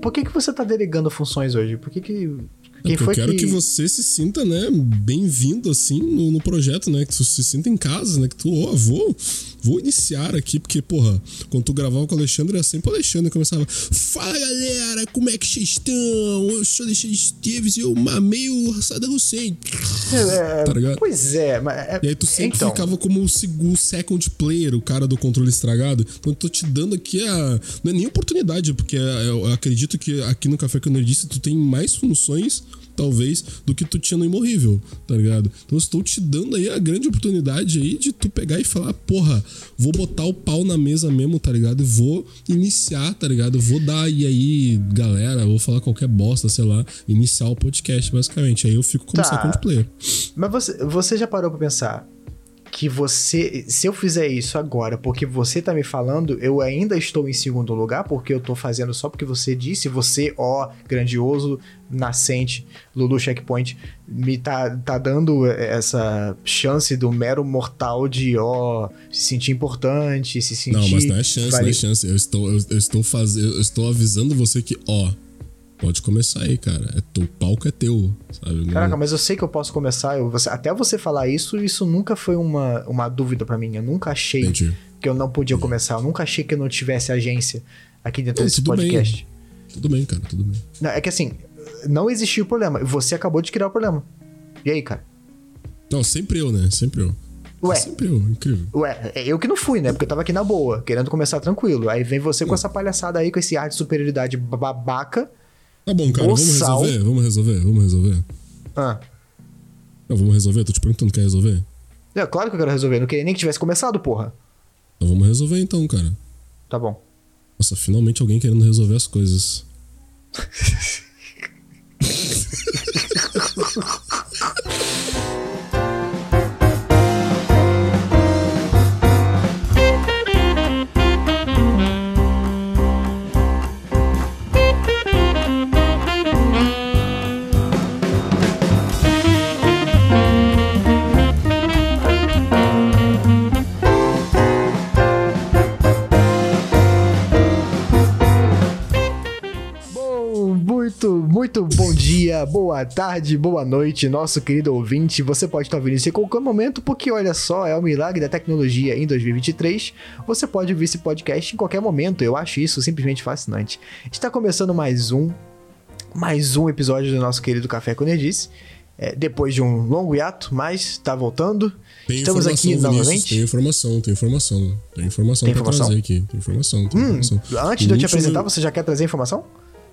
por que, que você tá delegando funções hoje? Por que que... Quem é foi eu quero que... que... você se sinta, né, bem-vindo, assim, no, no, projeto, né? Que tu se sinta em casa, né? Que tu, ó, oh, vou, vou iniciar aqui, porque, porra, quando tu gravava com o Alexandre, era sempre o Alexandre começava. Fala galera, como é que vocês estão? Eu sou Alexandre Esteves e eu mamei o Saddam Hussein. É, tá ligado? Pois é, mas. É, e aí tu sempre então... ficava como o second player, o cara do controle estragado. Então eu tô te dando aqui a. Não é nem oportunidade, porque eu acredito que aqui no Café que eu disse, tu tem mais funções talvez, do que tu tinha no Imorrível, tá ligado? Então eu estou te dando aí a grande oportunidade aí de tu pegar e falar, porra, vou botar o pau na mesa mesmo, tá ligado? E vou iniciar, tá ligado? Vou dar e aí, galera, vou falar qualquer bosta, sei lá, iniciar o podcast, basicamente. Aí eu fico como tá. second player. Mas você, você já parou pra pensar que você, se eu fizer isso agora, porque você tá me falando, eu ainda estou em segundo lugar, porque eu tô fazendo só porque você disse, você, ó, grandioso, nascente, Lulu Checkpoint, me tá, tá dando essa chance do mero mortal de, ó, se sentir importante, se sentir... Não, mas não é chance, vale... não é chance. Eu estou, eu, eu estou fazendo, eu estou avisando você que, ó, Pode começar aí, cara. É, o palco é teu, sabe? Caraca, mas eu sei que eu posso começar. Eu, você, até você falar isso, isso nunca foi uma, uma dúvida para mim. Eu nunca achei Entendi. que eu não podia Entendi. começar. Eu nunca achei que eu não tivesse agência aqui dentro não, desse podcast. Bem. Tudo bem, cara, tudo bem. Não, é que assim, não existiu o problema. Você acabou de criar o problema. E aí, cara? Não, sempre eu, né? Sempre eu. Ué. Sempre eu, incrível. Ué, é eu que não fui, né? Porque eu tava aqui na boa, querendo começar tranquilo. Aí vem você com essa palhaçada aí, com esse ar de superioridade babaca Tá bom, cara, vamos resolver? Vamos resolver? Vamos resolver? Ah. Não, vamos resolver? Tô te perguntando, quer resolver? É, claro que eu quero resolver. Não queria nem que tivesse começado, porra. Então vamos resolver então, cara. Tá bom. Nossa, finalmente alguém querendo resolver as coisas. Muito bom dia, boa tarde, boa noite, nosso querido ouvinte. Você pode estar ouvindo isso em qualquer momento, porque olha só, é o milagre da tecnologia em 2023. Você pode ouvir esse podcast em qualquer momento. Eu acho isso simplesmente fascinante. Está começando mais um, mais um episódio do nosso querido Café com Nerdice. É, depois de um longo hiato, mas está voltando. Tem Estamos aqui Vinícius, novamente. Tem informação, tem informação. Tem informação, tem informação? pra trazer aqui. Tem informação, tem hum, informação. Antes de eu te apresentar, você já quer trazer informação?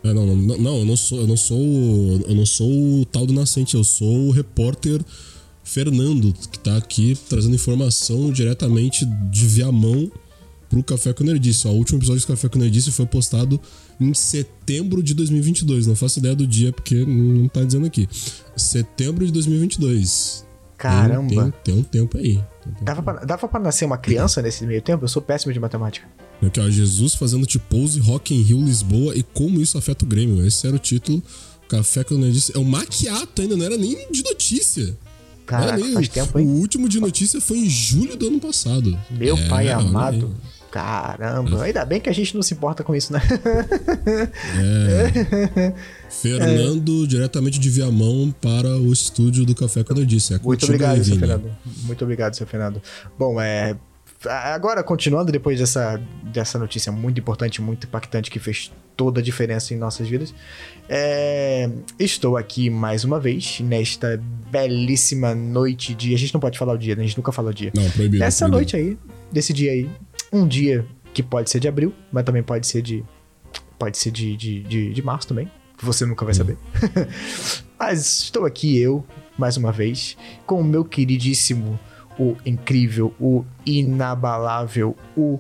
É, não, não, não, eu não sou, eu não sou, eu não sou o tal do nascente, eu sou o repórter Fernando, que tá aqui trazendo informação diretamente de Viamão pro Café com Nerdice. O último episódio do Café com Nerdice foi postado em setembro de 2022. Não faço ideia do dia porque não tá dizendo aqui. Setembro de 2022. Caramba. Tem, tem, tem um tempo aí. Um tempo dava, pra, dava pra nascer uma criança nesse meio tempo? Eu sou péssimo de matemática. Aqui, ó, Jesus fazendo T-Pose Rock in Rio Lisboa e como isso afeta o Grêmio. Esse era o título. Café não disse. É o maquiato ainda, não era nem de notícia. Caraca, nem... faz tempo, hein? O último de notícia foi em julho do ano passado. Meu é, pai amado. Caramba, ainda bem que a gente não se importa com isso, né? É. Fernando, é. diretamente de Viamão para o estúdio do Café quando eu disse. É Muito obrigado, seu Fernando. Muito obrigado, seu Fernando. Bom, é, Agora, continuando depois dessa, dessa notícia muito importante, muito impactante, que fez toda a diferença em nossas vidas, é, estou aqui mais uma vez, nesta belíssima noite de. A gente não pode falar o dia, né? A gente nunca fala o dia. Não, proibido. Essa proibido. noite aí, desse dia aí, um dia que pode ser de abril, mas também pode ser de. Pode ser de, de, de, de março também. Você nunca vai hum. saber. mas estou aqui eu, mais uma vez, com o meu queridíssimo o incrível, o inabalável, o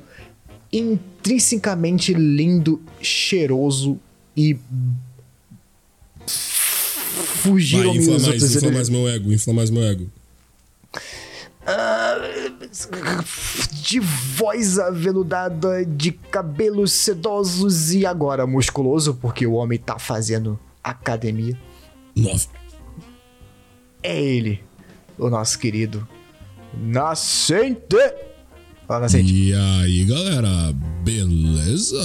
intrinsecamente lindo, cheiroso e fugiram Vai, infla mais, infla mais meu ego, infla mais meu ego. Uh, de voz aveludada, de cabelos sedosos e agora musculoso, porque o homem tá fazendo academia. Nove. É ele, o nosso querido Nascente! Fala, Nascente. E aí, galera, beleza?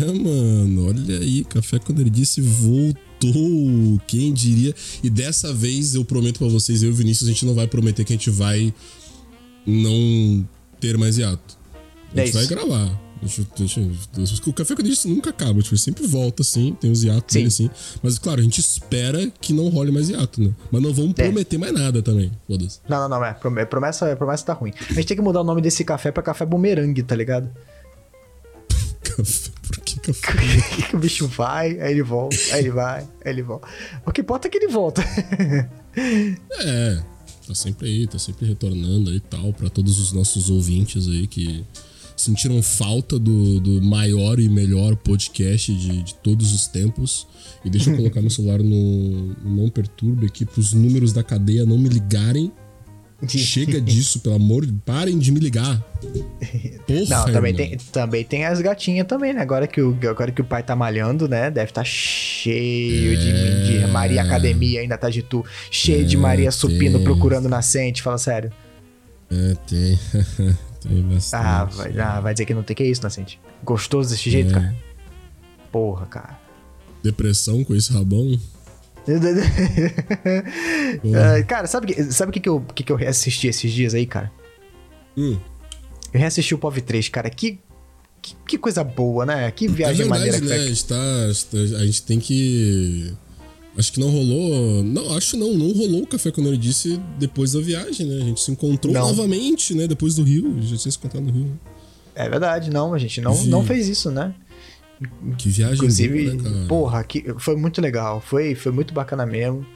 É, mano, olha aí, Café com Nerdice voltou. Quem diria? E dessa vez eu prometo para vocês, eu e o Vinícius, a gente não vai prometer que a gente vai não ter mais hiato. A gente é vai gravar. Deixa, deixa, deixa, o Café com Nerdice nunca acaba, tipo, sempre volta, assim, tem os hiatos dele, assim. Mas, claro, a gente espera que não role mais hiato, né? Mas não vamos é. prometer mais nada também, foda-se. Não, não, não, é. Promessa, promessa tá ruim. A gente tem que mudar o nome desse café pra Café Bumerangue, tá ligado? café. Por que café? o bicho vai, aí ele volta, aí ele vai, aí ele volta. O que importa é que ele volta. é, tá sempre aí, tá sempre retornando aí e tal, para todos os nossos ouvintes aí que sentiram falta do, do maior e melhor podcast de, de todos os tempos. E deixa eu colocar meu celular no, no não perturbe aqui para os números da cadeia não me ligarem Chega disso, pelo amor de parem de me ligar. Porra, Não, também tem, também tem as gatinhas também, né? Agora que, o, agora que o pai tá malhando, né? Deve estar tá cheio é... de, de, Maria Academia ainda tá de tu. Cheio é, de Maria Supino tem. procurando nascente, fala sério. É, tem. bastante. Ah vai, ah, vai dizer que não tem que isso, nascente. Gostoso desse jeito, é. cara? Porra, cara. Depressão com esse rabão? uh, cara, sabe, sabe o que, que, eu, que, que eu reassisti esses dias aí, cara? Hum. Eu reassisti o POV 3, cara. Que, que, que, coisa boa, né? Que viagem é verdade, maneira. Né? A, gente tá, a gente tem que. Acho que não rolou. Não, acho não, não rolou o café quando ele disse depois da viagem, né? A gente se encontrou não. novamente, né? Depois do Rio. Já tinha se encontrado no Rio. É verdade, não, a gente não, não fez isso, né? Que viagem Inclusive, boa, né, porra, que, foi muito legal. Foi, foi muito bacana mesmo.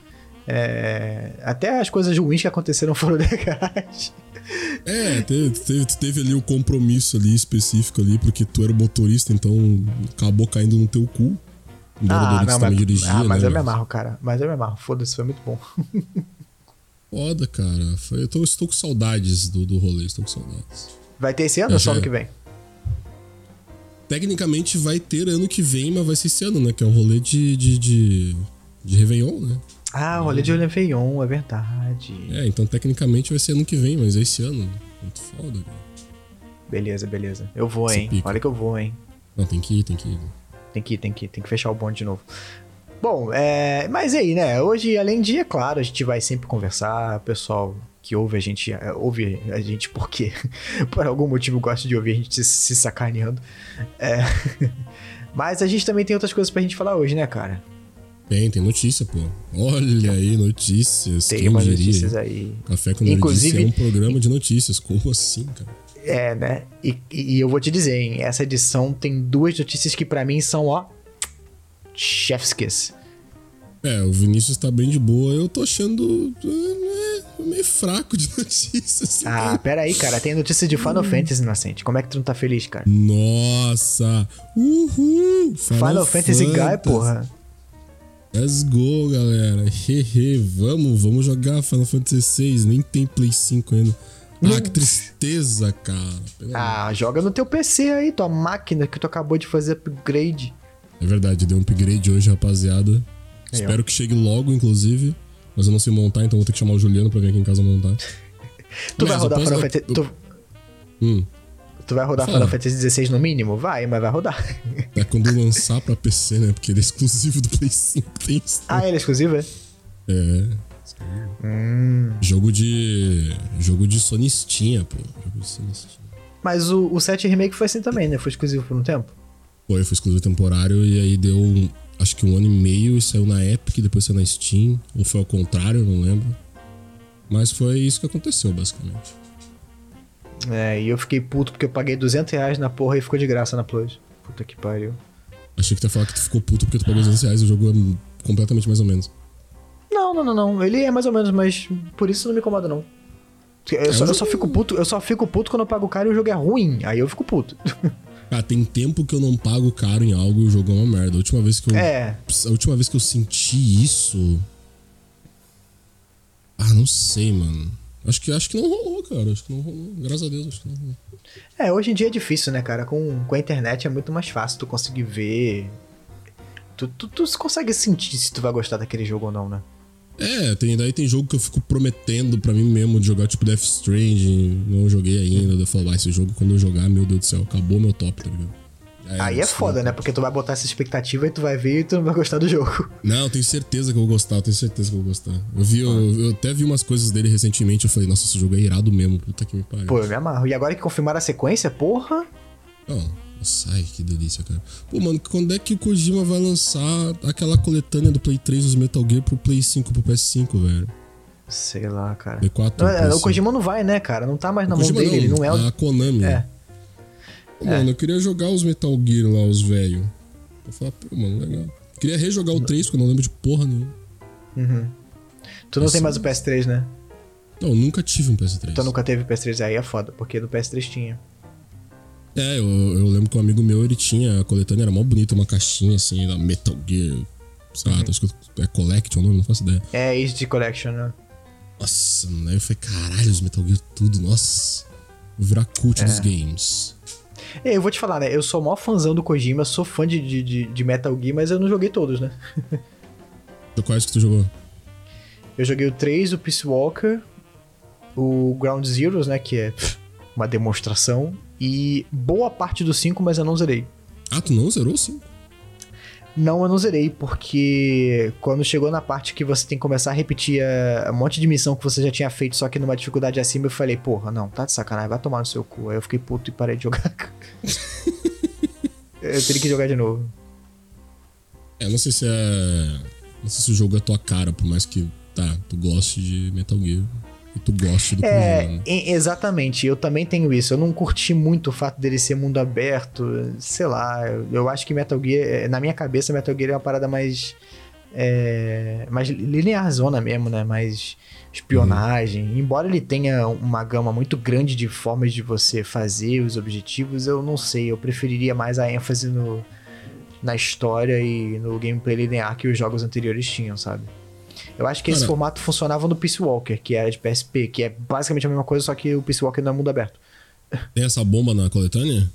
É, até as coisas ruins que aconteceram foram legais. É, teve, teve, teve, ali o compromisso ali específico ali, porque tu era o motorista, então acabou caindo no teu cu. Ah, não, mas, dirigia, ah, mas né, eu me amarro, cara. Mas eu me amarro. Foda-se, foi muito bom. Foda, cara. Foi, eu tô, estou com saudades do, do rolê, estou com saudades. Vai ter esse ano ou só ano que vem? Tecnicamente vai ter ano que vem, mas vai ser esse ano, né? Que é o rolê de, de, de, de Réveillon, né? Ah, o rolê de Réveillon, é verdade. É, então tecnicamente vai ser ano que vem, mas é esse ano. Muito foda, cara. Beleza, beleza. Eu vou, hein? Olha que eu vou, hein? Não, tem que ir, tem que ir. Tem que tem que. Tem que fechar o bonde de novo. Bom, é... mas aí, né? Hoje, além de, é claro, a gente vai sempre conversar, o pessoal que ouve a gente, é, ouve a gente porque por algum motivo gosta de ouvir a gente se, se sacaneando. É. Mas a gente também tem outras coisas pra gente falar hoje, né, cara? Tem, tem notícia, pô. Olha aí, notícias. Tem umas diria? notícias aí. Café com Inclusive, é um programa de notícias. Como assim, cara? É, né? E, e eu vou te dizer, hein? Essa edição tem duas notícias que para mim são, ó... Chef's kiss. É, o Vinícius tá bem de boa. Eu tô achando é, meio fraco de notícias. Ah, pera aí, cara. Tem notícia de Final hum. Fantasy, Inocente. Como é que tu não tá feliz, cara? Nossa! Uhul! Final, Final Fantasy, Fantasy Guy, porra. Let's go, galera. Hehe, vamos, vamos jogar Final Fantasy VI. Nem tem Play 5 ainda. Ah, que tristeza, cara. Pelo ah, joga no teu PC aí, tua máquina que tu acabou de fazer upgrade. É verdade, deu um upgrade hoje, rapaziada. Espero que chegue logo, inclusive. Mas eu não sei montar, então vou ter que chamar o Juliano pra vir aqui em casa montar. tu mas vai rodar Final Fantasy. Tu... Hum. Tu vai rodar Final Fantasy 16 no mínimo? Vai, mas vai rodar. É quando lançar pra PC, né? Porque ele é exclusivo do Play 5. Tem isso. Ah, ele é exclusivo, é? É. Hum. Jogo de. Jogo de sonistinha, pô. Jogo de sonistinha. Mas o, o 7 Remake foi assim também, né? Foi exclusivo por um tempo? Foi, foi exclusivo temporário e aí deu acho que um ano e meio e saiu na Epic, depois saiu na Steam, ou foi ao contrário, não lembro. Mas foi isso que aconteceu, basicamente. É, e eu fiquei puto porque eu paguei 200 reais na porra e ficou de graça na Plus. Puta que pariu. Achei que tu ia falar que tu ficou puto porque tu pagou 200 reais e o jogo é completamente mais ou menos. Não, não, não, não. Ele é mais ou menos, mas por isso não me incomoda, não. Eu, só, eu só fico puto, eu só fico puto quando eu pago caro e o jogo é ruim. Aí eu fico puto. Ah, tem tempo que eu não pago caro em algo e o jogo é uma merda. A última vez que eu. É. A última vez que eu senti isso. Ah, não sei, mano. Acho que, acho que não rolou, cara. Acho que não rolou. Graças a Deus, acho que não rolou. É, hoje em dia é difícil, né, cara? Com, com a internet é muito mais fácil tu conseguir ver. Tu, tu, tu consegue sentir se tu vai gostar daquele jogo ou não, né? É, tem, daí tem jogo que eu fico prometendo para mim mesmo de jogar, tipo Death Strange. Não joguei ainda. Eu falo, ah, esse jogo quando eu jogar, meu Deus do céu, acabou meu top, tá ligado? É, Aí é foda, né? Porque tu vai botar essa expectativa e tu vai ver e tu não vai gostar do jogo. Não, tenho certeza que eu vou gostar, eu tenho certeza que eu vou gostar. Eu vi, eu, eu, até vi umas coisas dele recentemente, eu falei, nossa, esse jogo é irado mesmo, puta que me pariu. Pô, eu me amarro. E agora que confirmaram a sequência, porra. Não, nossa, ai, que delícia, cara. Pô, mano, quando é que o Kojima vai lançar aquela coletânea do Play 3 dos Metal Gear pro Play 5 pro PS5, velho? Sei lá, cara. P4, não, é, o Kojima não vai, né, cara? Não tá mais na mão dele, não, ele não é o. A Konami. É. Mano, é. eu queria jogar os Metal Gear lá, os velhos. Eu falar, pô, mano, legal. Queria rejogar o 3, porque eu não lembro de porra nenhuma. Uhum. Tu não tem mais o PS3, né? Não, eu nunca tive um PS3. Tu nunca teve PS3, aí é foda, porque do PS3 tinha. É, eu, eu lembro que um amigo meu, ele tinha, a coletânea era mó bonita, uma caixinha assim, da Metal Gear, sabe? Uhum. Acho que é Collection o nome, não faço ideia. É, HD Collection, né? Nossa, mano, aí eu falei, caralho, os Metal Gear tudo, nossa. Vou virar cult é. dos games. É, eu vou te falar, né? Eu sou o maior fãzão do Kojima, sou fã de, de, de Metal Gear, mas eu não joguei todos, né? Quais que tu jogou? Eu joguei o 3, o Peace Walker, o Ground Zeroes, né? Que é uma demonstração. E boa parte do 5, mas eu não zerei. Ah, tu não zerou o 5? Não, eu não zerei, porque quando chegou na parte que você tem que começar a repetir a, um monte de missão que você já tinha feito, só que numa dificuldade acima, eu falei, porra, não, tá de sacanagem, vai tomar no seu cu. Aí eu fiquei puto e parei de jogar. eu teria que jogar de novo. É, não sei se é. Não sei se o jogo é tua cara, por mais que, tá, tu goste de Metal Gear e tu goste do É, Kojima, né? exatamente. Eu também tenho isso. Eu não curti muito o fato dele ser mundo aberto. Sei lá, eu acho que Metal Gear, é, na minha cabeça, Metal Gear é uma parada mais. É, mais linearzona mesmo, né? Mais espionagem. Uhum. Embora ele tenha uma gama muito grande de formas de você fazer os objetivos, eu não sei. Eu preferiria mais a ênfase no, na história e no gameplay linear que os jogos anteriores tinham, sabe? Eu acho que esse formato funcionava no Peace Walker, que era de PSP, que é basicamente a mesma coisa, só que o Peace Walker não é mundo aberto. Tem essa bomba na coletânea?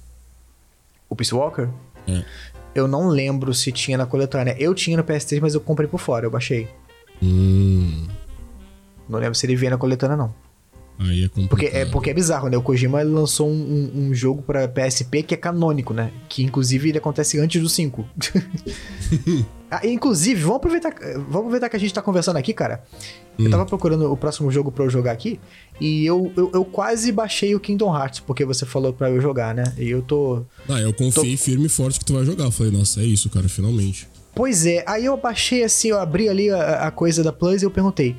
O Peace Walker? É. Eu não lembro se tinha na coletânea. Eu tinha no PS3, mas eu comprei por fora, eu baixei. Hum. Não lembro se ele vinha na coletânea, não. Aí é complicado. Porque é, porque é bizarro, né? O Kojima lançou um, um, jogo pra PSP que é canônico, né? Que inclusive ele acontece antes do 5. ah, inclusive, vamos aproveitar, vamos aproveitar que a gente tá conversando aqui, cara. Hum. Eu tava procurando o próximo jogo pra eu jogar aqui. E eu, eu, eu, quase baixei o Kingdom Hearts, porque você falou pra eu jogar, né? E eu tô. Ah, eu confiei tô... firme e forte que tu vai jogar. Eu falei, nossa, é isso, cara, finalmente. Pois é, aí eu baixei assim, eu abri ali a, a coisa da Plus e eu perguntei: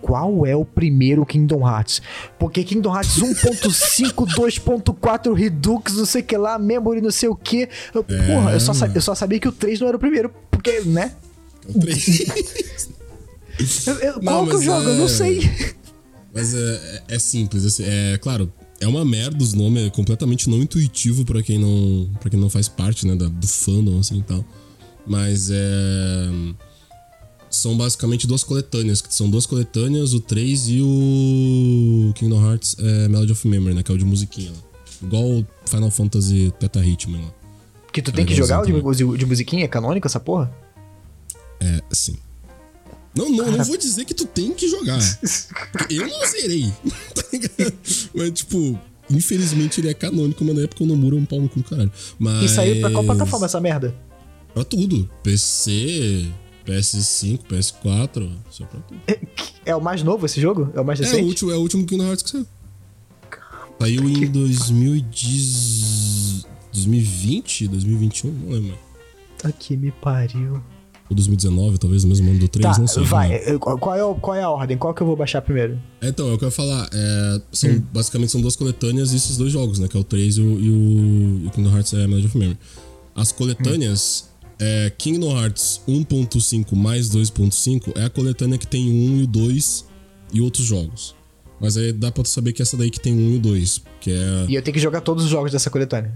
qual é o primeiro Kingdom Hearts. Porque Kingdom Hearts 1.5, 2.4 Redux, não sei o que lá, Memory, não sei o que. É. Porra, eu só, eu só sabia que o 3 não era o primeiro, porque, né? O 3. eu, eu, não, qual que eu jogo? É... Eu não sei. Mas é, é simples, assim, é claro, é uma merda os nomes, é completamente não intuitivo para quem não para quem não faz parte, né, da, do fandom assim e tal. Mas é são basicamente duas coletâneas, que são duas coletâneas, o 3 e o Kingdom Hearts é, Melody of Memory, né? Que é o de musiquinha lá. Igual o Final Fantasy Teta Hitman lá. Que tu tem que jogar o de, de musiquinha? É canônico essa porra? É, sim. Não, não, não vou dizer que tu tem que jogar. Eu não zerei. Tá mas, tipo, infelizmente ele é canônico, mas na época o Nomura é um pau no cu caralho. Mas... E saiu pra qual plataforma essa merda? Pra tudo. PC, PS5, PS4, só pra tudo. É, é, o mais novo esse jogo? É o mais recente? É o último, é o último Kingdom Hearts que saiu. Saiu em 2010, 2020, 2021, não lembro. Tá que me pariu. Ou 2019, talvez no mesmo ano do 3, tá, não sei. Vai, é, qual é, qual é a ordem? Qual que eu vou baixar primeiro? É, então, é o que eu ia falar. É, são, hum. Basicamente são duas coletâneas e esses dois jogos, né? Que é o 3 e o, e o Kingdom Hearts é Melody of Memory. As coletâneas, hum é, Kingdom Hearts 1.5 mais 2.5 é a coletânea que tem o 1 e o 2 e outros jogos. Mas aí dá pra tu saber que essa daí que tem o 1 e o 2. Que é... E eu tenho que jogar todos os jogos dessa coletânea?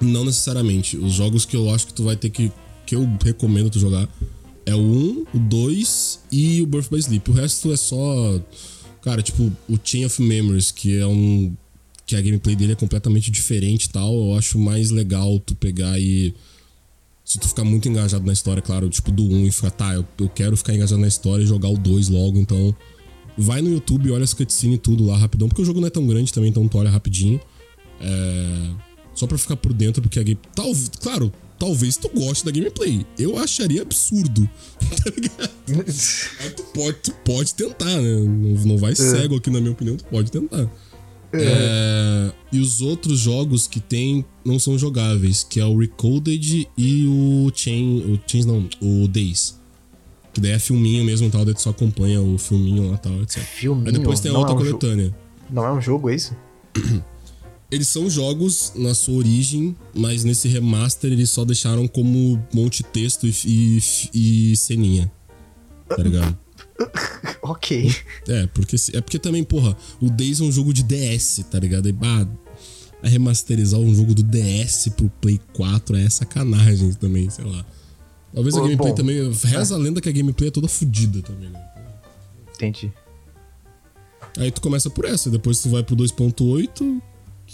Não necessariamente. Os jogos que eu acho que tu vai ter que. que eu recomendo tu jogar é o 1, o 2 e o Birth by Sleep. O resto é só. Cara, tipo, o Chain of Memories, que é um. que a gameplay dele é completamente diferente e tal. Eu acho mais legal tu pegar e se tu ficar muito engajado na história, claro, tipo do 1 e ficar, tá, eu, eu quero ficar engajado na história e jogar o 2 logo, então vai no YouTube, olha as cutscenes e tudo lá rapidão, porque o jogo não é tão grande também, então tu olha rapidinho. É... Só pra ficar por dentro, porque a game. Tal, claro, talvez tu goste da gameplay. Eu acharia absurdo. Tá ligado? Mas tu pode, tu pode tentar, né? Não, não vai cego aqui, na minha opinião, tu pode tentar. É, e os outros jogos que tem não são jogáveis, que é o Recoded e o Chain. O Chains não, o Days. Que daí é filminho mesmo e tal, daí tu só acompanha o filminho lá e tal, etc. Filminho? Aí depois tem a Não outra é um coletânea. Não é um jogo, é isso? Eles são jogos na sua origem, mas nesse remaster eles só deixaram como monte de texto e, e, e ceninha. Tá ligado? Ok. É, porque, se- é porque também, porra, o Days é um jogo de DS, tá ligado? E, bah, a remasterizar um jogo do DS pro Play 4 é sacanagem também, sei lá. Talvez a Pô, gameplay bom, também. Reza a lenda que a gameplay é toda fodida também, né? Entendi. Aí tu começa por essa, depois tu vai pro 2.8,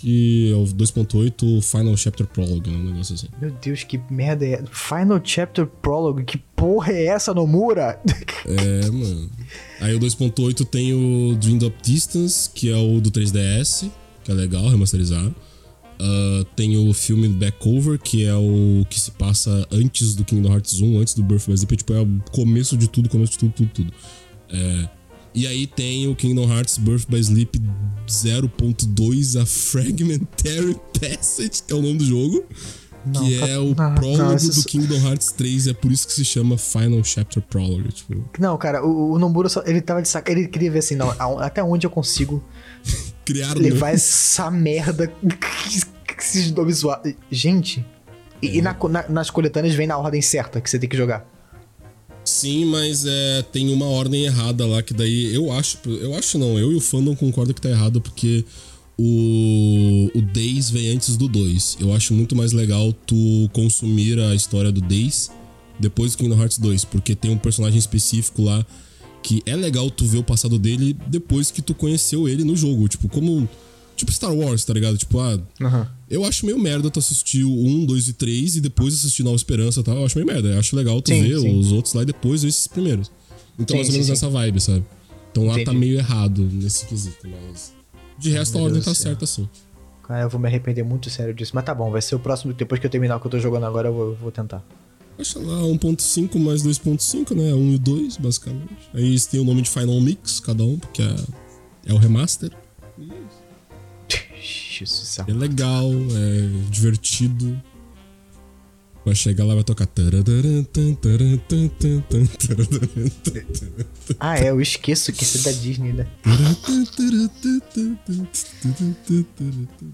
que é o 2.8 Final Chapter Prologue, né? Um negócio assim. Meu Deus, que merda é. Final Chapter Prologue, que porra é essa, Nomura? É, mano. Aí o 2.8 tem o Dream of Distance, que é o do 3DS, que é legal, remasterizado. Ah, tem o filme Backover, que é o que se passa antes do Kingdom Hearts 1, antes do Birth by Sleep. Tipo, é o começo de tudo, começo de tudo, tudo, tudo. É, e aí tem o Kingdom Hearts Birth by Sleep 0.2, a Fragmentary Passage, que é o nome do jogo. Não, que tá- é o não, não, prólogo isso- do Kingdom Hearts 3, é por isso que se chama Final Chapter Prologue. Tipo, Não, cara, o, o Nomura só, ele tava de saco. Ele queria ver assim, não, até onde eu consigo criaram levar essa merda que esses nomes. Gente, e, e na na- nas coletâneas vem na ordem certa que você tem que jogar. Sim, mas é, tem uma ordem errada lá que daí eu acho, eu acho não, eu e o fandom concordam que tá errado porque o o Days vem antes do 2. Eu acho muito mais legal tu consumir a história do Days depois do Kingdom Hearts 2, porque tem um personagem específico lá que é legal tu ver o passado dele depois que tu conheceu ele no jogo, tipo como tipo Star Wars, tá ligado? Tipo, ah, Aham. eu acho meio merda tu assistir o 1, 2 e 3 e depois assistir Nova Esperança e tal. Eu acho meio merda. Eu acho legal tu Sim, ver sim. os outros lá e depois ver esses primeiros. Então, Sim, mais ou menos sim. nessa vibe, sabe? Então lá tá Entendi. meio errado nesse quesito, mas. De resto, a meu ordem Deus tá certa assim. Cara, eu vou me arrepender muito sério disso. Mas tá bom, vai ser o próximo. Depois que eu terminar o que eu tô jogando agora, eu vou, vou tentar. Acha lá 1.5 mais 2.5, né? 1 e 2, basicamente. Aí eles têm o nome de Final Mix, cada um, porque é, é o remaster. É legal, é divertido. Vai chegar lá vai tocar. Ah, é, eu esqueço que isso é da Disney, né?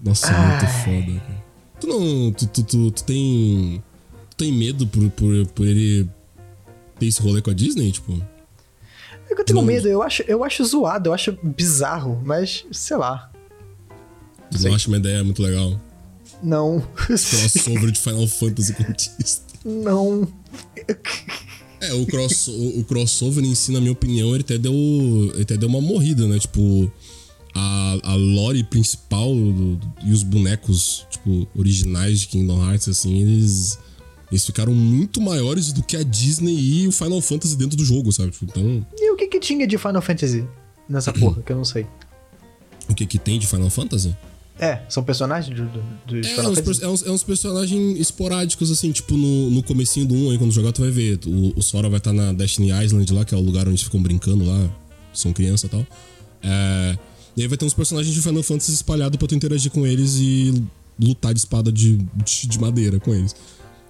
Nossa, é muito foda, cara. Tu não. Tu, tu, tu, tu tem. Tu tem medo por, por, por ele ter esse rolê com a Disney? Tipo. É que eu tenho Não. medo, eu acho, eu acho zoado, eu acho bizarro, mas sei lá. Tu Sei. não acha uma ideia muito legal? Não. Crossover de Final Fantasy Contista. não. É, o, cross, o, o crossover em si, na minha opinião, ele até deu, ele até deu uma morrida, né? Tipo, a, a lore principal do- do- e os bonecos, tipo, originais de Kingdom Hearts, assim, eles, eles ficaram muito maiores do que a Disney e o Final Fantasy dentro do jogo, sabe? Tipo, então, E o que que tinha de Final Fantasy nessa porra, que eu não sei? o que que tem de Final Fantasy? É, são personagens do, do, dos É Final uns, Fantasy? é, uns, é uns personagens esporádicos, assim, tipo, no, no comecinho do 1 aí, quando jogar, tu vai ver. O, o Sora vai estar na Destiny Island lá, que é o lugar onde ficam brincando lá, são criança e tal. É, e aí vai ter uns personagens de Final Fantasy espalhados pra tu interagir com eles e lutar de espada de, de, de madeira com eles.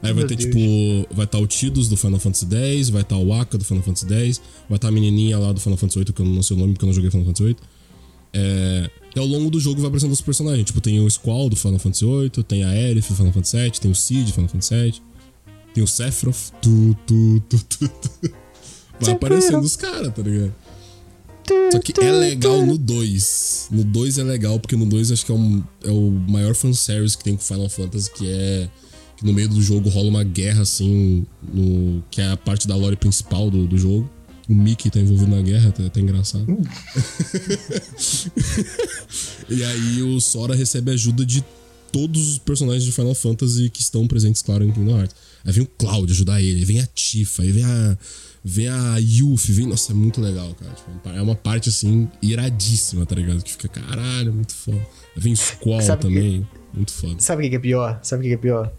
Aí vai Meu ter, Deus. tipo, vai estar o Tidus do Final Fantasy X, vai estar o Aka do Final Fantasy X, vai estar a menininha lá do Final Fantasy VIII, que eu não sei o nome porque eu não joguei Final Fantasy VIII. É, e ao longo do jogo vai aparecendo os personagens. Tipo, tem o Squall do Final Fantasy VIII, tem a Aerith do Final Fantasy VII, tem o Cid do Final Fantasy VII, tem o Sephiroth. Tu, tu, tu, tu, tu. Vai aparecendo os caras, tá ligado? Só que é legal no 2. No 2 é legal, porque no 2 acho que é, um, é o maior fanservice que tem com Final Fantasy, que é que no meio do jogo rola uma guerra, assim, no, que é a parte da lore principal do, do jogo. O Mickey tá envolvido na guerra, tá, tá engraçado. e aí o Sora recebe ajuda de todos os personagens de Final Fantasy que estão presentes, claro, em Kingdom Hearts. Aí vem o Cloud ajudar ele, aí vem a Tifa, aí vem a. Vem a Yuffie, vem. Nossa, é muito legal, cara. Tipo, é uma parte assim, iradíssima, tá ligado? Que fica, caralho, muito foda. Aí vem o Squall Sabe que- também. Muito foda. Sabe o que que é pior? Sabe o que que é pior?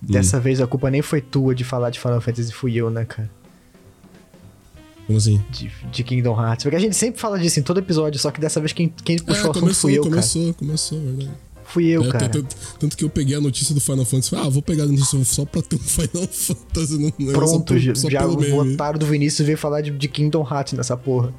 Dessa vez a culpa nem foi tua de falar de Final Fantasy, fui eu, né, cara? Como assim? De, de Kingdom Hearts. Porque a gente sempre fala disso em todo episódio, só que dessa vez quem, quem puxou É, o assunto começou, fui eu, começou, começou, verdade. cara. Fui eu, É, cara. tanto, tanto que eu peguei a notícia do Final Fantasy e falei, ah, vou pegar a notícia só pra ter um Final Fantasy só Pronto, já, só já o otário do Vinícius veio falar de, de Kingdom Hearts nessa porra.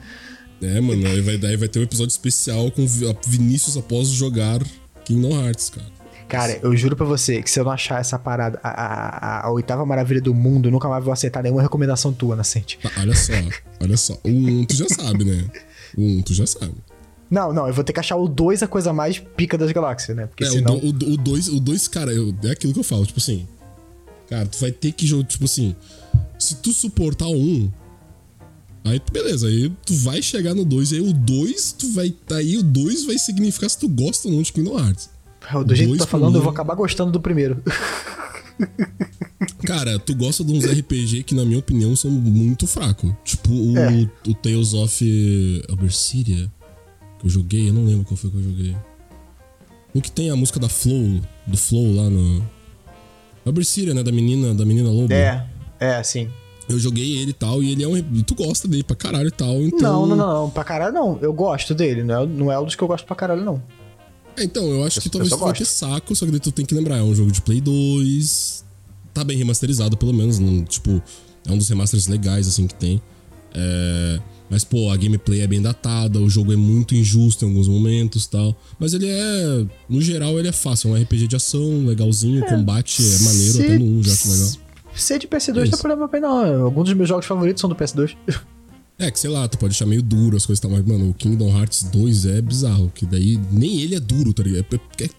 É, mano, aí vai, daí vai ter um episódio especial com Vinícius após jogar Kingdom Hearts, cara. Cara, eu juro pra você que se eu não achar essa parada, a, a, a- oitava maravilha do mundo, eu nunca mais vou aceitar nenhuma recomendação tua, Nascente. Tá, olha só, olha só. O 1 tu já sabe, né? O 1 tu já sabe. Não, não, eu vou ter que achar o 2 a coisa mais pica das galáxias, né? Porque É, senão. o 2, o, dois, o dois, cara, eu- é aquilo que eu falo, tipo assim. Cara, tu vai ter que jogar, tipo assim. Se tu suportar o 1, aí beleza, aí tu vai chegar no 2, aí o 2, tu vai. Aí o 2 vai significar se tu gosta ou não de Kingdom Hearts. Do jeito que tu tá falando, eu mim- vou acabar gostando do primeiro. Cara, tu gosta de uns RPG que, na minha opinião, são muito fracos. Tipo o, É. o Tales of Aberseria, que eu joguei, eu não lembro qual foi que eu joguei. O que tem a música da Flow, do Flow lá no. Aberseria, né? Da menina, da menina lobo. É, é, sim. Eu joguei ele e tal, e ele é um. Tu gosta dele pra caralho e tal, então. Não, não, não, não, pra caralho não. Eu gosto dele, não é, não é um dos que eu gosto pra caralho, não. É, então, eu acho que talvez tu ter saco, só que daí tu tem que lembrar, é um jogo de Play 2. Tá bem remasterizado, pelo menos. Não, tipo, é um dos remasters legais, assim, que tem. É, mas, pô, a gameplay é bem datada, o jogo é muito injusto em alguns momentos tal. Mas ele é. No geral, ele é fácil. É um RPG de ação, legalzinho, o combate é maneiro, Se- até no 1 já que legal. Ser de PS2 É não tem problema pra não. Alguns dos meus jogos favoritos são do PS2. É, que sei lá, tu pode achar meio duro as coisas e tal, mas, mano, o Kingdom Hearts 2 é bizarro, que daí nem ele é duro, tá ligado? É, é-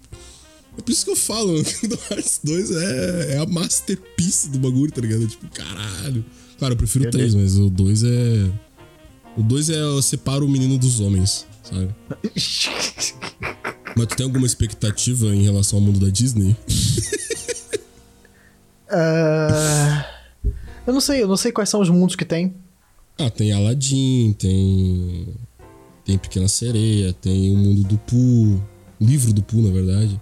é por isso que eu falo, mano, Kingdom Hearts 2 é, é a masterpiece do bagulho, tá ligado? Tipo, caralho. Claro, eu prefiro o Eu 3, mas o 2 é. O 2 é eu separo o menino dos homens, sabe? Mas tu tem alguma expectativa em relação ao mundo da Disney? Ah, eu não sei, eu não sei quais são os mundos que tem. Ah, tem Aladdin, tem. Tem Pequena Sereia, tem o Mundo do Pooh, o livro do Pooh, na verdade.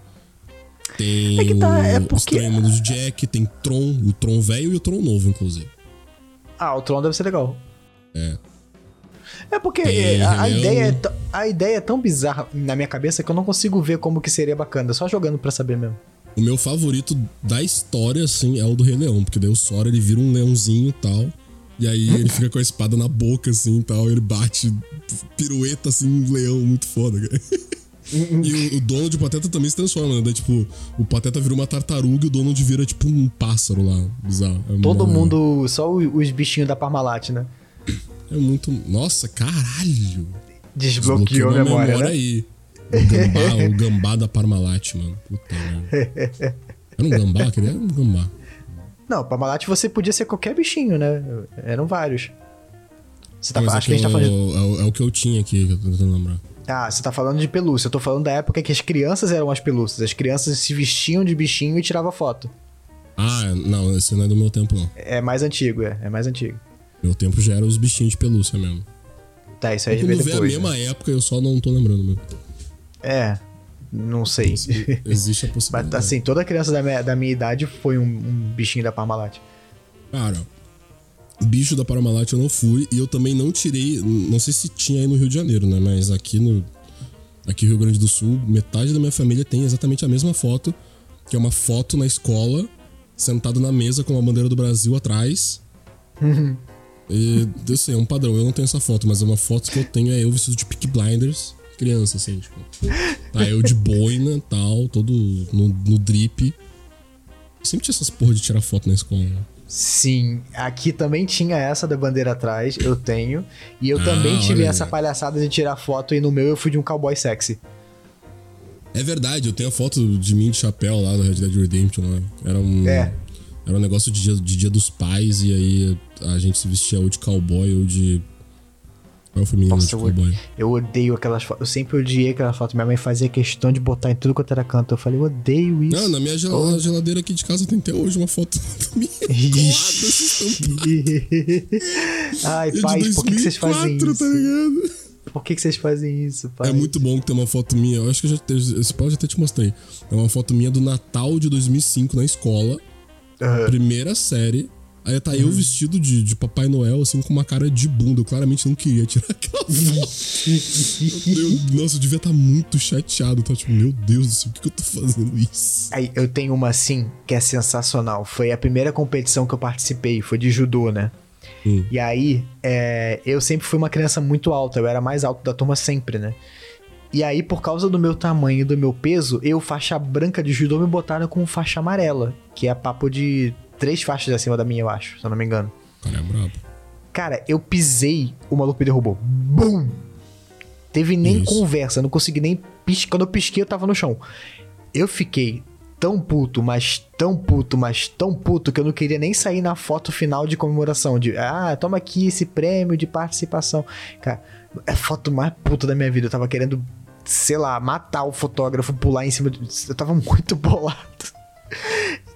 Tem É que tá, é o porque- Estranho Mundo de Jack, tem Tron, o Tron velho e o Tron novo, inclusive. Ah, o Tron deve ser legal. É. É porque Tem a, a ideia é a ideia é tão bizarra na minha cabeça que eu não consigo ver como que seria bacana. Só jogando pra saber mesmo. O meu favorito da história, assim, é o do Rei Leão, porque daí o Sora ele vira um leãozinho e tal. E aí ele fica com a espada na boca, assim e tal. Ele bate pirueta, assim, um leão muito foda, cara. E o, o Donald e o Pateta também se transforma, né? Daí, tipo, o Pateta vira uma tartaruga e o Donald vira, tipo, um pássaro lá. Bizarro. É Todo mó- mundo, só os bichinhos da Parmalat, né? É muito. Nossa, caralho! Desbloqueou a minha memória, né? aí. O gambá, o gambá da Parmalat, mano. Puta merda. Era um gambá? Queria um gambá. Não, Parmalat você podia ser qualquer bichinho, né? Eram vários. Você tá, Mas é acho que a gente tá eu- falando de, é, o, é o que eu tinha aqui, que eu tô tentando lembrar. Ah, você tá falando de pelúcia. Eu tô falando da época que as crianças eram as pelúcias. As crianças se vestiam de bichinho e tiravam foto. Ah, não, esse não é do meu tempo, não. É mais antigo, é. É mais antigo. Meu tempo já era os bichinhos de pelúcia mesmo. Tá, isso aí Quando veio vê a depois. mesma né? época, eu só não tô lembrando mesmo. É, não sei. Existe a Mas possibilidade. assim, toda criança da minha, da minha idade foi um, um bichinho da Parmalat. Cara, bicho da Parmalat eu não fui e eu também não tirei. Não sei se tinha aí no Rio de Janeiro, né? Mas aqui no. Aqui no Rio Grande do Sul, metade da minha família tem exatamente a mesma foto, que é uma foto na escola, sentado na mesa com a bandeira do Brasil atrás. E, eu sei, é um padrão. Eu não tenho essa foto, mas é uma foto que eu tenho é eu vestido de Peaky Blinders, criança, assim, tipo. Tá, eu de boina tal, todo no, no drip. Sempre tinha essas porra de tirar foto na escola, né? Sim, aqui também tinha essa da bandeira atrás, eu tenho. E eu Ah, também tive essa palhaçada de tirar foto e no meu eu fui de um cowboy sexy. É verdade, eu tenho a foto de mim de chapéu lá do Red Dead Redemption lá. Era um. É. Era um negócio de dia, de dia dos pais, e aí a gente se vestia ou de cowboy ou de. Qual foi o menino Nossa, de eu, eu odeio aquelas fotos. Eu sempre odiei aquela foto. Minha mãe fazia questão de botar em tudo quanto era canto. Eu falei, eu odeio isso. Não, na minha gel- na geladeira aqui de casa tem até hoje uma foto minha. Ai, É de pais, por que, que vocês fazem 2004, isso? tá ligado? Por que, que vocês fazem isso, pai? É muito bom que tem uma foto minha. Eu acho que eu já, esse pau já até te mostrei. É uma foto minha do Natal de 2005 na escola. Uhum. Primeira série. Aí tá uhum. eu vestido de, de Papai Noel, assim, com uma cara de bunda. Eu claramente não queria tirar aquela foto. eu, nossa, eu devia estar tá muito chateado. Tá tipo, meu Deus do céu, por que, que eu tô fazendo isso? Aí eu tenho uma assim, que é sensacional. Foi a primeira competição que eu participei, foi de judô, né? Hum. E aí, é, eu sempre fui uma criança muito alta, eu era mais alto da turma sempre, né? E aí, por causa do meu tamanho e do meu peso, eu, faixa branca de judô, me botaram com faixa amarela, que é papo de três faixas acima da minha, eu acho, se eu não me engano. Cara, é brabo. Cara, eu pisei, o maluco me derrubou. Bum! Teve nem Isso. conversa, não consegui nem piscar. Quando eu pisquei, eu tava no chão. Eu fiquei tão puto, mas tão puto, mas tão puto que eu não queria nem sair na foto final de comemoração. De, ah, toma aqui esse prêmio de participação. Cara, é a foto mais puta da minha vida. Eu tava querendo, sei lá, matar o fotógrafo, pular em cima. De... Eu tava muito bolado.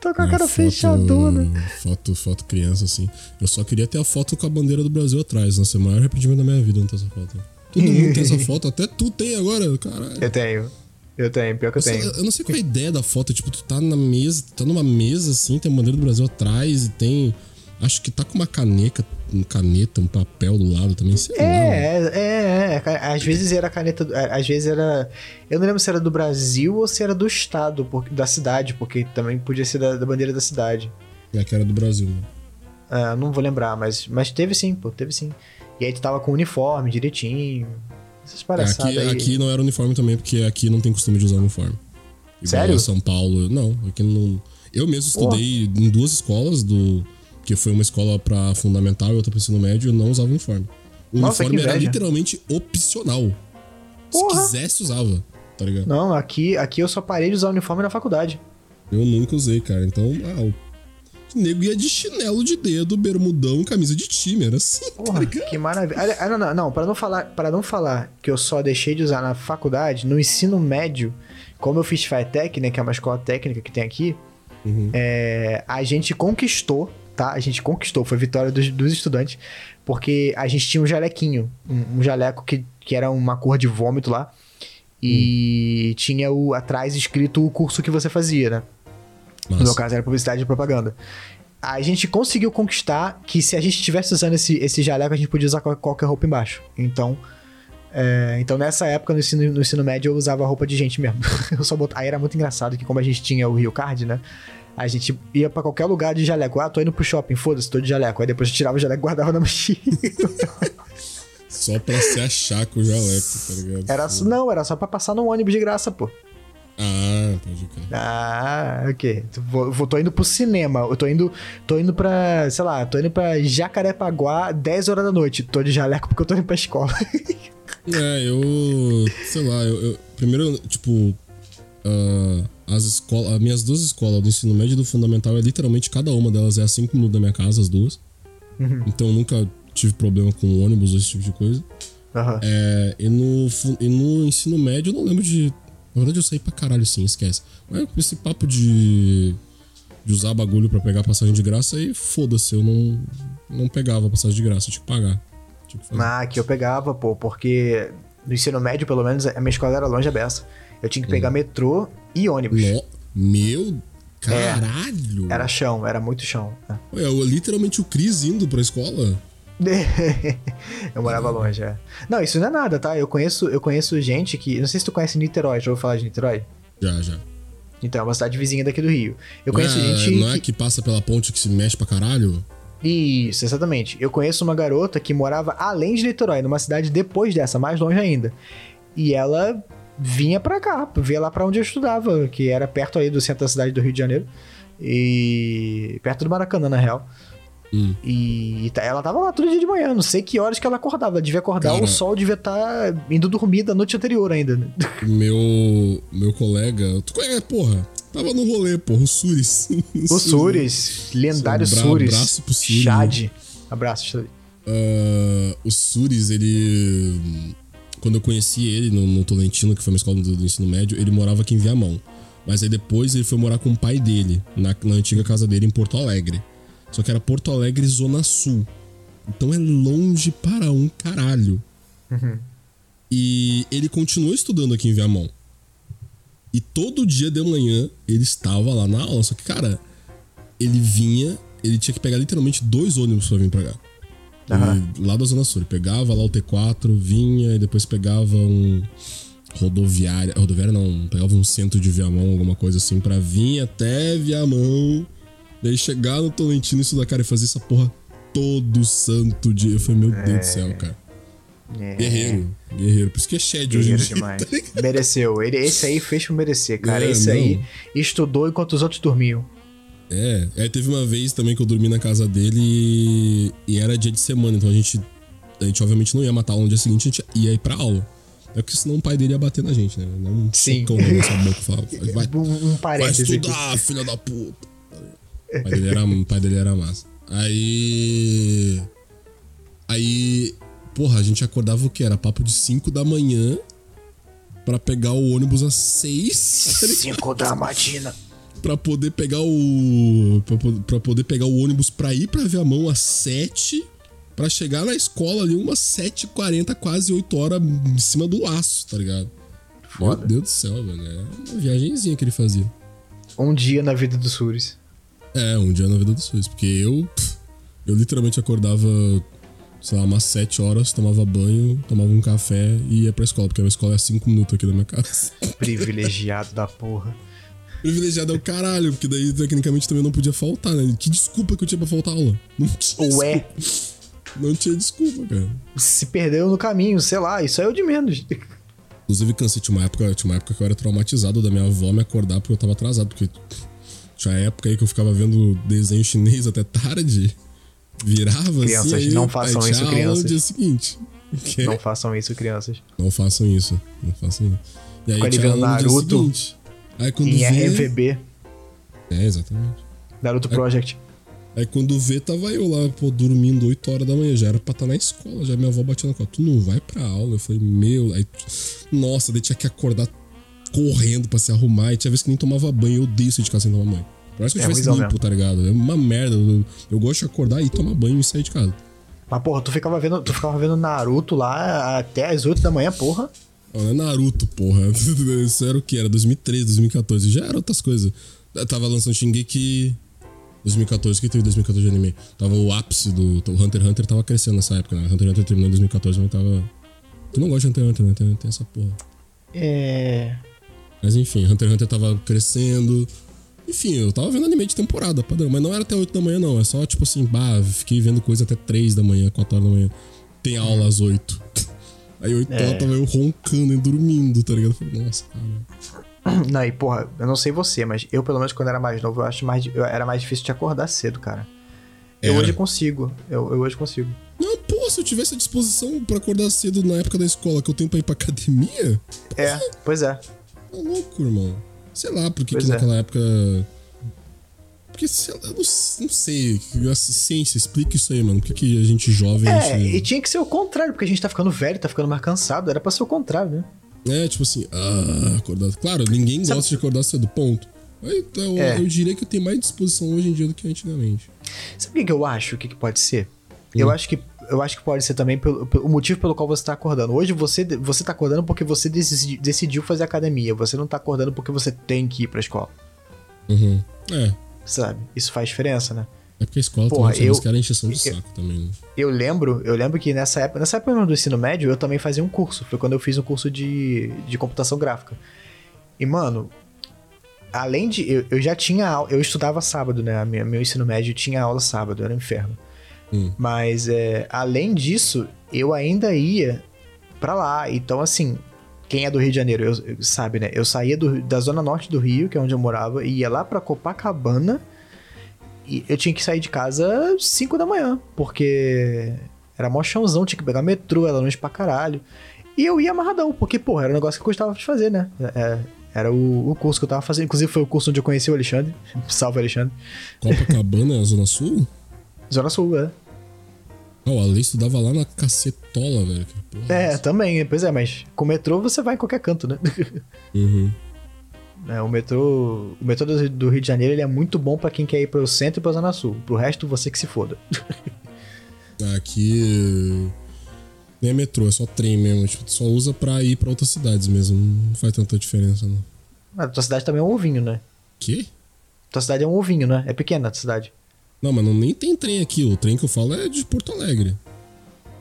Tô com a cara foto, fechadona. Foto, foto criança, assim. Eu só queria ter a foto com a bandeira do Brasil atrás. Nossa, é o maior arrependimento da minha vida não ter essa foto. Todo mundo tem essa foto, até tu tem agora, caralho. Eu tenho. Eu tenho, pior que eu, eu tenho. eu não sei qual é a ideia da foto, tipo, tu tá na mesa, tu tá numa mesa assim, tem a bandeira do Brasil atrás e tem. Acho que tá com uma caneca, um caneta, um papel do lado também, sei é, lá. É, é, é. Às vezes era caneta. Às vezes era. Eu não lembro se era do Brasil ou se era do estado, porque, da cidade, porque também podia ser da, da bandeira da cidade. É que era do Brasil, né? Ah, não vou lembrar, mas, mas teve sim, pô, teve sim. E aí tu tava com o uniforme direitinho. Essas palhaçadas. Aqui, aqui não era uniforme também, porque aqui não tem costume de usar uniforme. Igual Sério? São Paulo. Não, aqui não. Eu mesmo estudei Porra. em duas escolas, do que foi uma escola para fundamental e outra para ensino médio, não usava uniforme. O Nossa, uniforme era literalmente opcional. Porra. Se quisesse, usava, tá ligado? Não, aqui, aqui eu só parei de usar uniforme na faculdade. Eu nunca usei, cara. Então, ah, o nego ia de chinelo de dedo, bermudão, camisa de time, era assim. Tá Porra, tá que maravilha. Ah, não, não, não, para não falar, para não falar que eu só deixei de usar na faculdade, no ensino médio, como eu fiz FATEC, né, que é uma escola técnica que tem aqui, uhum. é, a gente conquistou, tá? A gente conquistou, foi vitória dos, dos estudantes, porque a gente tinha um jalequinho, um, um jaleco que, que era uma cor de vômito lá, e hum. tinha o atrás escrito o curso que você fazia, né? Nossa. No meu caso era publicidade e propaganda. A gente conseguiu conquistar que se a gente estivesse usando esse, esse jaleco, a gente podia usar qualquer roupa embaixo. Então, é, então nessa época, no ensino, no ensino médio, eu usava roupa de gente mesmo. eu só bot... Aí era muito engraçado que como a gente tinha o Rio Card, né? A gente ia para qualquer lugar de jaleco. Ah, tô indo pro shopping, foda-se, tô de jaleco. Aí depois eu tirava o jaleco e guardava na mochila. só pra se achar com o jaleco, tá ligado? Era, não, era só pra passar no ônibus de graça, pô. Ah, pode crer. Ah, ok. Vou, vou, tô indo pro cinema. Eu tô indo, tô indo pra, sei lá, tô indo pra Jacarepaguá 10 horas da noite. Tô de jaleco porque eu tô indo pra escola. é, eu. Sei lá, eu. eu primeiro, tipo. Uh, as escolas. As minhas duas escolas, do ensino médio e do fundamental, é literalmente cada uma delas é a 5 minutos da minha casa, as duas. Uhum. Então eu nunca tive problema com ônibus ou esse tipo de coisa. Uhum. É, e, no, e no ensino médio eu não lembro de na verdade, eu saí pra caralho sim, esquece. Mas esse papo de, de usar bagulho para pegar passagem de graça, aí foda-se, eu não, não pegava passagem de graça, eu tinha que pagar. Tinha que ah, que eu pegava, pô, porque no ensino médio, pelo menos, a minha escola era longe a beça. Eu tinha que pegar hum. metrô e ônibus. Meu caralho! É, era chão, era muito chão. Né? Eu, literalmente o Cris indo pra escola. eu morava longe, é. Não, isso não é nada, tá? Eu conheço, eu conheço gente que. Não sei se tu conhece Niterói, já ouviu falar de Niterói? Já, já. Então, é uma cidade vizinha daqui do Rio. Eu conheço é, gente. Não é que passa pela ponte que se mexe pra caralho? Isso, exatamente. Eu conheço uma garota que morava além de Niterói, numa cidade depois dessa, mais longe ainda. E ela vinha pra cá, via lá pra onde eu estudava, que era perto aí do centro da cidade do Rio de Janeiro. E. perto do Maracanã, na real. Hum. E tá, ela tava lá todo dia de manhã, não sei que horas que ela acordava. Ela devia acordar, Cara, o sol devia estar tá indo dormir da noite anterior ainda. Né? Meu, meu colega, tu conhece, porra, tava no rolê, porra, o Suris. O Suris, lendário Bra Suris. Abraço pro Suris. Chad. Abraço, Chad. Uh, o Suris, ele. Quando eu conheci ele no, no Tolentino, que foi uma escola do, do, ensino médio, ele morava aqui em Viamão. Mas aí depois ele foi morar com o pai dele, na, na antiga casa dele em Porto Alegre. Só que era Porto Alegre, Zona Sul. Então é longe para um caralho. Uhum. E ele continuou estudando aqui em Viamão. E todo dia de manhã ele estava lá na aula. Só que, cara, ele vinha, ele tinha que pegar literalmente dois ônibus pra vir pra cá. Ele- lá da Zona Sul. Ele pegava lá o T4, vinha e depois pegava um rodoviária. Rodoviária não, pegava um centro de Viamão, alguma coisa assim, pra vir até Viamão. Daí chegar no Tolentino e estudar, cara, e fazer essa porra todo santo dia. Eu falei, meu Deus do céu, cara. É, Guerreiro, guerreiro. Por isso que é Shed hoje em dia. demais. tá ligado? Mereceu. Ele, esse aí fez por merecer, cara. É, esse não. aí estudou enquanto os outros dormiam. É, aí teve uma vez também que eu dormi na casa dele e, e era dia de semana, então a gente, a gente obviamente não ia matar aula no dia seguinte, a gente ia ir pra aula. É porque senão o pai dele ia bater na gente, né? Não Sim. socão e falava, vai, Um, vai aqui. estudar, filha da puta. O pai dele era, o pai dele era massa. Aí. Aí. Porra, a gente acordava o que? Era papo de 5 da manhã pra pegar o ônibus às 6. Cinco da matina. Pra poder pegar o. Pra poder pegar o ônibus pra ir pra Viamão às 7. Pra chegar na escola ali umas 7h40, quase 8 horas em cima do laço, tá ligado? Foda. Meu Deus do céu, velho. É uma viagenzinha que ele fazia. Um dia na vida do Suris. É, um dia na vida dos seus. Porque eu. pff, Eu literalmente acordava, sei lá, umas 7 horas, tomava banho, tomava um café e ia pra escola. Porque a minha escola é 5 minutos aqui da minha casa. Privilegiado da porra. Privilegiado é o caralho, porque daí tecnicamente também não podia faltar, né? Que desculpa que eu tinha pra faltar aula? Não tinha Ué, desculpa. Não tinha desculpa, cara. se perdeu no caminho, sei lá, isso é o de menos. Inclusive, cansei, tinha uma época, tinha uma época que eu era traumatizado da minha avó me acordar porque eu tava atrasado. Porque tinha época aí que eu ficava vendo desenho chinês até tarde. Virava Crianças, assim. aí- não façam aí isso, crianças. no dia seguinte. Não façam isso, crianças. Não façam isso. Não façam isso. E aí Fica ali vendo aula no dia Naruto seguinte. Aí quando Em vê... RMVB, É, exatamente. Naruto Project. Aí quando vê, tava eu lá, pô, dormindo 8 horas da manhã. Já era pra estar na escola, já minha avó bateu na cola. Tu não vai pra aula? Eu falei, meu. Aí, nossa, daí tinha que acordar correndo pra se arrumar. E tinha vezes que nem tomava banho. Eu odeio sair de casa sem tomar banho. Parece que eu É tivesse limpo, mesmo. tá ligado? É uma merda. Eu, eu gosto de acordar e tomar banho e sair de casa. Mas, porra, tu ficava vendo, tu ficava vendo Naruto lá até as 8 da manhã, porra. Não é Naruto, porra. Isso era o que? Era 2013, 2014. Já era outras coisas. Eu tava lançando Shingeki 2014. O que teve em 2014 de anime? Tava o ápice do. O Hunter x Hunter tava crescendo nessa época, né? Hunter x Hunter terminou em 2014, mas tava. Tu não gosta de Hunter x Hunter, né? Tem, tem essa porra. É. Mas enfim, Hunter x Hunter tava crescendo. Enfim, eu tava vendo anime de temporada, padrão. Mas não era até 8 da manhã, não. É só tipo assim, bah, fiquei vendo coisa até 3 da manhã, 4 horas da manhã. Tem aula às 8. Aí 8 É. horas tava eu roncando e dormindo, tá ligado? Eu falei, nossa, cara. Não, e porra, eu não sei você, mas eu, pelo menos, quando era mais novo, eu acho mais. eu- era mais difícil de acordar cedo, cara. Eu Era. hoje consigo. Eu, eu hoje consigo. Não, pô, se eu tivesse a disposição pra acordar cedo na época da escola que eu tenho pra ir pra academia, É, pois é. tá louco, irmão. Sei lá, porque Pois que é. naquela época. Porque, eu não, não sei. A ciência explica isso aí, mano. Por que, que a gente jovem. É, gente- e tinha que ser o contrário, porque a gente tá ficando velho, tá ficando mais cansado. Era pra ser o contrário, né? É, tipo assim, ah, acordar. Claro, ninguém Sabe- gosta de acordar cedo, ponto. Então, É. eu diria que eu tenho mais disposição hoje em dia do que antigamente. Sabe o que, que eu acho? O que, que pode ser? Hum. Eu acho que eu acho que pode ser também pelo, pelo- o motivo pelo qual você tá acordando. Hoje você, você tá acordando porque você decidi- decidiu fazer academia. Você não tá acordando porque você tem que ir pra escola. Uhum. É. Sabe? Isso faz diferença, né? É porque a escola Porra, também, eu- os caras encheção de eu- saco também, né? Eu lembro, eu lembro que nessa época, nessa época do ensino médio, eu também fazia um curso. Foi quando eu fiz um curso de, de computação gráfica. E, mano, além de. Eu, eu já tinha aula. Eu estudava sábado, né? A minha- meu ensino médio tinha aula sábado, era um inferno. Hum. Mas, é, além disso, eu ainda ia pra lá. Então, assim, quem é do Rio de Janeiro eu- sabe, né? Eu saía do- da zona norte do Rio, que é onde eu morava, e ia lá pra Copacabana. E eu tinha que sair de casa 5 da manhã, porque era mó chãozão, tinha que pegar metrô, era longe pra caralho. E eu ia amarradão, porque, porra, era um negócio que eu gostava de fazer, né? É, era o, o curso que eu tava fazendo. Inclusive, foi o curso onde eu conheci o Alexandre. Salve, Alexandre. Copacabana é a Zona Sul? Zona Sul, é. Ah, o Ale estudava lá na cacetola, velho. Porra É, essa? também, pois é, mas com metrô você vai em qualquer canto, né? Uhum. É, o metrô, o metrô do, do Rio de Janeiro ele é muito bom pra quem quer ir pro centro e pra Zona Sul. Pro resto, você que se foda. Aqui. Nem é metrô, é só trem mesmo. Tipo, tu só usa pra ir pra outras cidades mesmo. Não faz tanta diferença, não. Mas a tua cidade também é um ovinho, né? Que? Tua cidade é um ovinho, né? É pequena a tua cidade. Não, mas não, nem tem trem aqui. O trem que eu falo é de Porto Alegre.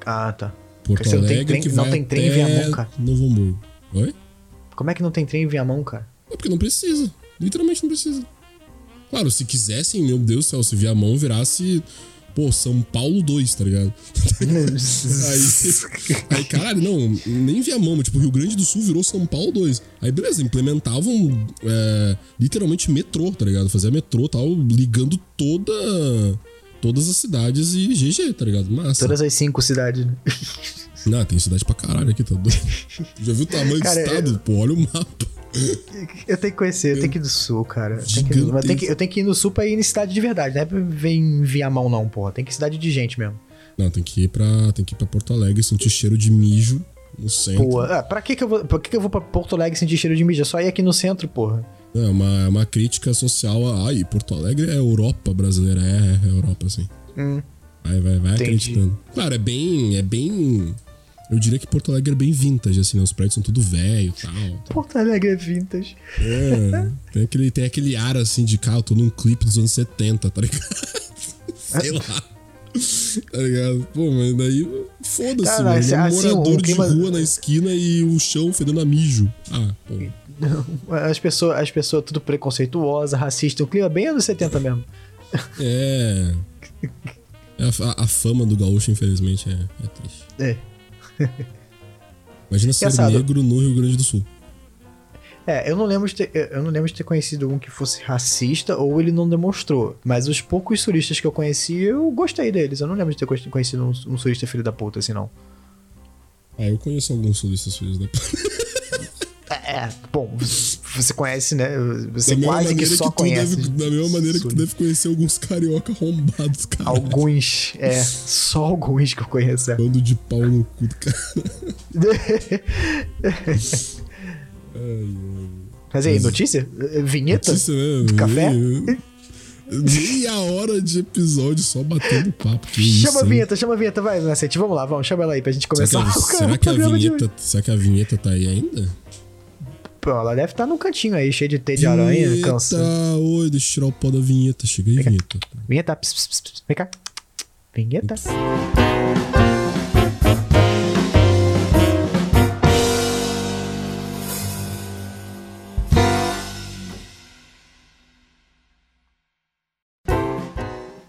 Ah, tá. Porto Você não tem Alegre trem- que não tem trem em Viamão, cara? Novo Hamburgo. Oi? Como é que não tem trem em Viamão, cara? É porque não precisa. Literalmente não precisa. Claro, se quisessem, meu Deus do céu, se Viamão virasse, pô, São Paulo 2, tá ligado? Aí, aí, caralho, não, nem Viamão, mas tipo, Rio Grande do Sul virou São Paulo 2. Aí, beleza, implementavam é, literalmente metrô, tá ligado? Fazia metrô tal, ligando toda. Todas as cidades e GG, tá ligado? Massa. Todas as cinco cidades. né? Não, tem cidade pra caralho aqui, tá doido? Já viu o tamanho Cara, do estado? Pô, olha o mapa. Eu tenho que conhecer, eu tenho que ir do sul, cara. Eu tenho que, eu tenho que- eu tenho que ir no sul pra ir em cidade de verdade, não é pra ver em Viamão, não, porra. Tem que ir cidade de gente mesmo. Não, tem que ir pra, tem que ir pra Porto Alegre, sentir cheiro de mijo no centro. Pô, ah, pra que que eu vou, pra que que eu vou pra Porto Alegre sentir cheiro de mídia? É só ir aqui no centro, porra. É uma, é uma crítica social a. Ai, Porto Alegre é Europa brasileira. É, é Europa, assim. Hum. Vai, vai, vai Entendi. acreditando. Claro, é bem. É bem. Eu diria que Porto Alegre é bem vintage, assim, né? Os prédios são tudo velho e tal. Porto Alegre é vintage. É, tem, aquele, tem aquele ar, assim, de carro, tô num clipe dos anos 70, tá ligado? Sei lá. Tá ligado? Pô, mas daí. Foda-se, mano. assim, Um assim, o morador clima- de rua na esquina e o chão fedendo a mijo. Ah, pô. As pessoas, as pessoas tudo preconceituosas, racistas, um clima bem anos 70 mesmo. É. É A, a fama do gaúcho, infelizmente, é, é triste. É. Imagina ser negro no Rio Grande do Sul. É, eu não lembro de ter, eu não lembro de ter conhecido um que fosse racista ou ele não demonstrou. Mas os poucos turistas que eu conheci, eu gostei deles. Eu não lembro de ter conhecido- um, um filho da puta assim, não. Ah, eu conheço alguns sulistas filhos da É, bom, você conhece, né? Você quase que só tu conhece. Deve, da mesma maneira que tu deve conhecer alguns carioca arrombados, cara. Alguns, é, só alguns que eu conheço. é. Bando de pau no cu do cara. Ai, Mas aí, notícia? Vinheta? Notícia, né? Do café? Meia hora de episódio só batendo papo. Que isso, chama a hein? vinheta, chama a vinheta, vai, Nascente. Vamos lá, vamos, chama ela aí pra gente Será começar que, o a, será que a vinheta, será que a vinheta tá aí ainda? Ela deve estar num cantinho aí, cheio de teia de aranha, Vinheta, cansa. Oi, deixa eu tirar o pó da vinheta. Chega aí, vinheta. Vinheta, ps, ps, ps, vem cá. Vinheta.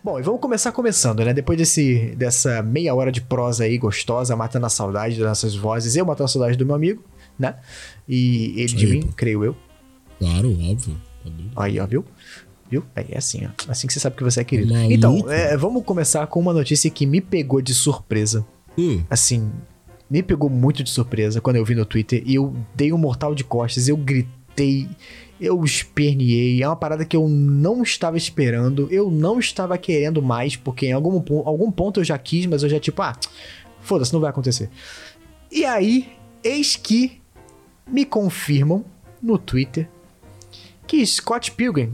Bom, e vamos começar começando, né? Depois desse, dessa meia hora de prosa aí gostosa, matando a saudade das nossas vozes, eu matando a saudade do meu amigo, né? E ele Isso de aí, mim, pô. creio eu. Claro, óbvio. Tá. Aí, ó, viu? Viu? Aí é assim, ó. Assim que você sabe que você é querido. Maluco. Então, é, vamos começar com uma notícia que me pegou de surpresa. Hum, Assim, me pegou muito de surpresa quando eu vi no Twitter e eu dei um mortal de costas, eu gritei, eu esperneei. É uma parada que eu não estava esperando, eu não estava querendo mais, porque em algum, algum ponto eu já quis, mas eu já tipo, ah, foda-se, não vai acontecer. E aí, eis que me confirmam no Twitter que Scott Pilgrim,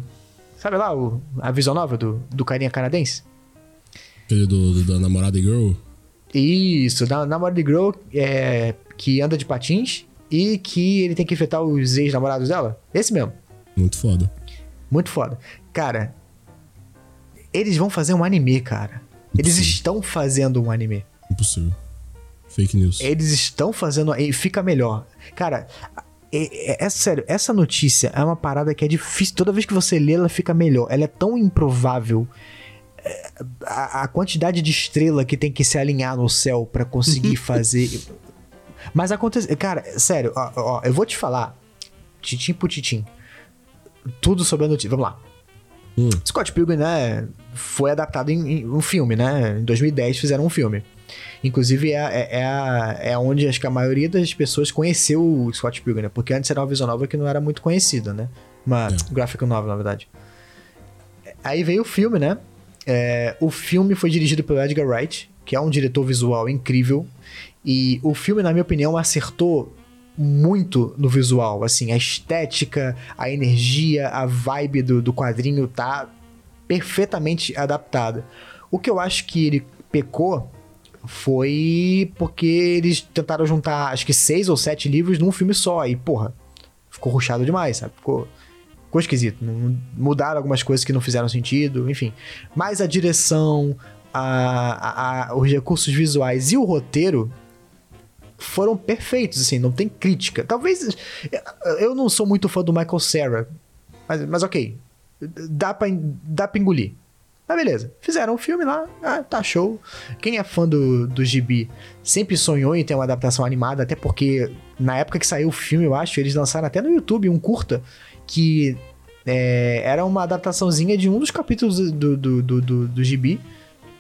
sabe lá o, a visão nova do, do carinha canadense? aquele do, do- da namorada girl. Isso, da namorada de Girl é, que anda de patins e que ele tem que enfrentar os ex-namorados dela. Esse mesmo. Muito foda. Muito foda. Cara, eles vão fazer um anime, cara. Eles estão fazendo um anime. Impossível. Fake news. Eles estão fazendo. E fica melhor. Cara, é, é- é sério, essa notícia é uma parada que é difícil. Toda vez que você lê, ela fica melhor. Ela é tão improvável. É, A, a quantidade de estrela que tem que se alinhar no céu pra conseguir fazer. Mas acontece. Cara, sério, ó, ó, eu vou te falar. Titim por titim. Tudo sobre a notícia. Vamos lá. Hum, Scott Pilgrim, né, foi adaptado em, em um filme, né? Em 2010 fizeram um filme. Inclusive é, é, é, a- é onde acho que a maioria das pessoas conheceu o Scott Pilgrim, né? Porque antes era uma visual novel que não era muito conhecida, né? Uma É. graphic novel, na verdade. Aí veio o filme, né? É, o filme foi dirigido pelo Edgar Wright, que é um diretor visual incrível. E o filme, na minha opinião, acertou muito no visual. Assim, a estética, a energia, a vibe do, do quadrinho tá perfeitamente adaptada. O que eu acho que ele pecou foi porque eles tentaram juntar, acho que seis ou sete livros num filme só. E, porra, ficou ruchado demais, sabe? Ficou, ficou esquisito. Mudaram algumas coisas que não fizeram sentido, enfim. Mas a direção, a, a, a, os recursos visuais e o roteiro foram perfeitos, assim, não tem crítica. Talvez. Eu não sou muito fã do Michael Cera, mas, mas ok. Dá pra, dá pra engolir. Mas beleza, fizeram um filme lá, ah, tá show. Quem é fã do, do Gibi sempre sonhou em ter uma adaptação animada, até porque na época que saiu o filme, eu acho, eles lançaram até no YouTube um curta que é, era uma adaptaçãozinha de um dos capítulos do, do, do, do, do Gibi.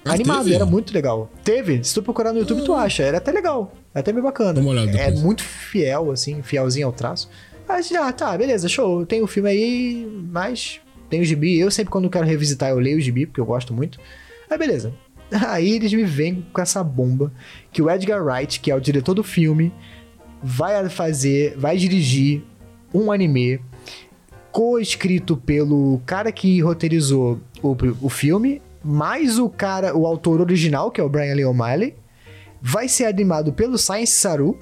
Ah, animado, teve? era muito legal. Teve, se tu procurar no YouTube, tu ah. acha. Era até legal. Até meio bacana. É muito fiel, assim, fielzinho ao traço. Mas, ah, tá, beleza, show. Tem o filme aí, mas tem o gibi. Eu sempre, quando quero revisitar, eu leio o gibi, porque eu gosto muito. Aí, beleza. Aí eles me vêm com essa bomba que o Edgar Wright, que é o diretor do filme, vai fazer, vai dirigir um anime co-escrito pelo cara que roteirizou o, o filme, mais o cara, o autor original, que é o Brian Lee O'Malley, vai ser animado pelo Science Saru,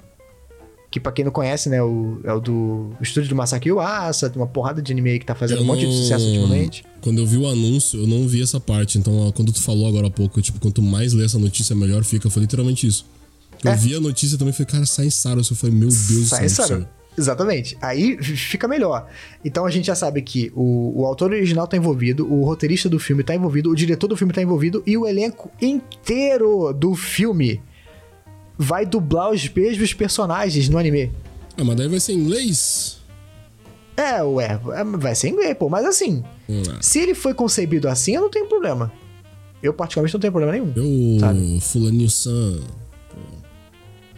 que pra quem não conhece, né, o, é o do o estúdio do Masaki Uasa, tem uma porrada de anime aí que tá fazendo eu um monte de sucesso ultimamente. Quando eu vi o anúncio, eu não vi essa parte, então quando tu falou agora há pouco, tipo, quanto mais lê essa notícia, melhor fica, foi literalmente isso. Eu é. vi a notícia também, falei, cara, Science Saru, eu falei, meu Deus do céu. Saru. Exatamente. Aí fica melhor. Então a gente já sabe que o, o autor original tá envolvido, o roteirista do filme tá envolvido, o diretor do filme tá envolvido e o elenco inteiro do filme vai dublar os mesmos personagens no anime. Ah, mas daí vai ser em inglês? É, ué, vai ser em inglês, pô. Mas assim, hum. se ele foi concebido assim, eu não tenho problema. Eu, particularmente, não tenho problema nenhum. Eu, fulaninho-san...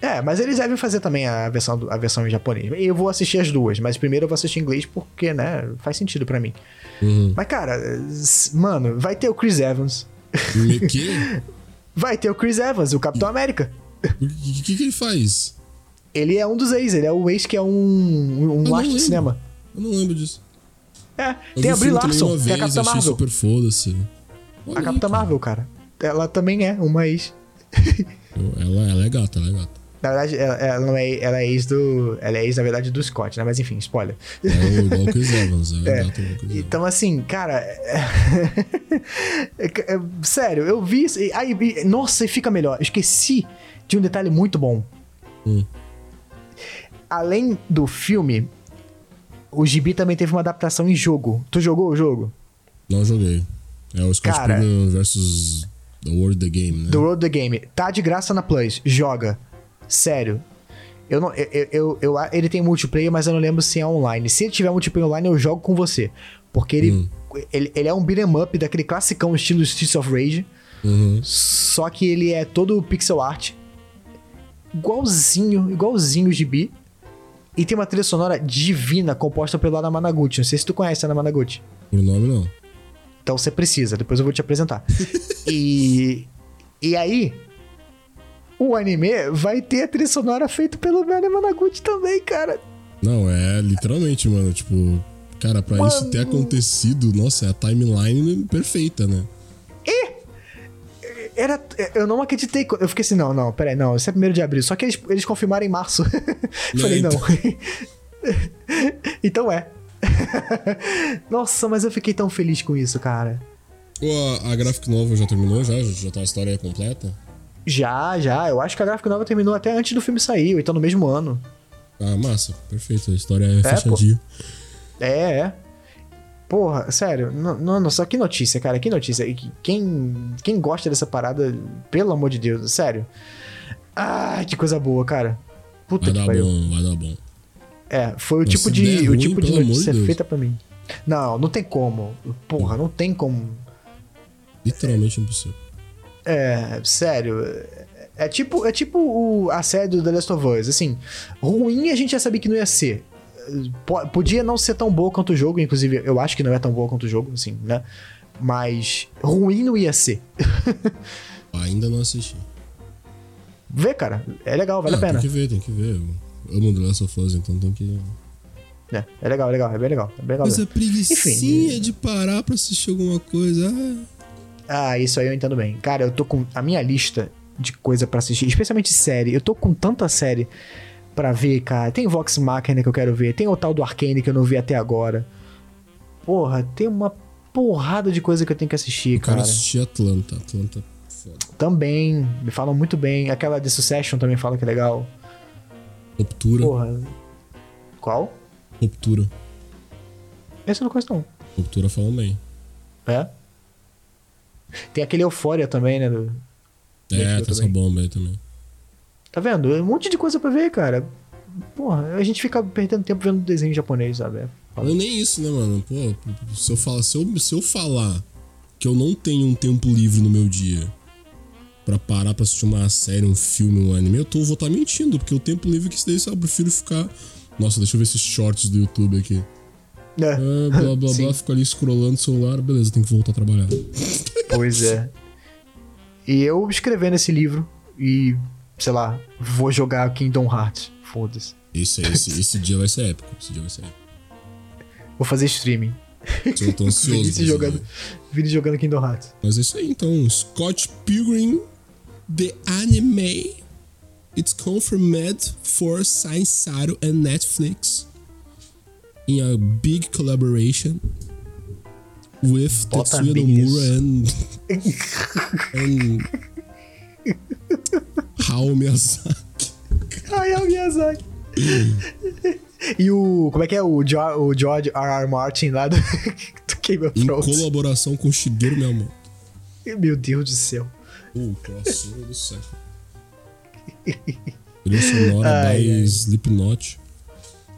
É, mas eles devem fazer também a versão, a versão em japonês. Eu vou assistir as duas, mas primeiro eu vou assistir em inglês porque, né, faz sentido para mim. Uhum. Mas, cara, mano, vai ter o Chris Evans. O quê? vai ter o Chris Evans, o Capitão América. O que, que, que, ele faz? Ele é um dos ex, ele é o ex que é um, um arte de cinema. Eu não lembro disso. É, eu tem a Brie Larson, é a Capitã Marvel. super foda-se. A Capitã Marvel, cara. Ela também é uma ex. ela, ela é gata, ela é gata. Na verdade, ela, ela, não é, ela é ex do. Ela é ex, na verdade, do Scott, né? Mas enfim, spoiler. É igual o Chris Evans, é, é. Então, assim, cara. É, é, sério, eu vi. Aí, nossa, e fica melhor. Eu esqueci de um detalhe muito bom. Hum. Além do filme, o Gibi também teve uma adaptação em jogo. Tu jogou o jogo? Não joguei. É o Scott Pilgrim versus The World the Game, né? The World the Game. Tá de graça na Plus. Joga. Sério. Eu não, eu, eu, eu, ele tem multiplayer, mas eu não lembro se é online. Se ele tiver multiplayer online, eu jogo com você. Porque ele, hum. ele, ele é um beat'em up daquele classicão estilo Streets of Rage. Uhum. Só que ele é todo pixel art igualzinho, igualzinho o gibi. E tem uma trilha sonora divina composta pelo Ana Managuchi. Não sei se tu conhece Ana Managuchi. Por nome, não. Então você precisa, depois eu vou te apresentar. e. E aí. O anime vai ter a trilha sonora feita pelo Ana Managuchi também, cara. Não, é literalmente, mano. Tipo, cara, pra mano... isso ter acontecido, nossa, é a timeline perfeita, né? E era, eu não acreditei. Eu fiquei assim, não, não, peraí, não, isso é primeiro de abril. Só que eles, eles confirmaram em março. Falei, não. então é. Nossa, mas eu fiquei tão feliz com isso, cara. A, a Graphic Novel já terminou? Já? Já tá a história completa? Já, já. Eu acho que a Graphic Novel terminou até antes do filme sair, ou então no mesmo ano. Ah, massa. Perfeito. A história é, é fechadinha. É, é. Porra, sério, não, só que notícia, cara, que notícia. Quem, quem gosta dessa parada, pelo amor de Deus, sério. Ah, que coisa boa, cara. Puta vai que dar pariu. bom, vai dar bom. É, foi o tipo de, ruim, o tipo de notícia de feita pra mim. Não, não tem como. Porra, não tem como. Literalmente impossível. É, sério. É tipo, é tipo o, a série do The Last of Us, assim. Ruim a gente já sabia que não ia ser podia não ser tão boa quanto o jogo, inclusive eu acho que não é tão boa quanto o jogo, assim, né? Mas ruim não ia ser. Ainda não assisti. Vê, cara, é legal, vale ah, a pena. Tem que ver, tem que ver. Eu amo The Last of Us, então tem que. É, é legal, é legal, é bem legal. É bem legal Mas é preguiçinha Enfim, de parar pra assistir alguma coisa. Ah. Ah, isso aí eu entendo bem. Cara, eu tô com. A minha lista de coisa pra assistir, especialmente série. Eu tô com tanta série pra ver, cara. Tem Vox Machina que eu quero ver, tem o tal do Arcane que eu não vi até agora. Porra, tem uma porrada de coisa que eu tenho que assistir, Eu quero cara. assistir Atlanta. Atlanta, foda. Também, me falam muito bem. Aquela de Succession também fala que é legal. Ruptura. Porra. Qual? Ruptura. Esse eu não conheço, não. Ruptura falam bem. É? Tem aquele Euphoria também, né? do- É, essa também. bomba aí também. Tá vendo? Um monte de coisa pra ver, cara. Porra, a gente fica perdendo tempo vendo desenho japonês, sabe? É. Não, nem isso, né, mano? Pô, se eu, falar, se, eu, se eu falar que eu não tenho um tempo livre no meu dia pra parar pra assistir uma série, um filme, um anime, eu tô, vou estar mentindo, porque o tempo livre que se daí, eu prefiro ficar. Nossa, deixa eu ver esses shorts do YouTube aqui. É, Ah, blá blá Sim. blá, fico ali scrollando o celular, beleza, tem que voltar a trabalhar. pois é. E eu escrevendo esse livro e, sei lá, vou jogar Kingdom Hearts. Foda-se. Esse, esse, esse dia vai ser épico. Esse dia vai ser épico. Vou fazer streaming. Eu tô ansioso. esse jogando. Vinícius jogando Kingdom Hearts. Mas é isso aí, então. Scott Pilgrim, The Anime. It's confirmed for Science Saru and Netflix. In a big collaboration with Bota Tetsuya Nomura and, and Hao Miyazaki. Ai, é o Miyazaki. e o. Como é que é? O, jo o George R. R. Martin lá do, do Game of Em Thrones. colaboração com Shigeru Miyamoto. Meu Deus do céu. O crossover do século. Trilha sonora Ai, ai. Slipknot.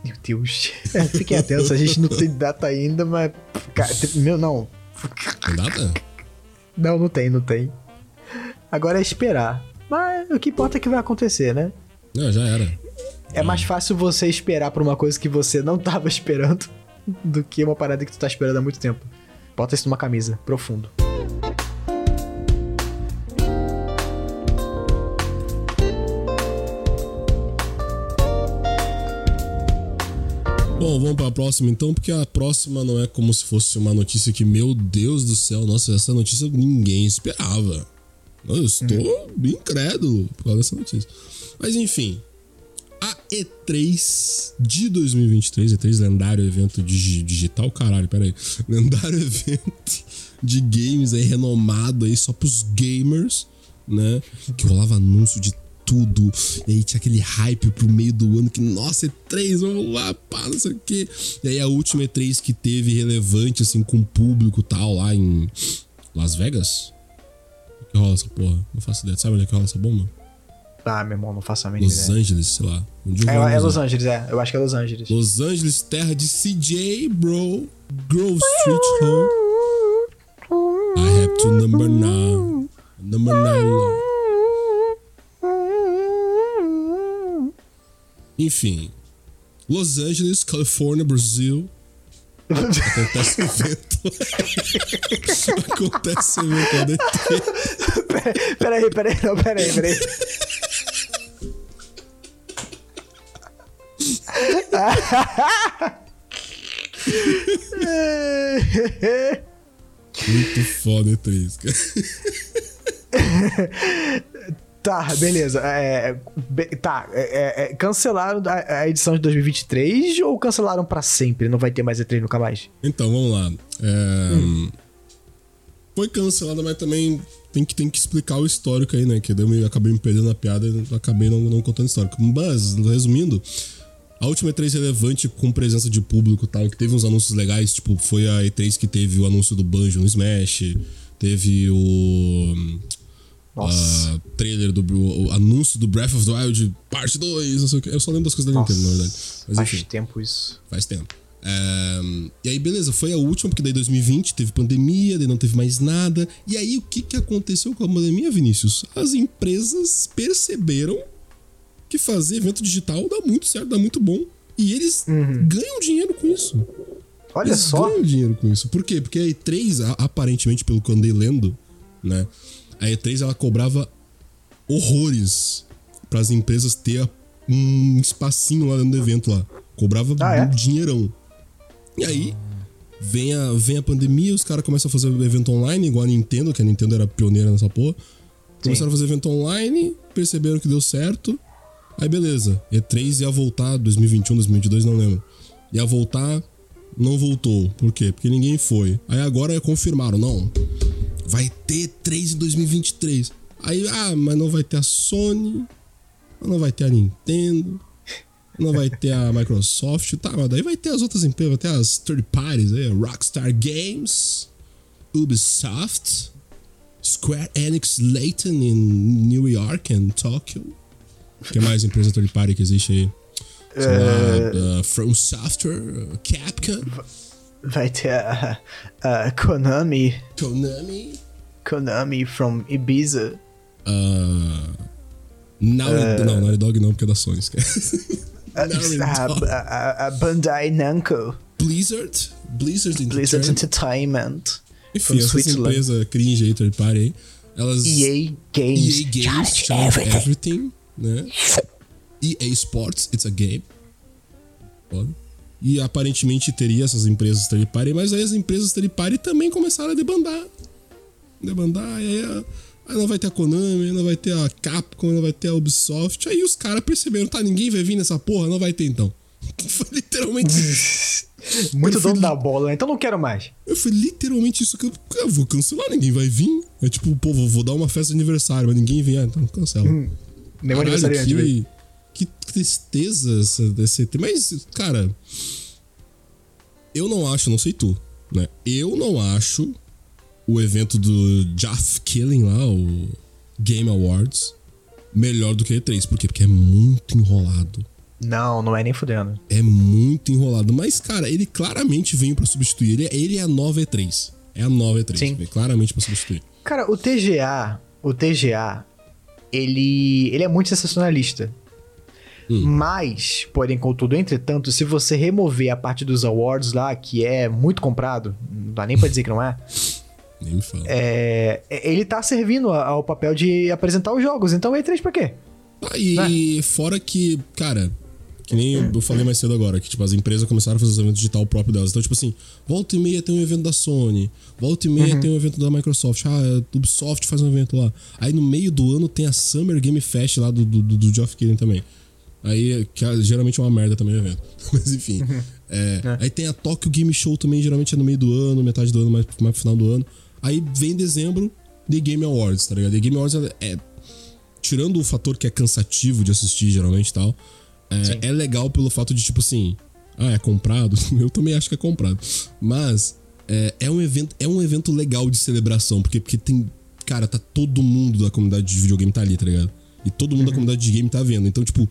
Meu Deus. É, fiquem atentos, a gente não tem data ainda, mas. Cara, meu, não. Tem data? Não, não tem, não tem. Agora é esperar. Mas o que importa é que vai acontecer, né? Não, já era. É mais fácil você esperar por uma coisa que você não tava esperando do que uma parada que tu tá esperando há muito tempo. Bota isso numa camisa, profundo. Bom, vamos pra próxima então, porque a próxima não é como se fosse uma notícia que, meu Deus do céu, nossa, essa notícia ninguém esperava. Eu estou incrédulo por causa dessa notícia. Mas enfim, a E3 de 2023, E3 lendário evento digi- digital, caralho, peraí. Lendário evento de games aí renomado aí só pros gamers, né? Que rolava anúncio de tudo. E aí tinha aquele hype pro meio do ano que, nossa, E3, vamos lá, pá, não sei o quê. E aí a última E3 que teve relevante, assim, com o público e tal, lá em Las Vegas. O que rola essa porra? Não faço ideia. Sabe onde é que rola essa bomba? Ah, meu irmão, não faço a mínima Los ideia. Angeles, sei lá. Um É, é Los Angeles, é. Eu acho que é Los Angeles. Los Angeles, terra de CJ, bro. Grove Street Home. I have to number nine. Number nine. Enfim. Los Angeles, Califórnia, Brasil. Acontece o evento. Acontece o evento dentro. peraí, peraí, não, peraí, peraí. Muito foda, E3, cara. Tá, beleza. É, be- tá, é, é, é, cancelaram a, a edição de 2023 ou cancelaram pra sempre? Não vai ter mais E3 nunca mais? Então, vamos lá. É, Foi cancelada, mas também tem que, tem que explicar o histórico aí, né? Que eu me- acabei me perdendo na piada e acabei não, não contando histórico. Mas, resumindo, a última E3 relevante com presença de público e tal, que teve uns anúncios legais, tipo, foi a E3 que teve o anúncio do Banjo no Smash, teve o. Nossa. ah, trailer do. O, o anúncio do Breath of the Wild, parte 2, não sei o que. Eu só lembro das coisas da Nintendo, na verdade. Mas faz enfim. tempo isso. Faz tempo. É, e aí, beleza, foi a última, porque daí 2020 teve pandemia, daí não teve mais nada. E aí, o que, que aconteceu com a pandemia, Vinícius? As empresas perceberam que fazer evento digital dá muito certo, dá muito bom. E eles ganham dinheiro com isso. Olha Eles só. ganham dinheiro com isso. Por quê? Porque a E3, a- aparentemente, pelo que eu andei lendo, né? A E3 ela cobrava horrores para as empresas ter um espacinho lá dentro do evento lá. Cobrava Ah, é? um dinheirão. E aí, vem a, vem a pandemia, os caras começam a fazer evento online, igual a Nintendo, que a Nintendo era pioneira nessa porra. Começaram Sim. a fazer evento online, perceberam que deu certo. Aí beleza, E3 ia voltar 2021, 2022, não lembro. Ia voltar, não voltou. Por quê? Porque ninguém foi. Aí agora confirmaram, não. Vai ter E3 em 2023. Aí, ah, mas não vai ter a Sony, não vai ter a Nintendo, não vai ter a Microsoft, tá, mas daí vai ter as outras empresas, vai ter as third parties aí, Rockstar Games, Ubisoft, Square Enix Layton em New York e Tóquio. que mais empresa third party que existe aí? Sei lá, uh, From Software, Capcom. Vai ter a, a Konami. Konami. Konami from Ibiza. Uh, Naughty, uh, não, Naughty Dog não, porque é da Sony, esquece. a, a, a, Bandai Namco. Blizzard. Blizzard Entertainment. Blizzard Entertainment. Enfim, essas empresas cringe aí, third party aí, elas... EA Games. EA Games, Challenge everything. everything, né? EA Sports, it's a game. Pode. E aparentemente teria essas empresas third party, mas aí as empresas third party também começaram a debandar. Debandar, e aí Aí não vai ter a Konami, não vai ter a Capcom, não vai ter a Ubisoft. Aí os caras perceberam, tá, ninguém vai vir nessa porra, não vai ter então. Foi literalmente Muito dono da bola, né? então não quero mais. Eu fui literalmente isso que eu, eu, vou cancelar, ninguém vai vir. É tipo, pô, vou, vou dar uma festa de aniversário, mas ninguém vem, ah, então cancela. Hum, nem aniversário que, que tristeza essa, desse tema. Mas, cara, eu não acho, não sei tu, né? Eu não acho o evento do Jeff Killing lá, o Game Awards, melhor do que E3. Por quê? Porque é muito enrolado. Não, não é nem fudendo. É muito enrolado. Mas, cara, ele claramente veio para substituir. Ele, é, ele é a nova E3. É a nova E3. Sim. Veio claramente para substituir. Cara, o TGA, o TGA, ele, ele é muito sensacionalista. Hum. Mas, porém, contudo, entretanto, se você remover a parte dos awards lá, que é muito comprado, não dá nem pra dizer que não é, nem me fala. É, ele tá servindo ao papel de apresentar os jogos, então E3 pra quê? Ah, e né? fora que, cara, que nem eu falei mais cedo agora, que tipo, as empresas começaram a fazer os eventos digital próprio delas. Então, tipo assim, volta e meia tem um evento da Sony, volta e meia uhum. tem um evento da Microsoft, ah, a Ubisoft faz um evento lá. Aí no meio do ano tem a Summer Game Fest lá do, do, do Geoff Keighley também. Aí, que é, geralmente é uma merda também o evento. Mas enfim. É, é. Aí tem a Tokyo Game Show também, geralmente é no meio do ano, metade do ano, mais, mais pro final do ano. Aí vem dezembro, The Game Awards, tá ligado? The Game Awards é, é tirando o fator que é cansativo de assistir geralmente e tal, é, é, legal pelo fato de, tipo assim, ah, é comprado? Eu também acho que é comprado. Mas é, é, um, evento, é um evento legal de celebração, porque, porque tem. Cara, tá todo mundo da comunidade de videogame tá ali, tá ligado? E todo mundo uhum. da comunidade de game tá vendo. Então, tipo,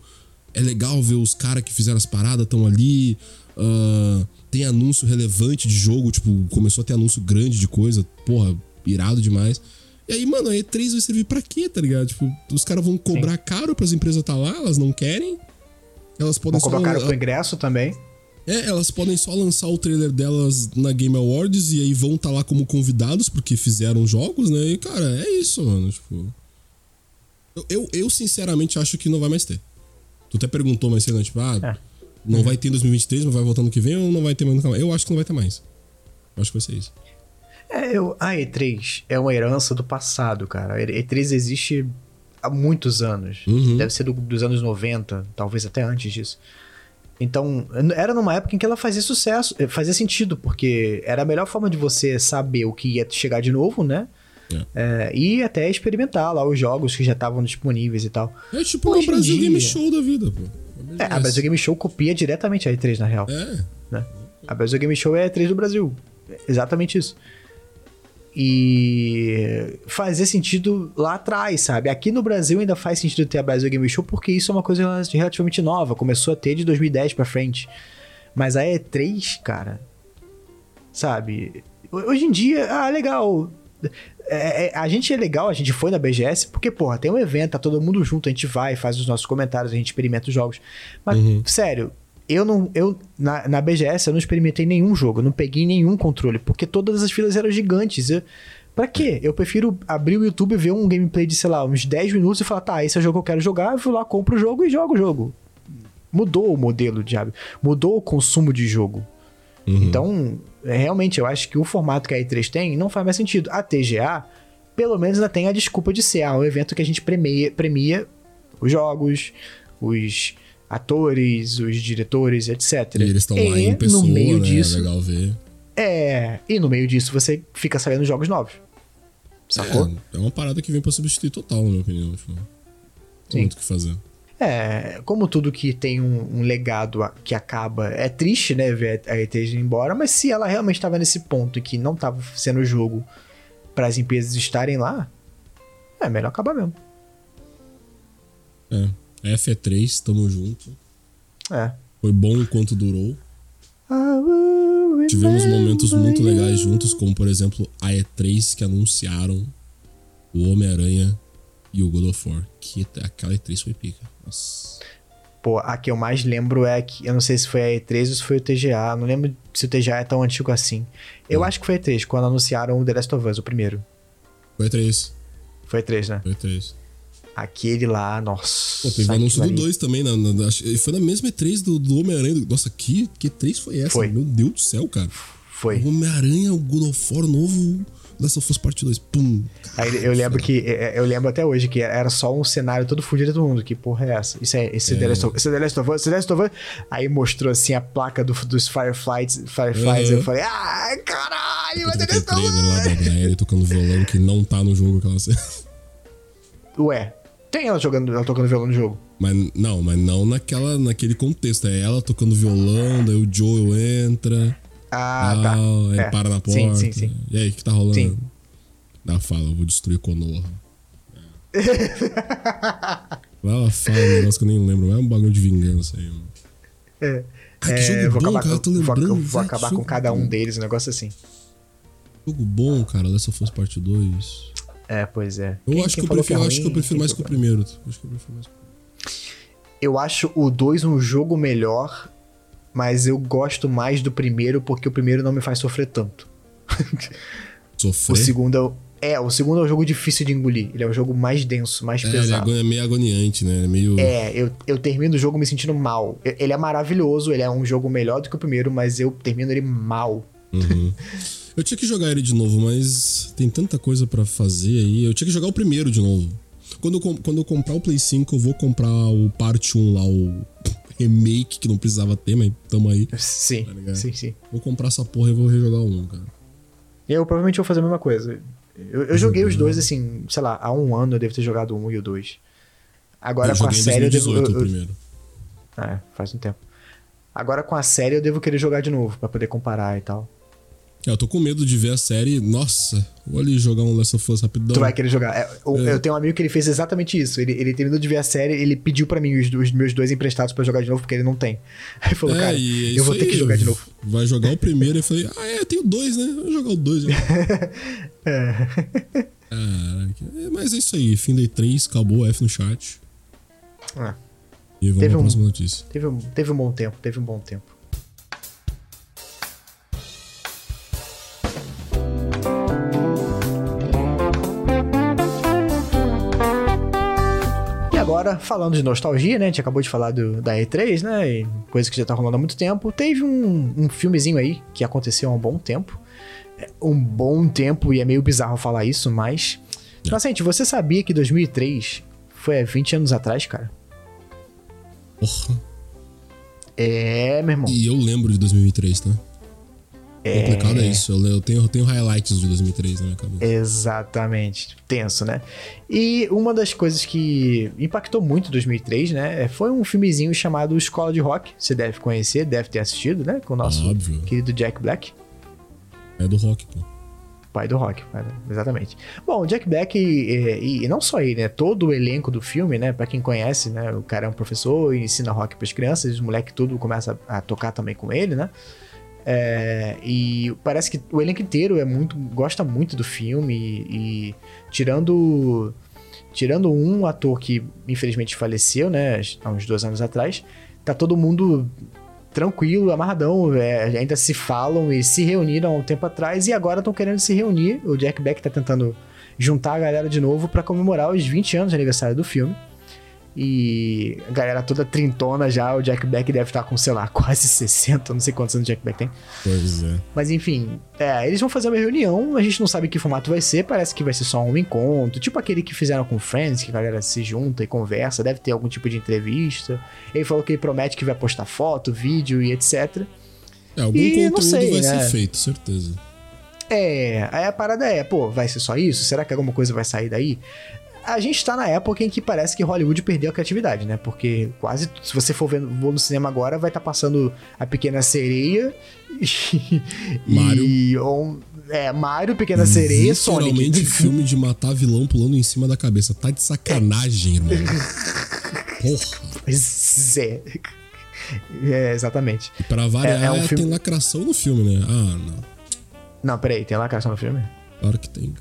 é legal ver os caras que fizeram as paradas tão ali. Uh, tem anúncio relevante de jogo, tipo, começou a ter anúncio grande de coisa, porra, irado demais. E aí, mano, a E3 vai servir pra quê, tá ligado? Tipo, os caras vão cobrar Sim. caro pras empresas estar tá lá, elas não querem. Elas podem vão cobrar caro pro ingresso também. É, elas podem só lançar o trailer delas na Game Awards e aí vão estar tá lá como convidados porque fizeram jogos, né? E, cara, é isso, mano. Tipo. Eu, eu, eu sinceramente acho que não vai mais ter. Tu até perguntou mais cedo, né? Tipo, ah. É não uhum. vai ter em 2023, mas vai voltar no que vem ou não vai ter mais nunca mais? Eu acho que não vai ter mais. Eu acho que vai ser isso. É, eu, a E3 é uma herança do passado, cara. A E3 existe há muitos anos. Uhum. Deve ser do, dos anos 90, talvez até antes disso. Então, era numa época em que ela fazia sucesso, eh, fazia sentido, porque era a melhor forma de você saber o que ia chegar de novo, né? É. É, e até experimentar lá os jogos que já estavam disponíveis e tal. É tipo o Brasil dia... Game Show da vida, pô. É, a Brasil Game Show copia diretamente a E3, na real. É. Né? A Brasil Game Show é a E3 do Brasil. Exatamente isso. E fazia sentido lá atrás, sabe? Aqui no Brasil ainda faz sentido ter a Brasil Game Show porque isso é uma coisa relativamente nova. Começou a ter de 2010 pra frente. Mas a E3, cara, sabe? Hoje em dia, ah, legal. É, é, a gente é legal, a gente foi na BGS, porque, porra, tem um evento, tá todo mundo junto, a gente vai, faz os nossos comentários, a gente experimenta os jogos. Mas, uhum. sério, eu não. Eu, na, na BGS, eu não experimentei nenhum jogo, eu não peguei nenhum controle, porque todas as filas eram gigantes. Eu, pra quê? Eu prefiro abrir o YouTube, ver um gameplay de, sei lá, uns 10 minutos e falar, tá, esse é o jogo que eu quero jogar, eu vou lá, compro o jogo e jogo o jogo. Mudou o modelo de mudou o consumo de jogo. Uhum. Então, é, realmente, eu acho que o formato que a E3 tem não faz mais sentido. A TGA pelo menos ainda tem a desculpa de ser ah, um evento que a gente premia, premia os jogos, os atores, os diretores, etc. E eles estão lá em pessoa, no meio né? disso, É legal ver. é, e no meio disso você fica sabendo jogos novos. Sacou? É, é uma parada que vem pra substituir total, na minha opinião. Tipo, tem muito o que fazer. É, como tudo que tem um, um legado a- que acaba, é triste, né, ver a E3 ir embora, mas se ela realmente estava nesse ponto e que não estava sendo o jogo para as empresas estarem lá, é melhor acabar mesmo. É. F3, tamo junto. É. Foi bom enquanto durou. Tivemos momentos muito legais juntos, como por exemplo a E3 que anunciaram o Homem-Aranha e o God of War. Que aquela E3 foi pica. Nossa. Pô, a que eu mais lembro é que, eu não sei se foi a E3 ou se foi o TGA, não lembro se o TGA é tão antigo assim. Eu Hum. acho que foi a E3, quando anunciaram o The Last of Us, o primeiro. Foi E3. Foi a E3, né? Foi E3. Aquele lá, nossa. Pô, teve o anúncio do ali. 2 também. Na, na- na- foi na mesma E3 do, do Homem-Aranha. Nossa, que, que E3 foi essa? Foi. Meu Deus do céu, cara. Foi. O Homem-Aranha, o God of War novo. Last of Us Part 2. Pum. Aí eu lembro que é, eu lembro até hoje que era só um cenário todo fudido do mundo. Que porra é essa? Isso é esse The Last of esse é The Last of Us, esse é The Last of Us. Aí mostrou assim a placa do, dos Fireflies, Fireflies. Eu falei, ai, caralho, vai The Last of lá Us. da, Ellie tocando violão que não tá no jogo aquela cena. Ué, tem ela jogando, ela tocando violão no jogo. Mas não, mas não naquela, naquele contexto. É ela tocando violão, daí o Joel entra. Ah, tal, aí tá. É. para na porta. Sim, sim, sim. E aí, o que tá rolando? Sim. Ela fala, eu vou destruir Konoha. Ela fala um negócio que eu nem lembro, mas é um bagulho de vingança aí, mano. É. Cara, que É, jogo vou bom, acabar, cara, eu tô vou, lembrando, vou velho, acabar com cada um bom. deles, um negócio assim. Jogo bom, cara, Last of Us Part 2. É, pois é. Eu Quem- acho que quem eu falou prefiro, é acho que eu ruim, prefiro mais que o falou primeiro. Acho que eu prefiro mais que o primeiro. Eu acho o 2 um jogo melhor, mas eu gosto mais do primeiro porque o primeiro não me faz sofrer tanto. O Sofrer. segundo é o- é, o segundo é um jogo difícil de engolir. Ele é um jogo mais denso, mais É, ele é pesado. ago- é meio agoniante, né? É meio. É, eu, eu termino o jogo me sentindo mal. Ele é maravilhoso, ele é um jogo melhor do que o primeiro, mas eu termino ele mal. Uhum. Eu tinha que jogar ele de novo, mas tem tanta coisa pra fazer aí. Eu tinha que jogar o primeiro de novo. Quando eu, quando eu comprar o Play 5, eu vou comprar o parte 1 lá, o remake, que não precisava ter, mas tamo aí. Sim, Tá sim, sim. Vou comprar essa porra e vou rejogar o 1, cara. Eu provavelmente vou fazer a mesma coisa. Eu, eu joguei os dois, assim, sei lá, há um ano eu devo ter jogado o um e o dois. Agora eu com a série eu devo. 2018 eu- eu- primeiro. É, faz um tempo. Agora com a série eu devo querer jogar de novo, pra poder comparar e tal. É, eu tô com medo de ver a série. Nossa, vou ali jogar um Last of Us rapidão. Tu vai querer jogar. É, o- É. Eu tenho um amigo que ele fez exatamente isso. Ele, ele terminou de ver a série, ele pediu pra mim os, os meus dois emprestados pra jogar de novo, porque ele não tem. Aí ele falou, É, cara, é eu vou ter aí, que jogar de novo. Vai jogar o primeiro e eu falei, ah, é, tenho dois, né? Vou jogar o dois. Caraca. É, mas é isso aí, fim da E3, acabou, F no chat. Ah, E vamos Teve pra um- próxima notícia. teve, um, teve um bom tempo, teve um bom tempo. Agora, falando de nostalgia, né? A gente acabou de falar do, da E3, né? E coisa que já tá rolando há muito tempo. Teve um, um filmezinho aí que aconteceu há um bom tempo. É, Um bom tempo, e é meio bizarro falar isso, mas. Mas, gente, você sabia que 2003 foi há 20 anos atrás, cara? Porra. É, meu irmão. E eu lembro de 2003, tá? É. Complicado é isso. Eu, tenho, eu tenho highlights de 2003 na minha cabeça. Exatamente. Tenso, né? E uma das coisas que impactou muito 2003, né? Foi um filmezinho chamado Escola de Rock. Você deve conhecer, deve ter assistido, né? Com o nosso Óbvio. querido Jack Black. É do rock, pô. Pai do rock, exatamente. Bom, o Jack Black, e, e- e não só ele, né? Todo o elenco do filme, né? Pra quem conhece, né? O cara é um professor e ensina rock pras crianças, os moleques tudo começa a tocar também com ele, né? É, e parece que o elenco inteiro é muito gosta muito do filme e, e tirando tirando um ator que infelizmente faleceu, né, há uns dois anos atrás, tá todo mundo tranquilo, amarradão, é, ainda se falam e se reuniram há um tempo atrás e agora estão querendo se reunir. O Jack Black tá tentando juntar a galera de novo pra comemorar os 20 anos de aniversário do filme. E a galera toda trintona já, o Jack Black deve estar com, sei lá, quase 60, não sei quantos anos o Jack Black tem. Pois é. Mas enfim, é, eles vão fazer uma reunião, a gente não sabe que formato vai ser, parece que vai ser só um encontro, tipo aquele que fizeram com Friends, que a galera se junta e conversa, deve ter algum tipo de entrevista. Ele falou que ele promete que vai postar foto, vídeo e etc. É, algum E conteúdo sei, vai né? ser feito, certeza. É, aí a parada é, pô, vai ser só isso? Será que alguma coisa vai sair daí? A gente tá na época em que parece que Hollywood perdeu a criatividade, né? Porque quase, se você for ver no cinema agora, vai estar passando a Pequena Sereia e... Mario. E, ou- é, Mario, Pequena Sereia Sonic. Literalmente filme de matar vilão pulando em cima da cabeça. Tá de sacanagem, irmão. Porra. Pois é. É, exatamente. E pra variar, É- é um filme- tem lacração no filme, né? Ah, não. Não, peraí, tem lacração no filme? Claro que tem.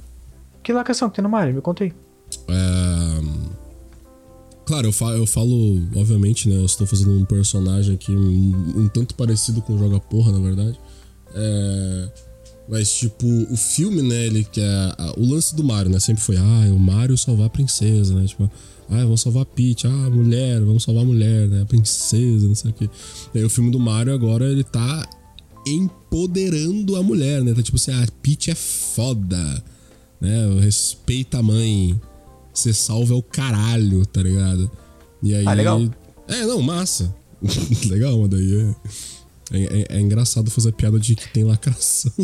Que lacração que tem no Mario? Me contei. É... Claro, eu falo, eu falo, obviamente, né? Eu estou fazendo um personagem aqui um, um tanto parecido com Joga Porra, na verdade. É... Mas, tipo, o filme, né? Ele que é. O lance do Mario, né? Sempre foi, ah, é o Mario salvar a princesa, né? Tipo, ah, vamos salvar a Peach, ah, mulher, vamos salvar a mulher, né? A princesa, não sei o quê. E aí o filme do Mario agora, ele tá empoderando a mulher, né? Tá tipo assim, ah, a Peach é foda, né? Respeita a mãe. Você salva é o caralho, tá ligado? E aí. Ah, legal. É, não, massa. legal, mas daí é. É, é- é engraçado fazer a piada de que tem lacração.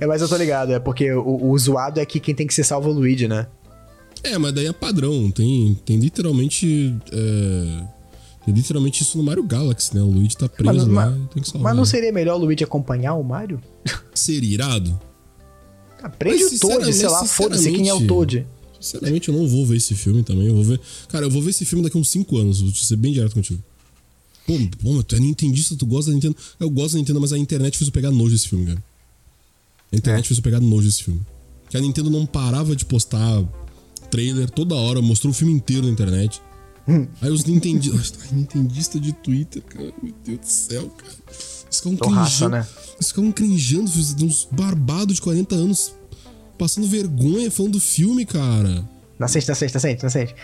É, mas eu tô ligado, é porque o, o zoado é que quem tem que ser salvo é o Luigi, né? é, mas daí é padrão. Tem, tem literalmente. é, tem literalmente isso no Mario Galaxy, né? O Luigi tá preso Mas, lá mas- tem que salvar. mas não seria melhor o Luigi acompanhar o Mario? Seria irado? Aprende o Toad, sei lá, foda-se quem é o Toad. Sinceramente, eu não vou ver esse filme também. Eu vou ver. Cara, eu vou ver esse filme daqui a uns 5 anos. Vou ser bem direto contigo. Pô, pô, tu é nintendista, tu gosta da Nintendo. Eu gosto da Nintendo, mas a internet fez eu pegar nojo desse filme, cara. A internet É. fez eu pegar nojo desse filme. Que a Nintendo não parava de postar trailer toda hora, mostrou o filme inteiro na internet. Aí os nintendistas. Nintendista de Twitter, cara. Meu Deus do céu, cara. Eles ficam crinjando. né? Eles ficam crinjando, uns barbados de 40 anos passando vergonha falando do filme, cara. Nascente, nascente, nascente, nascente.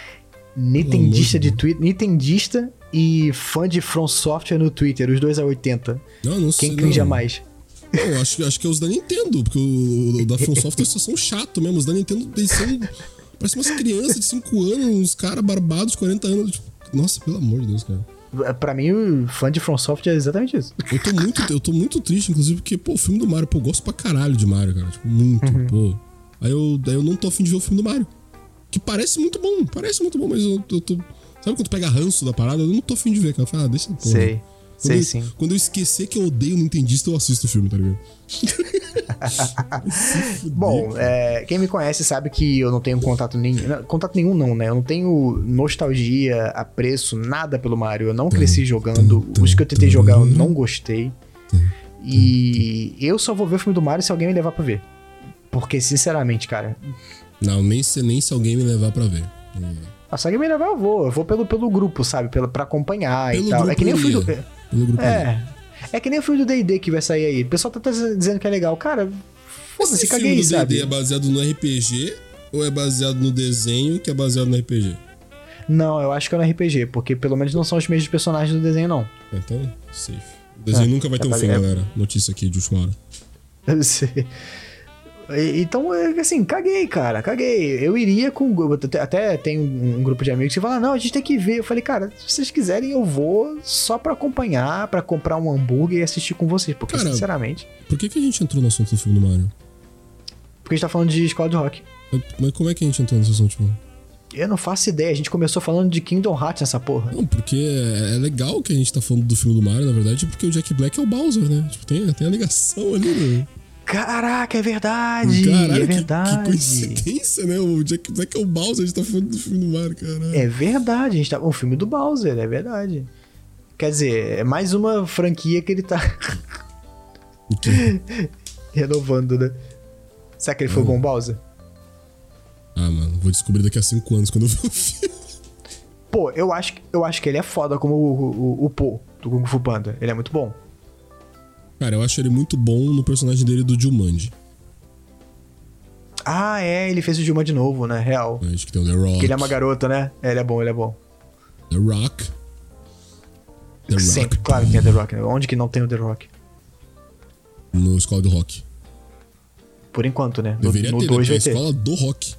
Nintendista Pelo amor de de Twitter. Nintendista e fã de From Software no Twitter, os dois a 80. Não, não sei. Quem crinja não. mais? Não, acho, que- acho que é os da Nintendo, porque o, o da From Software só são chato mesmo. Os da Nintendo, eles são. Parece umas crianças de 5 anos, uns caras barbados de 40 anos. Tipo, nossa, pelo amor de Deus, cara. Pra mim, o fã de From Software é exatamente isso. Eu tô muito, eu tô muito triste, inclusive, porque, pô, o filme do Mario, pô, eu gosto pra caralho de Mario, cara. Tipo, muito, Uhum. pô. Aí eu, daí eu não tô afim de ver o filme do Mario. Que parece muito bom, parece muito bom, mas eu, eu tô. Sabe quando tu pega ranço da parada? Eu não tô afim de ver, cara. Eu falo, ah, deixa porra. Sei. Quando Sei eu, sim. Quando eu esquecer que eu odeio o Nintendista, eu assisto o filme, tá ligado? Bom, é, quem me conhece sabe que eu não tenho contato nenhum. Contato nenhum, não, né? Eu não tenho nostalgia, apreço, nada pelo Mario. Eu não cresci jogando. Os que eu tentei jogar, eu não gostei. E eu só vou ver o filme do Mario se alguém me levar pra ver. Porque, sinceramente, cara, Não, nem se, nem se alguém me levar pra ver. Ah, se alguém me levar, eu vou. Eu vou pelo, pelo grupo, sabe? Pela, pra acompanhar Pelo e tal. É que nem o eu filme do. É. É que nem o filme do DD que vai sair aí. O pessoal tá dizendo que é legal. Cara, foda-se, Esse caguei, filme do sabe? D&D é baseado no RPG ou é baseado no desenho que é baseado no RPG? Não, eu acho que é no RPG, porque pelo menos não são os mesmos personagens do desenho, não. Então, safe. O desenho É, nunca vai ter um tá fim, galera. Notícia aqui de última hora. Eu sei. Então, é, assim, caguei, cara, caguei. Eu iria com. Até, até tem um, grupo de amigos que fala: não, a gente tem que ver. Eu falei, cara, se vocês quiserem, eu vou só pra acompanhar, pra comprar um hambúrguer e assistir com vocês. Porque, Cara, sinceramente. Por que, que a gente entrou no assunto do filme do Mario? Porque a gente tá falando de escola de rock. Mas como é que a gente entrou nesse assunto? Tipo? Eu não faço ideia, a gente começou falando de Kingdom Hearts nessa porra. Não, porque é é legal que a gente tá falando do filme do Mario, na verdade, porque o Jack Black é o Bowser, né? Tipo, tem, tem a ligação ali, né? Caraca, é verdade! É que- verdade. Que, coincidência, né? O Jack Black é o Bowser, a gente tá falando do filme do Mario, caralho. É verdade, a gente tá. Um filme do Bowser, é verdade. Quer dizer, é mais uma franquia que ele tá O quê? renovando, né? Será que ele foi Hum. bom Bowser? Ah, mano, vou descobrir daqui a cinco anos quando eu ver o filme. Pô, eu acho, que- eu acho que ele é foda como o, o, o Po do Kung Fu Panda. Ele é muito bom. Cara, eu acho ele muito bom no personagem dele do Jumanji. Ah, é, ele fez o Dilma de novo, né? Real. Acho que tem o The Rock. Que ele é uma garota, né? É, ele é bom, ele é bom. The Rock. The Sempre, Rock. claro que tem The Rock. né? Onde que não tem o The Rock? No Escola do Rock. Por enquanto, né? No Deveria ter, 2 né? vai É ter. Escola do Rock.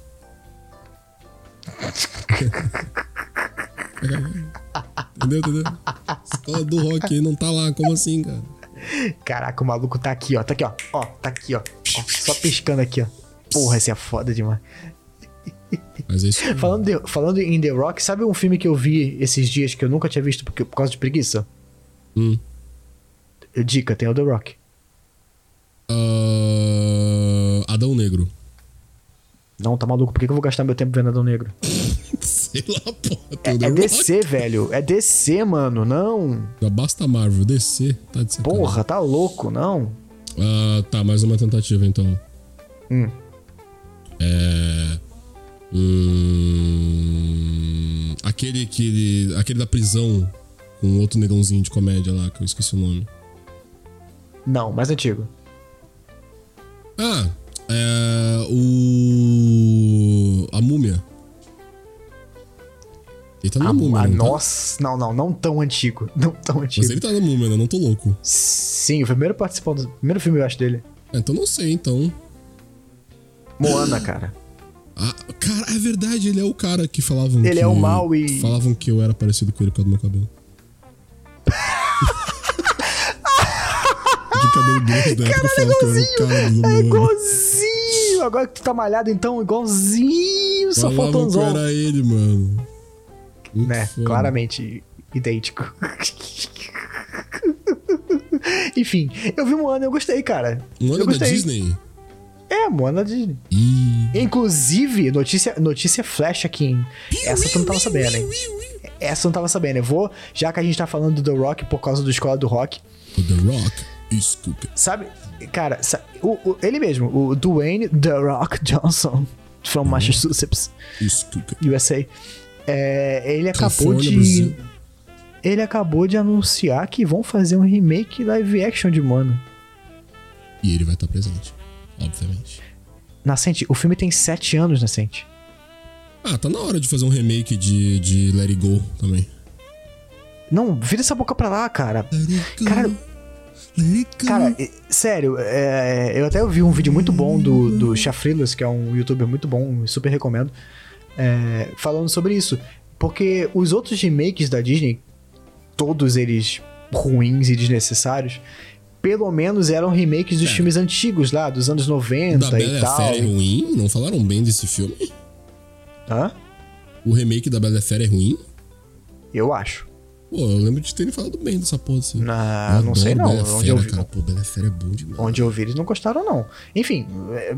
entendeu, entendeu? Escola do Rock aí não tá lá, como assim, cara? Caraca, o maluco tá aqui, ó. Tá aqui, ó. Ó, tá aqui, ó. Ó, só piscando aqui, ó. Porra, esse é foda demais. Mas é isso. Falando, de- falando em The Rock, sabe um filme que eu vi esses dias que eu nunca tinha visto porque, por causa de preguiça? Hum. Dica, tem o The Rock. Ah, Adão Negro. Não, tá maluco? Por que eu vou gastar meu tempo vendo Adão Negro? Sei lá, porra. É, é. DC, velho. É DC, mano. Não. Já basta Marvel, DC. Tá de sacanagem. Porra, tá louco, não. Ah, tá, mais uma tentativa então. Hum. É. Hum, aquele, aquele, aquele da prisão com outro negãozinho de comédia lá, que eu esqueci o nome. Não, mais antigo. Ah, é. O. A múmia. Ele tá na múmia, ah, não tá? nossa. Não, não, não tão antigo. Não tão antigo. Mas ele tá na múmia, né? Não tô louco. Sim, o primeiro participante. O primeiro filme eu acho dele. Ah, então não sei, então. Moana, cara. Ah, cara, é verdade, ele é o cara que falavam que. Ele é o mal e- Falavam que eu era parecido com ele por causa do meu cabelo. de cabelo na época falavam que eu era o cara do É igualzinho! Agora que tu tá malhado, então, igualzinho. Só faltou uns que era ele, mano. Né, claramente idêntico. Enfim, eu vi Moana e eu gostei, cara. Ano eu da gostei. Disney? É, Moana Disney. Ih. Inclusive, notícia, notícia flash aqui, hein? Essa tu não tava sabendo, hein? Essa eu não tava sabendo. Eu vou, já que a gente tá falando do The Rock por causa do Escola do Rock, O The Rock is cooking. sabe? Cara, sa- o, o- ele mesmo, o Dwayne The Rock Johnson, from Massachusetts, Is cooking. USA, é, ele acabou de. Ele acabou de anunciar que vão fazer um remake live action de Moana. E ele vai estar presente, obviamente. Nascente, o filme tem 7 anos, Nascente. Ah, tá na hora de fazer um remake de, de Let It Go também. Não, vira essa boca pra lá, cara. Go, Cara, e- sério, é, eu até vi um vídeo muito bom do, do Chafrilas, que é um youtuber muito bom, super recomendo, é, falando sobre isso. Porque os outros remakes da Disney, todos eles ruins e desnecessários, pelo menos eram remakes dos É. filmes antigos lá, dos anos 90 da Bela e e a tal. Fera é ruim? Não falaram bem desse filme? Hã? O remake da Bela Fera é ruim? Eu acho. Pô, eu lembro de terem falado bem dessa porra. Assim. Não sei não. Bela Onde Fera, eu vi, cara. Pô, Bela Fera é bom demais. onde eu vi, eles não gostaram, não. Enfim, é,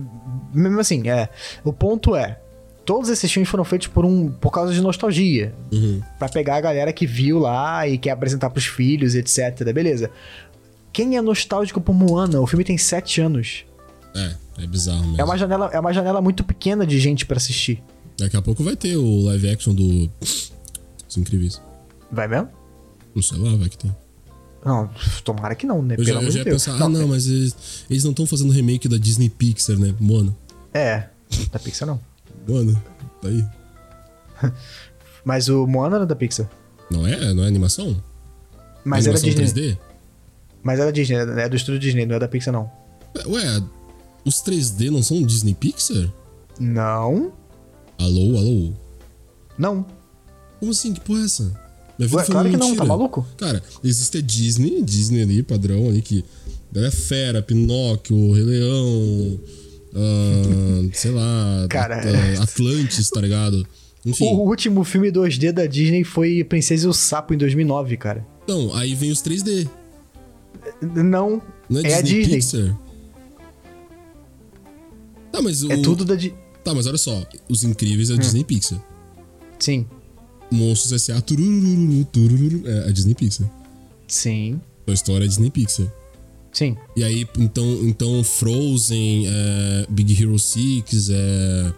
mesmo assim, é, o ponto é, todos esses filmes foram feitos por um por causa de nostalgia. Uhum. Pra pegar a galera que viu lá e quer apresentar pros filhos, etc. Beleza. Quem é nostálgico por Moana? O filme tem 7 anos. É, é bizarro mesmo. É uma janela, é uma janela muito pequena de gente pra assistir. Daqui a pouco vai ter o live action do. Os Incríveis. Vai mesmo? Não sei lá, vai que tem. Não, tomara que não, né? Eu Pelo já, eu amor já de ia Deus. pensar, ah, não, mas eles, eles não estão fazendo remake da Disney Pixar, né? Moana. É, da Pixar não. Moana, tá aí. Mas o Moana era da Pixar. Não é? Não é animação? Mas era animação Disney. 3D? Mas era Disney, é do estúdio Disney, não é da Pixar não. Ué, os 3D não são Disney Pixar? Não? Alô, alô? Não. Como assim? Que porra é essa? Minha vida Ué, foi claro que não, mentira. tá maluco? Cara, existe a Disney, Disney ali, padrão ali, que ela é fera, Pinóquio, Rei Leão, ah, sei lá, Cara, At- Atlantis, tá ligado? Enfim, O último filme 2D da Disney foi Princesa e o Sapo em 2009, cara. então, aí vem os 3D. Não, Não é, é, a Disney, Disney. Pixar? Tá, mas o... É tudo da Disney. Tá, mas olha só, Os Incríveis é a Disney Pixar. Sim, Monstros S.A. turururu, turururu, é a Disney Pixar. sim, Toy Story é a Disney Pixar. Sim. E aí, então, então Frozen, é, Big Hero 6, é,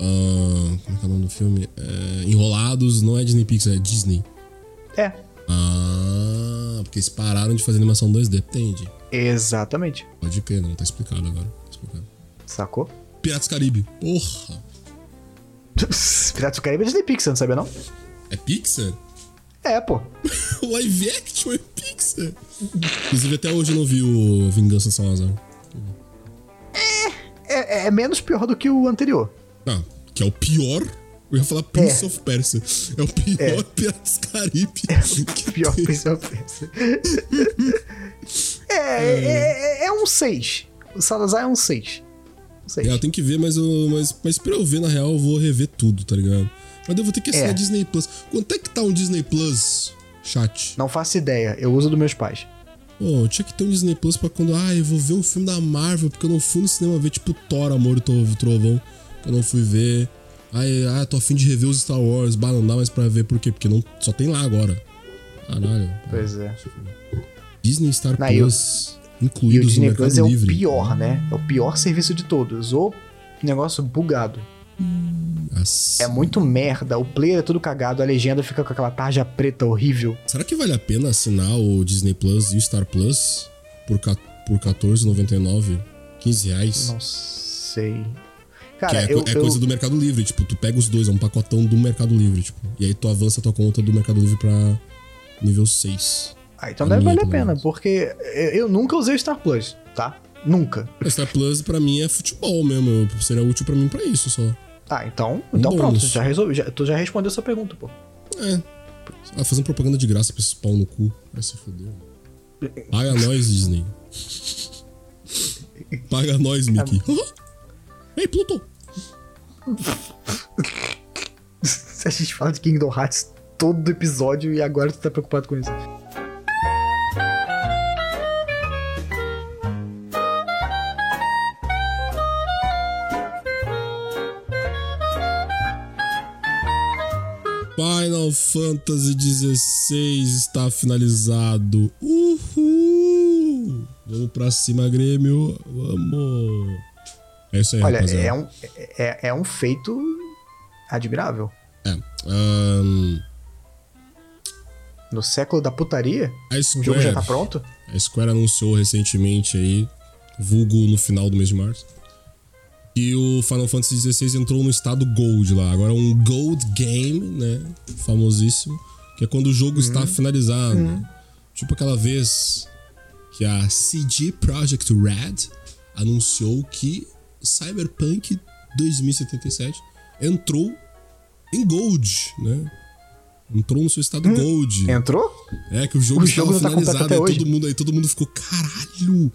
ah, como é que é o nome do filme? É, Enrolados não é Disney Pixar, é Disney. É, Ah, porque eles pararam de fazer animação 2D, entende? exatamente. Pode crer, não tá explicado agora. Tá explicado. Sacou? Piratas do Caribe. Porra. Piratas do Caribe é Disney Pixar, não sabia não? É Pixar? É, pô. o live action é Pixar. Inclusive, até hoje eu não vi o Vingança Salazar. É, é menos pior do que o anterior. Ah, que é o pior. Eu ia falar Prince of Persia. É o pior É. Piratas Caribe. Que pior Prince of Persia. é, é, é, é um 6. O Salazar é um 6. Um 6. É, eu tenho que ver, mas, eu, mas, mas pra eu ver, na real, eu vou rever tudo, tá ligado? Mas eu vou ter que assinar É. Disney Plus. Quanto é que tá um Disney Plus, chat? Não faço ideia, eu uso dos meus pais. Pô, tinha que ter um Disney Plus pra quando. Ah, eu vou ver um filme da Marvel, porque eu não fui no cinema ver, tipo, Thor, Amor e Tro- Trovão, que eu não fui ver. Ai, ah, tô afim de rever os Star Wars, bah, não dá mais pra ver, por quê? Porque não, só tem lá agora. Caralho. Pois é. Disney Star Não, e o- Plus, E o incluídos Disney Plus é o Livre. pior, né? É o pior serviço de todos. O negócio bugado. É muito merda. O player é tudo cagado, a legenda fica com aquela tarja preta horrível. Será que vale a pena assinar o Disney Plus e o Star Plus por, ca- por R$14,99? 15 reais? Não sei. Cara, é, eu, é eu- coisa do Mercado Livre, tipo, tu pega os dois, é um pacotão do Mercado Livre, tipo. E aí tu avança a tua conta do Mercado Livre pra nível 6. Ah, então deve Anual, valer a pena, menos. porque eu eu nunca usei o Star Plus, tá? Nunca. O Star Plus pra mim é futebol mesmo, eu- seria útil pra mim pra isso só. Ah, então, então pronto, já resolvi, já, tu já respondeu essa pergunta, pô. É. Ah, fazendo propaganda de graça pra esses pau no cu. Vai se foder. Paga nós, Disney. Paga nós, Mickey. Ei, Pluto! a gente fala de Kingdom Hearts todo episódio e agora tu tá preocupado com isso. Final Fantasy XVI está finalizado. Uhul! Vamos pra cima, Grêmio. Vamos! É isso aí, Olha, rapaziada. é um, é, é um feito admirável. É. ahn, No século da putaria, a o jogo já Square, tá pronto? a Square anunciou recentemente aí, vulgo no final do mês de março, que o Final Fantasy XVI entrou no estado Gold lá. Agora é um Gold Game, né? Famosíssimo. Que é quando o jogo está finalizado. Tipo aquela vez que a CG Project Red anunciou que Cyberpunk 2077 entrou em Gold, né? Entrou no seu estado Gold. Entrou? É, que o jogo O estava jogo tá finalizado. aí, hoje. todo mundo, aí todo mundo ficou, caralho,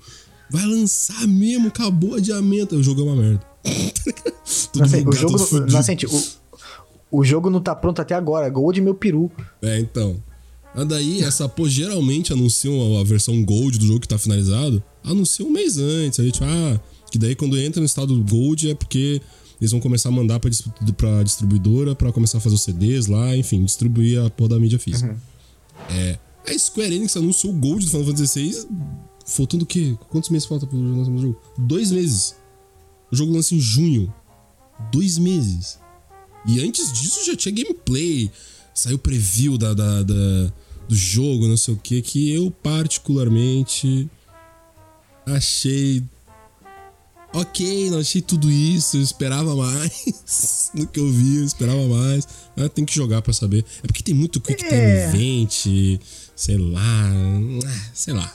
vai lançar mesmo, acabou o adiamento. Aí O jogo é uma merda. Nascente, o jogo. Nascente, o, o jogo não tá pronto até agora. Gold meu peru. É, então. Mas daí, essa, pô, geralmente anunciam a, a versão Gold do jogo que tá finalizado, anunciam um mês antes. Aí, tipo, ah, que daí quando entra no estado Gold é porque eles vão começar a mandar pra, pra distribuidora pra começar a fazer os CDs lá, enfim, distribuir a porra da mídia física. É. A Square Enix anunciou o Gold do Final Fantasy VI, faltando o quê? Quantos meses falta pro lançamento do jogo? Dois meses. O jogo lança em junho. Dois meses. E antes disso já tinha gameplay. Saiu preview da, da, da- do jogo, não sei o que, que eu particularmente achei. Ok, não achei tudo isso, eu esperava mais do que eu vi, eu esperava mais. Mas tem que jogar pra saber. É porque tem muito Quick Time É. Event, sei lá, ah, sei lá.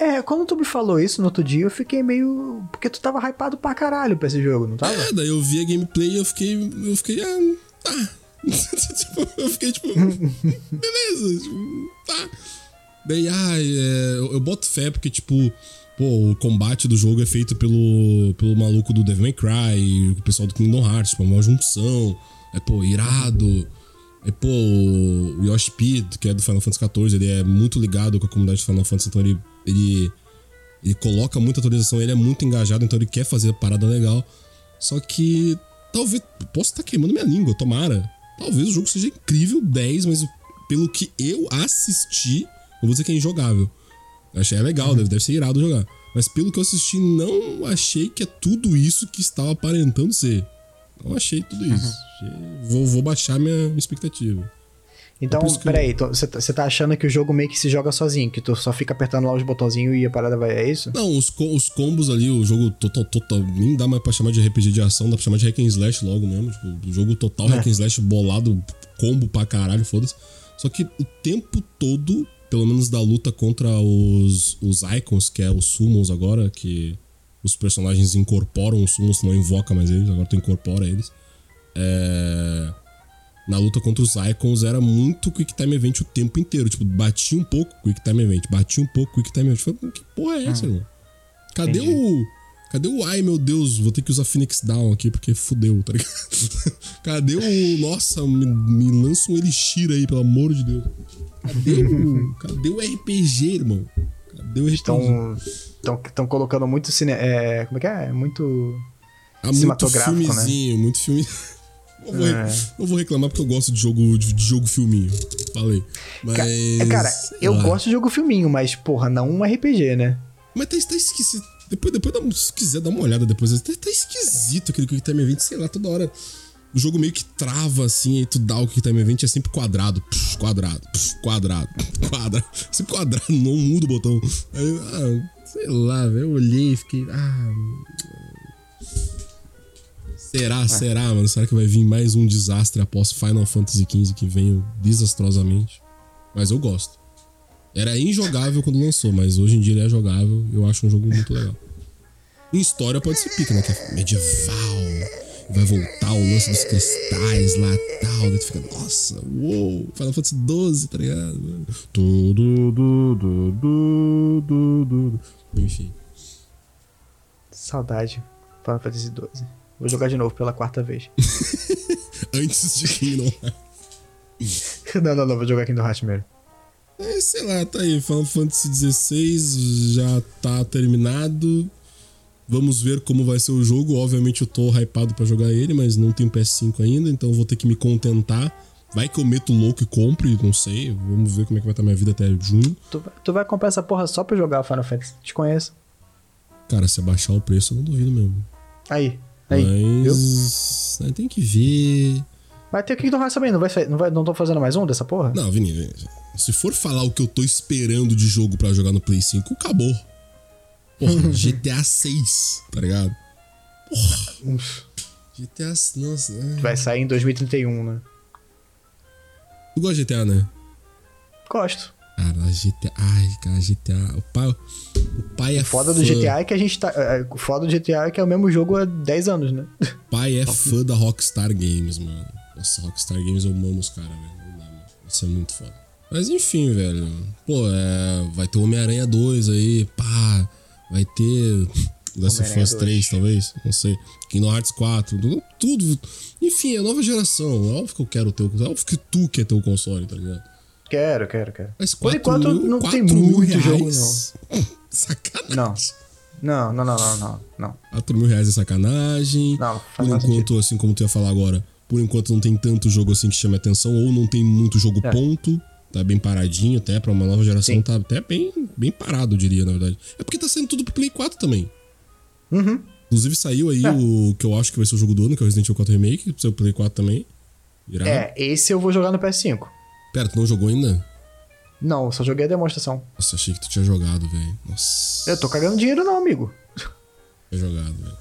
É, quando tu me falou isso no outro dia, eu fiquei meio. Porque tu tava hypado pra caralho pra esse jogo, não tava? É, daí eu vi a gameplay e eu fiquei. Eu fiquei. Ah, tá. tipo, eu fiquei tipo. beleza, tipo, tá. Daí, ah, é, eu, eu boto fé porque, tipo, pô, o combate do jogo é feito pelo, pelo maluco do Devil May Cry, o pessoal do Kingdom Hearts, tipo, é uma junção. É, pô, irado. É, pô, o Yoshi P, que é do Final Fantasy XIV, ele é muito ligado com a comunidade do Final Fantasy, então ele, ele, ele coloca muita atualização, ele é muito engajado, então ele quer fazer parada legal. Só que talvez. Posso estar queimando minha língua, tomara. Talvez o jogo seja incrível 10, mas pelo que eu assisti, não vou dizer que é injogável. Achei é legal, deve, deve ser irado jogar. Mas pelo que eu assisti, não achei que é tudo isso que estava aparentando ser. Não achei tudo isso. Achei- Vou, vou baixar minha expectativa. Então, isso que eu- peraí, você tá, você tá achando que o jogo meio que se joga sozinho, que tu só fica apertando lá os botãozinhos e a parada vai. É isso? Não, os, co- os combos ali, o jogo total, total. Nem dá mais pra chamar de RPG de ação, dá pra chamar de hack and slash logo mesmo. Tipo, o jogo total É. hack and slash bolado, combo pra caralho, foda-se. Só que o tempo todo, pelo menos da luta contra os, os icons, que é os summons agora, que os personagens incorporam os summons, tu não invoca mais eles, agora tu incorpora eles. É. Na luta contra os icons era muito Quick Time Event o tempo inteiro. Tipo, batia um pouco Quick Time Event, batia um pouco Quick Time Event. Falei, que porra é essa, irmão? Cadê Entendi. o. Cadê o. Ai, meu Deus, vou ter que usar Phoenix Down aqui porque fudeu, tá ligado? Cadê o. Nossa, me, me lança um Elixir aí, pelo amor de Deus. Cadê o. Cadê o RPG, irmão? Cadê o RPG? Estão. Estão colocando muito cine. É, como é que é? Muito. Há muito cinematográfico, né? filmezinho, muito filme. Não vou, É. não vou reclamar porque eu gosto de jogo, de, de jogo filminho. Falei. Mas. Ca- é, Cara, eu lá. gosto de jogo filminho, mas, porra, não um RPG, né? Mas tá, tá esquisito. Depois, depois dá, se quiser dar uma olhada depois. Tá, tá esquisito aquele Quick Time Event, sei lá, toda hora. O jogo meio que trava assim, aí tu dá o Quick Time Event, é sempre quadrado, psh, quadrado, psh, quadrado, quadrado. Sempre quadrado, não muda o botão. Aí, ah, sei lá, velho. Eu olhei e fiquei. Ah. Será, será, mano? Será que vai vir mais um desastre após Final Fantasy XV que veio desastrosamente? Mas eu gosto. Era injogável quando lançou, mas hoje em dia ele é jogável. Eu acho um jogo muito legal. Em história pode ser pica, né? Que é medieval. Vai voltar o lance dos cristais lá tal. Daí tu fica, nossa, uou, Final Fantasy XII, tá ligado? Tudo, du, du, du. Enfim. Saudade. Final Fantasy XII. Vou jogar de novo pela quarta vez. Antes de Kingdom Hearts. não, não, não, vou jogar Kingdom Hearts primeiro. É, sei lá, tá aí. Final Fantasy XVI já tá terminado. Vamos ver como vai ser o jogo. Obviamente eu tô hypado pra jogar ele, mas não tenho PS5 ainda, então vou ter que me contentar. Vai que eu meto louco e compre, não sei. Vamos ver como é que vai estar minha vida até junho. Tu, vai- tu vai comprar essa porra só pra jogar Final Fantasy. Te conheço. Cara, se abaixar o preço, eu não duvido mesmo. Aí. Aí. Mas. tem que ver. Vai ter o Kingdom Hearts também. Não, vai, fa- não, vai, não tô fazendo mais um dessa porra? Não, Vini, Vini, se for falar o que eu tô esperando de jogo pra jogar no Play 5, acabou. Porra, GTA 6, tá ligado? Porra. GTA. Nossa. ai. Vai sair em 2031, né? Tu gosta de GTA, né? Gosto. Cara, GTA. Ai, cara, GTA. O pai, o pai é Foda do fã- GTA é que a gente tá. é, O foda do GTA é que é o mesmo jogo há 10 anos, né? O pai é fã da Rockstar Games, mano. Nossa, Rockstar Games eu amo os caras, velho. Não. Isso é muito foda. Mas enfim, velho. Pô, é, vai ter Homem-Aranha 2 aí, pá. Vai ter Last of Homem-Aranha Us 3, 2. talvez. Não sei. Kingdom Hearts 4. tudo- Tudo. Enfim, é nova geração. Óbvio que eu quero ter o console. Óbvio que tu quer ter o console, tá ligado? Quero, quero, quero. Mas Por 4 enquanto mil- não tem 4 mil muito jogo, reais? Sacanagem. não. Não, não, não, não, não, não. 4 mil reais é sacanagem. Não, Por faz mais enquanto, assim como tu ia falar agora, por enquanto não tem tanto jogo assim que chame atenção, ou não tem muito jogo É. ponto. Tá bem paradinho, até pra uma nova geração Sim. tá até bem, bem parado, eu diria, na verdade. É porque tá saindo tudo pro Play 4 também. Uhum. Inclusive saiu aí É. o que eu acho que vai ser o jogo do ano, que é o Resident Evil 4 Remake, pro seu Play 4 também. Irado. É, esse eu vou jogar no PS5. Pera, tu não jogou ainda? Não, só joguei a demonstração. Nossa, achei que tu tinha jogado, velho. Nossa. Eu tô cagando dinheiro não, amigo. Tinha jogado, velho.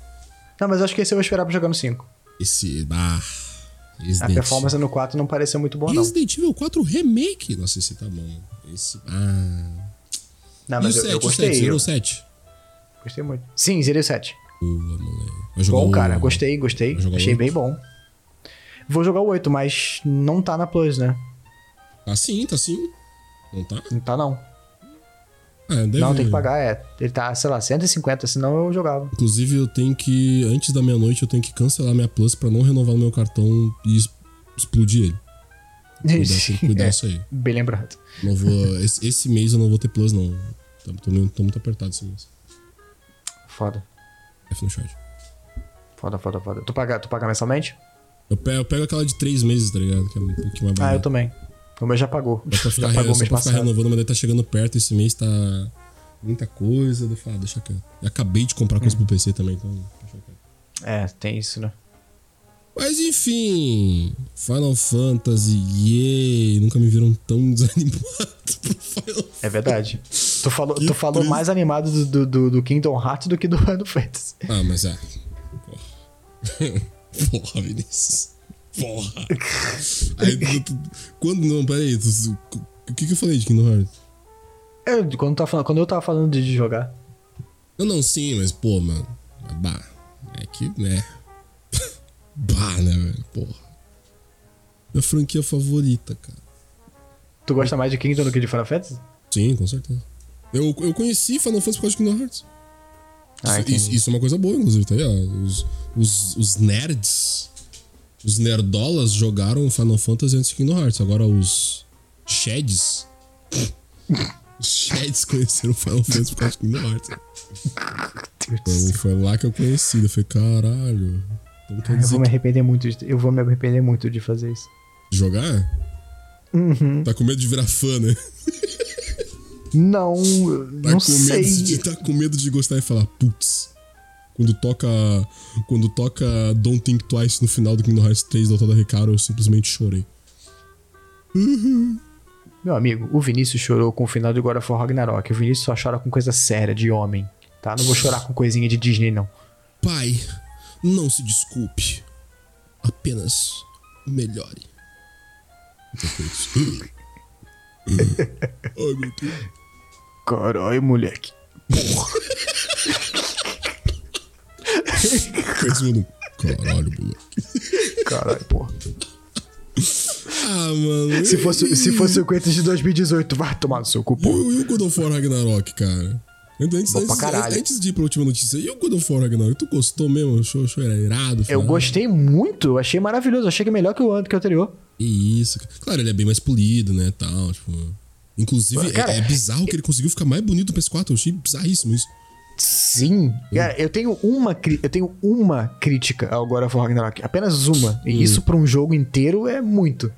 Não, mas eu acho que esse eu vou esperar pra jogar no 5. Esse. Ah. A Resident performance no 4 não pareceu muito boa, não. Resident Evil 4 Remake. Nossa, esse tá bom. Esse. Ah. Não, mas eu, 7, eu 7, gostei. zerou Eu o 7. gostei muito. Sim, zerei o 7. Boa, moleque. Bom, o- cara. Gostei, gostei. Achei oito? bem bom. Vou jogar o 8, mas não tá na Plus, né? Tá sim, tá sim. Não tá? Não tá, não. Ah, deve... Não, tem que pagar, é. Ele tá, sei lá, 150, senão eu jogava. Inclusive, eu tenho que. Antes da meia-noite, eu tenho que cancelar minha Plus pra não renovar o meu cartão e explodir ele. Cuidar, cuidar É, isso aí. bem lembrado. Não vou, esse, esse mês eu não vou ter Plus, não. Tô, tô, tô muito apertado esse mês. Foda. F no chat. Foda, foda, foda. Tu paga, tu paga mensalmente? Eu pego, eu pego aquela de três meses, tá ligado? Que é um pouquinho mais Ah, eu também. O meu já pagou. Pra ficar, já pagou só pra ficar renovando, mas daí tá chegando perto, esse mês tá muita coisa. Eu falo, ah, deixa quieto. E acabei de comprar coisa pro PC também, então deixa quieto. É, tem isso, né? Mas enfim, Final Fantasy, yay! Nunca me viram tão desanimado pro Final Fantasy. É verdade. Tu falou, Que tu falou mais animado do, do, do- do Kingdom Hearts do que do Final Fantasy. Ah, mas é. Porra, Porra Vinícius. Porra. Aí, tu- tu- quando. Não, peraí. tu- o que, que eu falei de Kingdom Hearts? É, quando, tá falando, quando eu tava falando de, jogar. Não, não, sim, mas, pô, mano. Bah. É que, né. bah, né, velho? Porra. Minha franquia favorita, cara. Tu gosta mais de Kingdom do que de Final Fantasy? Sim, com certeza. Eu, eu conheci Final Fantasy por causa de Kingdom Hearts. Ah, isso, isso, isso é uma coisa boa, inclusive, tá aí, ó. Os, os, os nerds, os nerdolas jogaram Final Fantasy antes de Kingdom Hearts. Agora os Shads. os Shads conheceram Final Fantasy por causa de Kingdom Hearts. Foi, lá que eu conheci. Eu falei, caralho. Então Eu vou me arrepender muito. de- Eu vou me arrepender muito de fazer isso. jogar? Uhum. Tá com medo de virar fã, né? Não, Tá não com sei. medo de tá com medo de gostar e falar, putz. Quando toca. Quando toca Don't Think Twice no final do Kingdom Hearts 3 da Otada Recaro, eu simplesmente chorei. Meu amigo, o Vinícius chorou com o final de God of War Ragnarok. O Vinícius só chora com coisa séria, de homem. Tá? Não vou chorar com coisinha de Disney, não. Pai, não se desculpe. Apenas melhore. Então foi isso. Ai, meu Deus. Caralho, moleque. Foi esse mundo. Caralho, moleque. Caralho, porra. Ah, mano. Se fosse, se fosse o Quentin de 2018, vai tomar no seu cu, E o, e o God of War Ragnarok, cara? Antes, antes, antes de ir pra última notícia, e o God of War Ragnarok? Tu gostou mesmo? Achou, achou era irado? Eu gostei muito, achei maravilhoso. Achei que é melhor que o ano que o anterior. Isso. cara. Claro, ele é bem mais polido, né, tal, tipo... Inclusive, Cara, é, é bizarro que ele conseguiu ficar mais bonito no PS4. Eu achei bizarríssimo isso. Sim. Cara, eu tenho uma, eu tenho uma crítica ao God of War Ragnarok. Apenas uma. E isso pra um jogo inteiro é muito.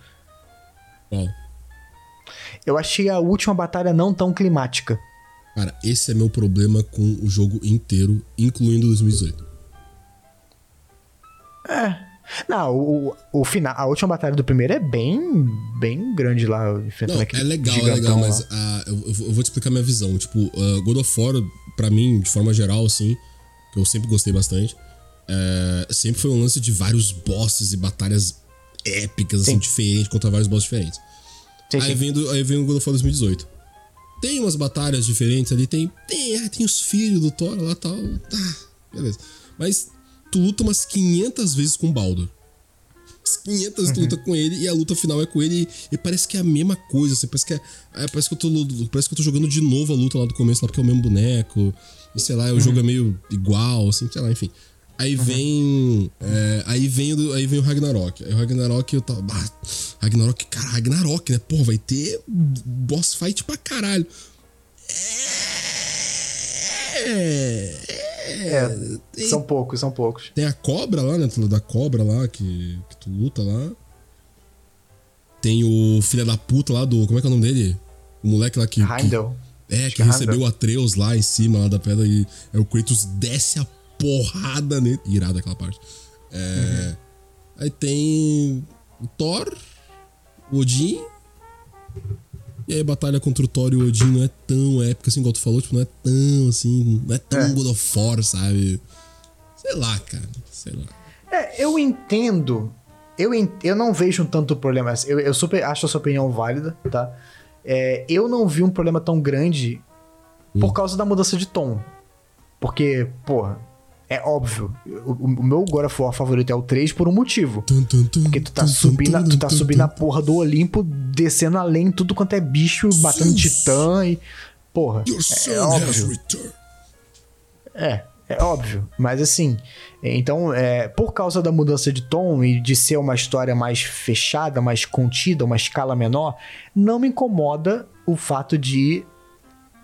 Ó, Eu achei a última batalha não tão climática. cara, esse é meu problema com o jogo inteiro, incluindo 2018. Não, o, o final, a última batalha do primeiro é bem, bem grande lá, enfrentando Não, aquele é legal, é legal, lá. mas ah, eu, eu vou- te explicar minha visão. Tipo, ah, God of War, pra mim, de forma geral, assim, que eu sempre gostei bastante, é, sempre foi um lance de vários bosses e batalhas épicas, assim, Sim. diferentes, contra vários bosses diferentes. Sim, Aí vem, do, aí vem o God of War 2018. Tem umas batalhas diferentes ali, tem. Tem, ah, tem os filhos do Thor lá e tal. Tá, beleza. Mas tu luta umas 500 vezes com o Baldur. As 500 vezes tu Uhum. luta com ele e a luta final é com ele e parece que é a mesma coisa, assim, parece que, é, é, parece, que eu tô, parece que eu tô jogando de novo a luta lá do começo, lá porque é o mesmo boneco, e sei lá, o jogo Uhum. é meio igual, assim, sei lá, enfim. Aí vem. é, aí, vem o, aí vem o Ragnarok. Aí o Ragnarok eu tava. Ah, Ragnarok, cara, Ragnarok, né? Pô, vai ter boss fight pra caralho. É. É, são poucos, são poucos. Tem a cobra lá, né? Da cobra lá que, que tu luta lá. Tem o filho da puta lá do. Como é que é o nome dele? O moleque lá que. que Heimdall. é, Acho que é recebeu o Atreus lá em cima lá da pedra e aí o Kratos desce a porrada nele. Irada aquela parte. É, Aí tem o Thor, o Odin. E aí a batalha contra o Thor e o Odin não é tão épica assim, igual tu falou, tipo, não é tão assim, não é tão É. God of War, sabe? Sei lá, cara, sei lá. É, eu entendo. Eu, en- eu não vejo tanto problema. assim, Eu, eu super acho a sua opinião válida, tá? É, eu não vi um problema tão grande por causa da mudança de tom. Porque, porra, é óbvio. O, o meu God of War favorito é o 3 por um motivo. Porque tu tá subindo, tu tá subindo a porra do Olimpo, descendo além, tudo quanto é bicho, batendo titã e. Porra. É, é óbvio. É, é óbvio. Mas assim, então, é, por causa da mudança de tom e de ser uma história mais fechada, mais contida, uma escala menor, não me incomoda o fato de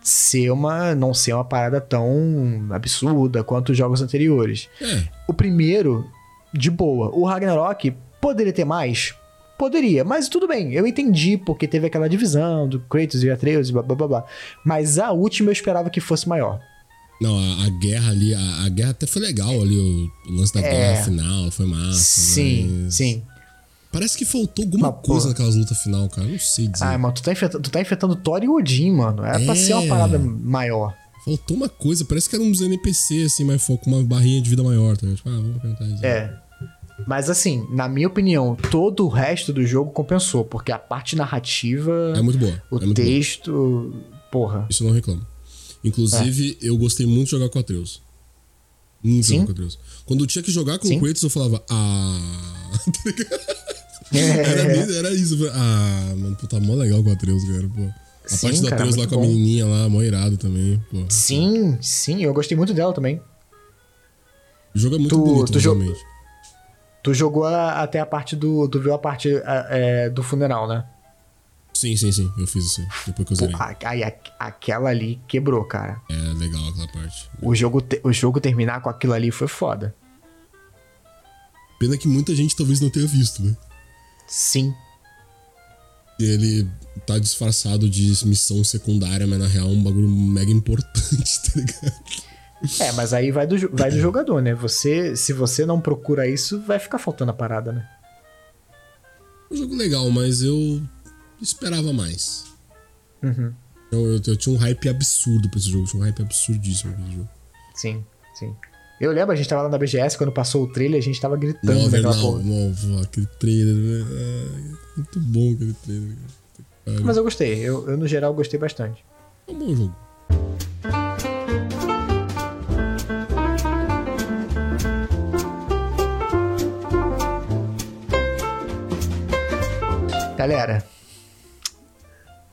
ser uma. não ser uma parada tão absurda quanto os jogos anteriores. É, O primeiro, de boa. O Ragnarok poderia ter mais? Poderia, mas tudo bem, eu entendi porque teve aquela divisão do Kratos e Atreus e blá blá blá blá. Mas a última eu esperava que fosse maior. Não, a, a guerra ali, a, a guerra até foi legal ali, o, o lance da É. guerra final, foi massa. Sim, mas sim. Parece que faltou alguma Mas, coisa porra. naquelas lutas final, cara. Não sei dizer. Ah, mas tu tá, enfrentando, tu tá enfrentando Thor e Odin, mano. Era pra ser uma É. parada maior. Faltou uma coisa. Parece que era uns NPC, assim, mais com uma barrinha de vida maior, tá? ligado? Tipo, ah, vamos enfrentar isso. É. Mas assim, na minha opinião, todo o resto do jogo compensou, porque a parte narrativa, É muito boa. o é muito boa. texto, porra. Isso eu não reclamo. Inclusive, eu gostei muito de jogar com o Atreus. Muito Sim? jogar com o Atreus. Quando eu tinha que jogar com Sim. o Kratos, eu falava, ah. É. era, era isso. ah, mano, pô, tá mó legal com o Atreus, cara, pô. A Sim, parte do cara, Atreus lá com a bom. menininha lá, mó irado também, pô. Sim, sim, eu gostei muito dela também. O jogo é muito Tu- bonito, tu jo- realmente. Tu jogou a- até a parte do. Tu viu a parte a- é, do funeral, né? Sim, sim, sim. Eu fiz isso. Depois que eu zerei. a- aí a- aquela ali quebrou, cara. É legal aquela parte. O jogo, te- o jogo terminar com aquilo ali foi foda. Pena que muita gente talvez não tenha visto, né? Sim. Ele tá disfarçado de missão secundária, mas na real é um bagulho mega importante, tá ligado? É, mas aí vai do, vai do jogador, né? Você, se você não procura isso, vai ficar faltando a parada, né? É um jogo legal, mas eu esperava mais. Uhum. Eu, eu- eu tinha um hype absurdo pra esse jogo. Tinha um hype absurdíssimo pra esse jogo. Sim, sim. Eu lembro, a gente tava lá na BGS, quando passou o trailer, a gente tava gritando naquela não, porra. aquele trailer, né? Ah, muito bom aquele trailer. cara. Mas eu gostei, eu, eu no geral gostei bastante. É um bom jogo. Galera,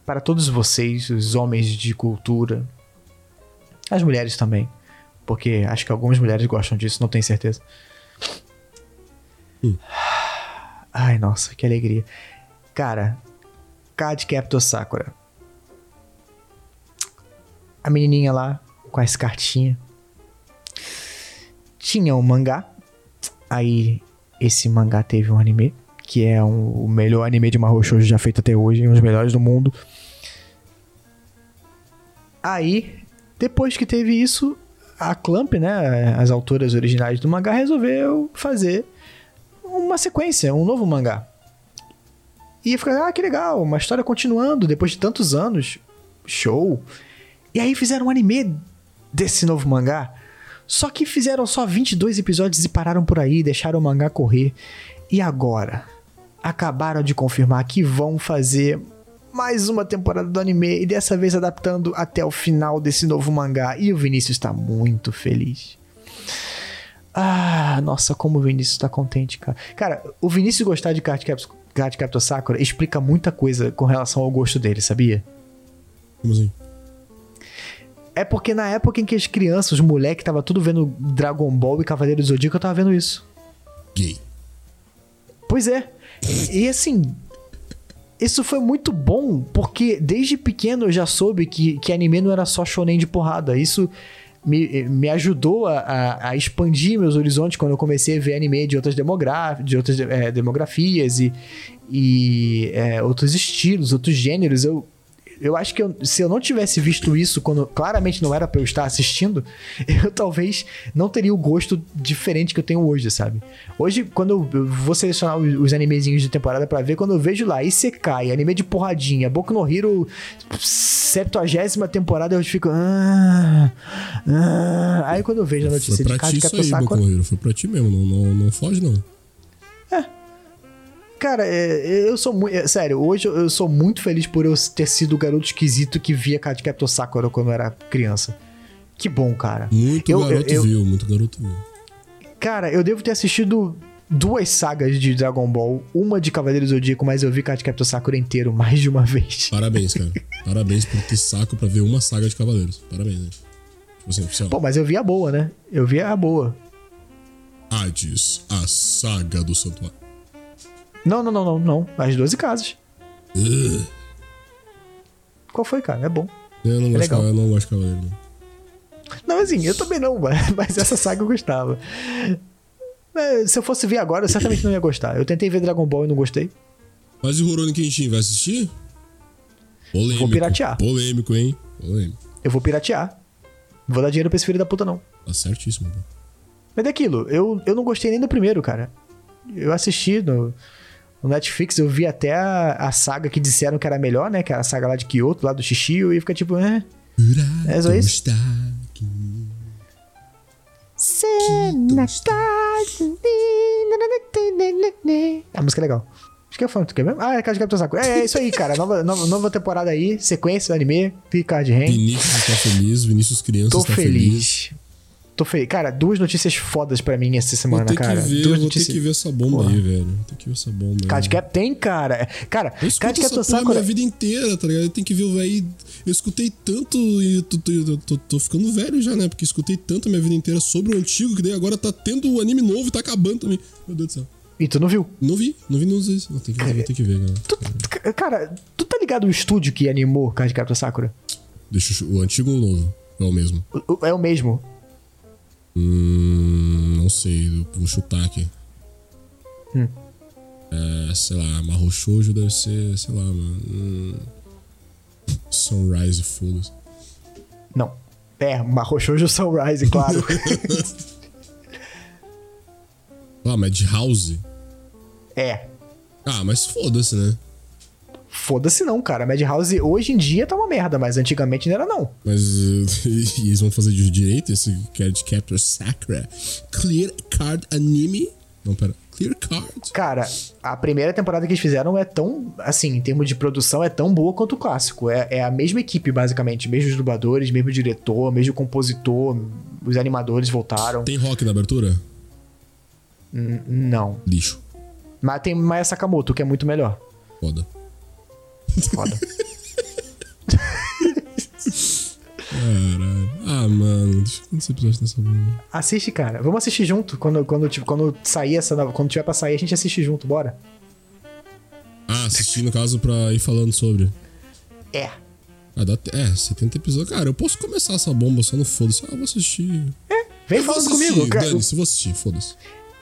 para todos vocês, os homens de cultura, as mulheres também, porque acho que algumas mulheres gostam disso, não tenho certeza. Ai, nossa, que alegria. Cara, Card Captor Sakura. A menininha lá, com as cartinhas. Tinha um mangá. Aí, esse mangá teve um anime, que é um- o melhor anime de Mahou Shoujo já feito até hoje, um dos melhores do mundo. Aí, depois que teve isso, a Clamp, né, as autoras originais do mangá, resolveu fazer uma sequência, um novo mangá. E fica, ah, que legal, uma história continuando depois de tantos anos. Show. E aí fizeram um anime desse novo mangá. Só que fizeram só 22 episódios e pararam por aí, deixaram o mangá correr. E agora? Acabaram de confirmar que vão fazer mais uma temporada do anime e dessa vez adaptando até o final desse novo mangá. E o Vinícius tá muito feliz. Ah, nossa, como o Vinícius tá contente, cara. Cara, o Vinícius gostar de Card Cap- Card Captor Sakura explica muita coisa com relação ao gosto dele, sabia? Como assim? É porque na época em que as crianças, os moleques, tava tudo vendo Dragon Ball e Cavaleiro do Zodíaco, eu tava vendo isso. Gay. Pois é. E, e, assim, isso foi muito bom, porque desde pequeno eu já soube que, que anime não era só shonen de porrada. Isso me, me ajudou a, a, a expandir meus horizontes quando eu comecei a ver anime de outras, demogra de outras é, demografias e, e é, outros estilos, outros gêneros. Eu, eu acho que eu- se eu não tivesse visto isso quando claramente não era pra eu estar assistindo, eu talvez não teria o gosto diferente que eu tenho hoje, sabe? Hoje, quando eu- vou selecionar os, os animezinhos de temporada pra ver, quando eu vejo lá Isekai, anime de porradinha, Boku no Hero, 70 temporada, eu fico. "Ah, ah". Aí quando eu vejo a Foi notícia de Sakura. no Hero. Foi pra ti mesmo. Não, não, não foge, não. Cara, é, eu sou muito. Sério, hoje eu sou muito feliz por eu ter sido o garoto esquisito que via Card Captor Sakura quando eu era criança. Que bom, cara. Muito Eu- garoto eu- viu, muito garoto viu. Cara, eu devo ter assistido duas sagas de Dragon Ball, uma de Cavaleiros do Zodíaco, mas eu vi Card Captor Sakura inteiro mais de uma vez. Parabéns, cara. Parabéns por ter saco pra ver uma saga de Cavaleiros. Parabéns, né? Tipo assim. Pô, mas eu vi a boa, né? Eu vi a boa. Hades, a saga do santuário. Não, não, não, não, não. As 12 casas. Ugh. Qual foi, cara? É bom. Eu não, gosto, legal. eu não gosto de Cavaleiro, não. Não, assim, eu também não, mas essa saga eu gostava. É, Se eu fosse ver agora, eu certamente não ia gostar. Eu tentei ver Dragon Ball e não gostei. Mas e o Rurouni Kenshin, vai assistir? Polêmico. Vou piratear. Polêmico, hein? Polêmico. Eu vou piratear. Não vou dar dinheiro pra esse filho da puta, não. Tá certíssimo. pô. Mas é aquilo, eu, eu não gostei nem do primeiro, cara. Eu assisti no, No Netflix eu vi até a, a saga que disseram que era melhor, né? Que era a saga lá de Kyoto, lá do Shishio, e fica tipo, é. É só isso? A música é legal. Acho que é fã, tu quer mesmo? Ah, é Card Captor Sakura. É, é isso aí, cara. Nova, nova, nova temporada aí, sequência do anime, Picard Rain. Vinícius está feliz, Vinícius Criança Tô está feliz. Tô feliz. Cara, duas notícias fodas pra mim essa Vou semana, ter cara. que ver, duas vou ter que ver essa bomba Porra. aí, velho. Vou ter que ver essa bomba aí. Card Cap tem, cara. Cara, Card essa porra minha vida inteira, tá ligado? Tem que ver o velho. Eu escutei tanto e tô, tô, tô- tô ficando velho já, né? Porque escutei tanto a minha vida inteira sobre o antigo que daí agora tá tendo o anime novo e tá acabando também. Meu Deus do céu. E tu não viu? Não vi, não vi nos dois. Tem que ver, vou ter que ver, cara. Tu- cara, tu tá ligado o estúdio que animou Card Sakura? Deixa eu- o antigo ou o novo? É o mesmo. O- É o mesmo. Hum. Não sei, vou chutar aqui. Hum. É, sei lá, Marro Shoujo deve ser, sei lá, mano. Hum, Sunrise, foda-se. Não. É, Mahoushoujo Sunrise, claro. Ah, Madhouse? é. Ah, mas foda-se, né? Foda-se não, cara. Madhouse hoje em dia tá uma merda, mas antigamente não era não. Mas uh, e eles vão fazer de direito esse Card Captor Sakura Clear Card Anime? Não, pera. Clear Card? Cara, a primeira temporada que eles fizeram é tão, assim, em termos de produção, é tão boa quanto o clássico. É, é a mesma equipe, basicamente. Mesmos dubladores, mesmo diretor, mesmo compositor, os animadores voltaram. Tem rock na abertura? N- não. Lixo. Mas tem Maya Sakamoto, que é muito melhor. Foda. Foda. Caralho. Ah, mano. Deixa eu quantos episódios nessa bomba. Assiste, cara. Vamos assistir junto. Quando, quando, tipo, quando sair essa nova- Quando tiver pra sair, a gente assiste junto, bora. Ah, assisti no caso pra ir falando sobre. É. Ah, dá É, 70 episódios. Cara, eu posso começar essa bomba só no foda-se. Ah, vou assistir. Vem eu falando assistir. comigo. cara. Dane-se, eu vou assistir, foda-se.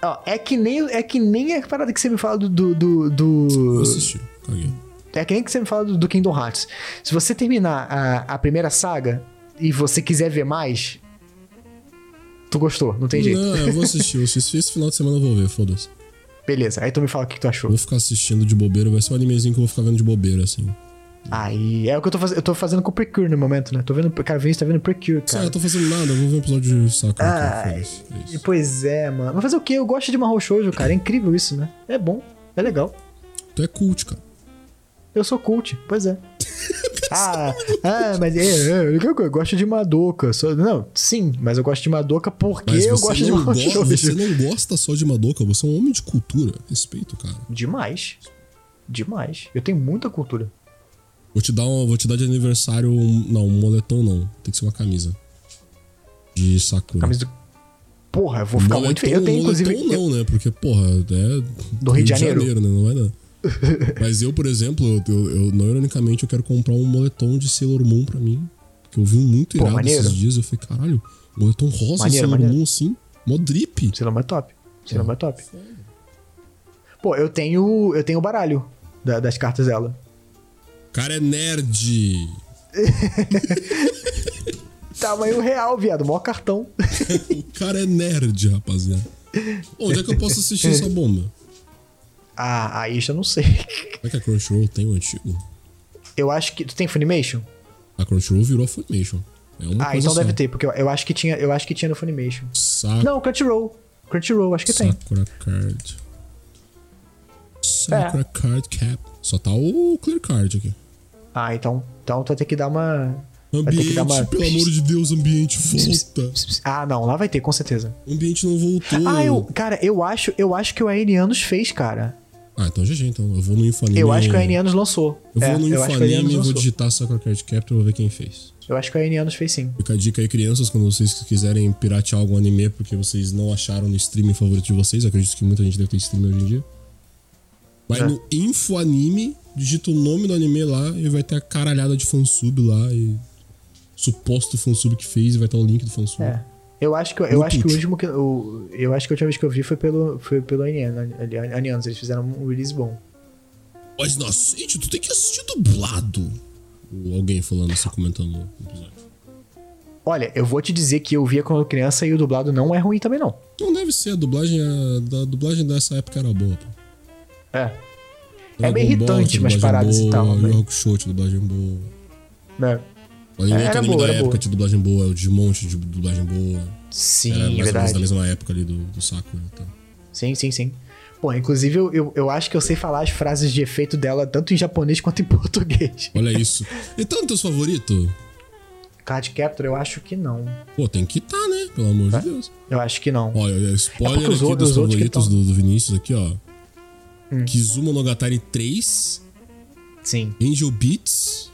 Ó, é que nem é que nem a parada que você me fala do do, do, do- Vou assistir. Caguei. É que nem que você me fala do, do Kingdom Hearts. Se você terminar a, a primeira saga e você quiser ver mais, tu gostou, não tem jeito. Não, eu vou assistir. Eu assisti esse final de semana eu vou ver, foda-se. Beleza. Aí tu me fala o que, que tu achou. Vou ficar assistindo de bobeira. Vai ser um animezinho que eu vou ficar vendo de bobeira, assim. Aí é o que eu tô fazendo. Eu tô fazendo com o Precure no momento, né? Tô vendo, cara, Vinícius tá vendo Precure, Cara, cara. eu tô fazendo nada, eu vou ver um episódio de foda-se. É E, isso. Pois é, mano. Mas fazer o quê? Eu gosto de Mahou Shoujo, cara. É incrível isso, né? É bom. É legal. Tu é cult, cara. Eu sou cult, pois é. ah, ah, mas é, é, eu gosto de Madoka. Só, não, sim, mas eu gosto de Madoka porque eu gosto de Mahou go você não gosta só de Madoka, você é um homem de cultura. Respeito, cara. Demais. Demais. Eu tenho muita cultura. Vou te dar, um, vou te dar de aniversário. Um, não, um moletom não. Tem que ser uma camisa. De Sakura. Camisa do... Porra, eu vou ficar muito feio. Eu tenho, inclusive. Moletom não, né? Porque, porra, é. Do Rio de Janeiro. né? Não vai dar. Mas eu, por exemplo, eu, eu, eu- não ironicamente, eu quero comprar um moletom de Sailor Moon pra mim. Que eu vi um muito Pô, irado maneiro. esses dias. Eu falei, caralho, moletom rosa Maneiro, Sailor maneiro. Moon assim. Mó drip. Sailor Moon é top. Sailor Moon é top. Pô, eu tenho. Eu tenho o baralho da- das cartas dela. O cara é nerd. Tamanho real, viado. Maior cartão. O cara é nerd, rapaziada. Onde é que eu posso assistir essa bomba? Ah, aí já não sei. Será que a Crunchyroll tem o antigo? Eu acho que. Tu tem Funimation? A Crunchyroll virou Funimation. É uma Ah, então só. deve ter, porque eu, eu acho que tinha, eu acho que tinha no Funimation. Sa Não, Crunchyroll. Crunchyroll, acho que tem. Sakura Card. Sakura Card Cap. Só tá o Clear Card aqui. Ah, então, então tu vai ter que dar uma. Ambiente, dar uma. pelo amor de Deus, ambiente, volta. Ah, não, lá vai ter, com certeza. O ambiente não voltou. Ah, eu, cara, eu acho, eu acho que o Aenianos fez, cara. Ah, então GG, então. Eu vou no Infoanime. Eu acho que o Aenianos lançou. Eu vou É, no eu acho que o Aenianos Infoanime e vou digitar Sakura Card Captor e vou ver quem fez. Eu acho que o Aenianos fez sim. Fica a dica aí, crianças, quando vocês quiserem piratear algum anime porque vocês não acharam no streaming favorito de vocês. Acredito que muita gente deve ter streaming hoje em dia. Vai É. no Infoanime, digita o nome do anime lá e vai ter a caralhada de fansub lá e suposto fansub que fez e vai estar o link do fansub. É. Eu acho que, eu No acho que o último que. O, eu acho que a última vez que eu vi foi pelo, foi pelo Aenianos. Aenianos, eles fizeram um release bom. Mas não aceite, tu tem que assistir dublado. Ou alguém falando assim, comentando no episódio. Olha, eu vou te dizer que eu via quando criança e o dublado não é ruim também, não. Não deve ser, a dublagem, a, da dublagem dessa época era boa, pô. É. É Dragon meio Ball, irritante umas paradas e boa, tal, Yu né? Tinha dublagem boa. Né? Olha, Era outro anime boa, da época boa. tinha dublagem boa, o Digimon tinha dublagem boa. Sim, Era mais ou menos verdade. da mesma época ali do, do Sakura. Então. Sim, sim, sim. Pô, inclusive eu, eu, eu acho que eu sei falar as frases de efeito dela tanto em japonês quanto em português. Olha isso. Então, teus favoritos? Card Captor, eu acho que não. Pô, tem que tá, né? Pelo amor de Deus. Eu acho que não. Olha, É spoiler os aqui outros- dos favoritos do, do Vinícius aqui, ó. Hum. Kizumo Monogatari 3, Sim, Angel Beats,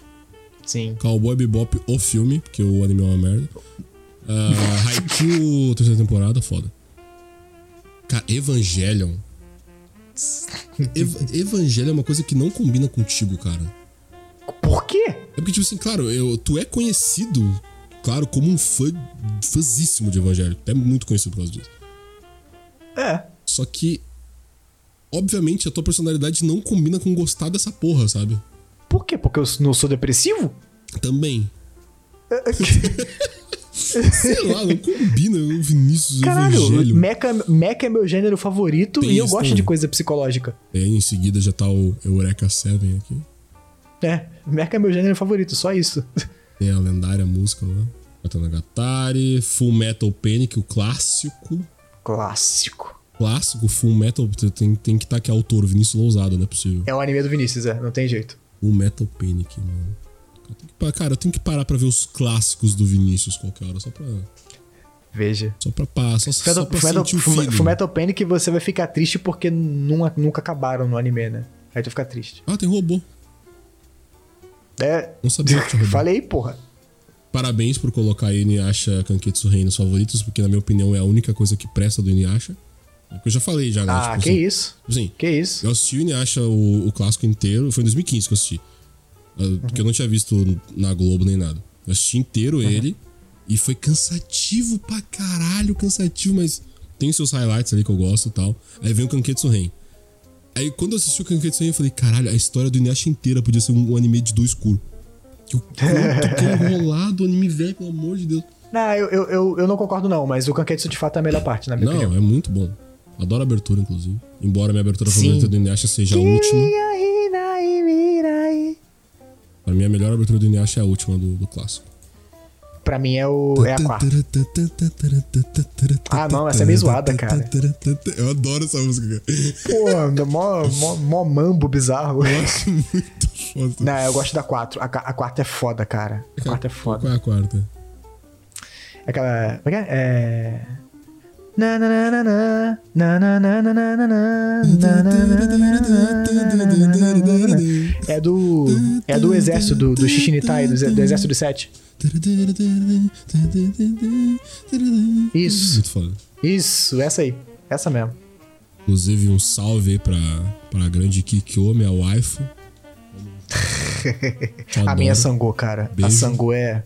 sim. Cowboy Bebop, o filme, porque o anime é uma merda. Uh, Haikyuu, terceira temporada, foda. Cara, Evangelion. Ev Evangelion é uma coisa que não combina contigo, cara. Por quê? É porque, tipo assim, claro, eu, tu é conhecido, claro, como um fã fãzíssimo de Evangelho. É muito conhecido por causa disso. É. Só que, obviamente, a tua personalidade não combina com gostar dessa porra, sabe? Por quê? Porque eu não sou depressivo? Também. Sei lá, não combina o Vinícius Caralho, Evangelho. Mecha, Mecha é meu gênero favorito Tem e eu gosto também. de coisa psicológica. Aí, em seguida, já tá o Eureka 7 aqui. É, Mecha é meu gênero favorito, só isso. Tem a lendária música lá. Katanagatari, Full Metal Panic, o clássico. Clássico. Clássico, Full Metal. Tem, tem que estar aqui autor, Vinícius Lousado, não é possível. É o anime do Vinícius, é, não tem jeito. Full Metal Panic, mano. Eu que Cara, eu tenho que parar pra ver os clássicos do Vinícius qualquer hora, só pra. Veja. Só pra pá, só, só Fullmetal, pra sentir o Panic você vai ficar triste porque nunca, nunca acabaram no anime, né? Aí tu vai ficar triste. Ah, tem robô. É. Não sabia que tinha robô. Falei, porra. Parabéns por colocar Inuyasha Kanketsu Rei nos favoritos, porque na minha opinião é a única coisa que presta do Inuyasha. É que eu já falei já, né? Ah, Tipo que assim, isso? Assim, Que isso? eu assisti o Inuyasha, o, o clássico inteiro, foi em 2015 que eu assisti. Uh, Porque eu não tinha visto na Globo nem nada. Eu assisti inteiro ele e foi cansativo pra caralho, cansativo, mas tem seus highlights ali que eu gosto e tal. Aí vem o Kanketsu Ren. Aí quando eu assisti o Kanketsu Ren, eu falei, caralho, a história do Inuyasha inteira podia ser um, um anime de dois escuro. Que o quanto que é enrolado o anime velho, pelo amor de Deus. Não, eu, eu, eu, eu não concordo, não, mas o Kanketsu de fato é a melhor parte, na minha Não, opinião. é muito bom. Adoro a abertura, inclusive. Embora minha abertura Sim. favorita do Inuyasha seja a última. Pra mim, a melhor abertura do Inuyasha é a última do, do clássico. Pra mim é, o, é a quarta. Ah, não, essa é meio zoada, cara. Eu adoro essa música, cara. Pô, mó, mó, mó mambo bizarro. Muito foda. Não, eu gosto da 4. A, a quarta é foda, cara. A quarta é foda. Qual é a quarta? Aquela. Como é que é? É. É do. É do exército do, do Shishinitai, do, do exército de Sete. Isso, Muito foda. isso, essa aí. Essa mesmo. Inclusive, um salve aí pra, pra grande Kikyo, minha waifu. A minha Sangô, cara. A Beijo. Sangô é.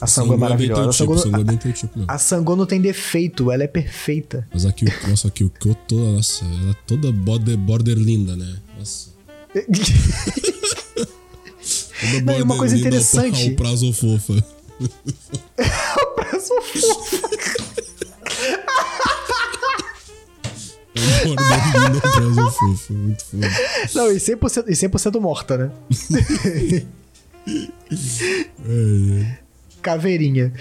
A Sangô é maravilhosa. teu A Sangô, Sango é tipo, a não tem defeito, ela é perfeita. Mas aqui, o- nossa, aqui o Kyo toda, nossa, ela é toda border, border linda, né? Nossa. Toda Não, e uma coisa ao- interessante- Ao prazo fofa. Parece um fofo. Border linda ao prazo fofa. Muito foda. Não, e 100%, e 100 morta, né? É, é. Caveirinha.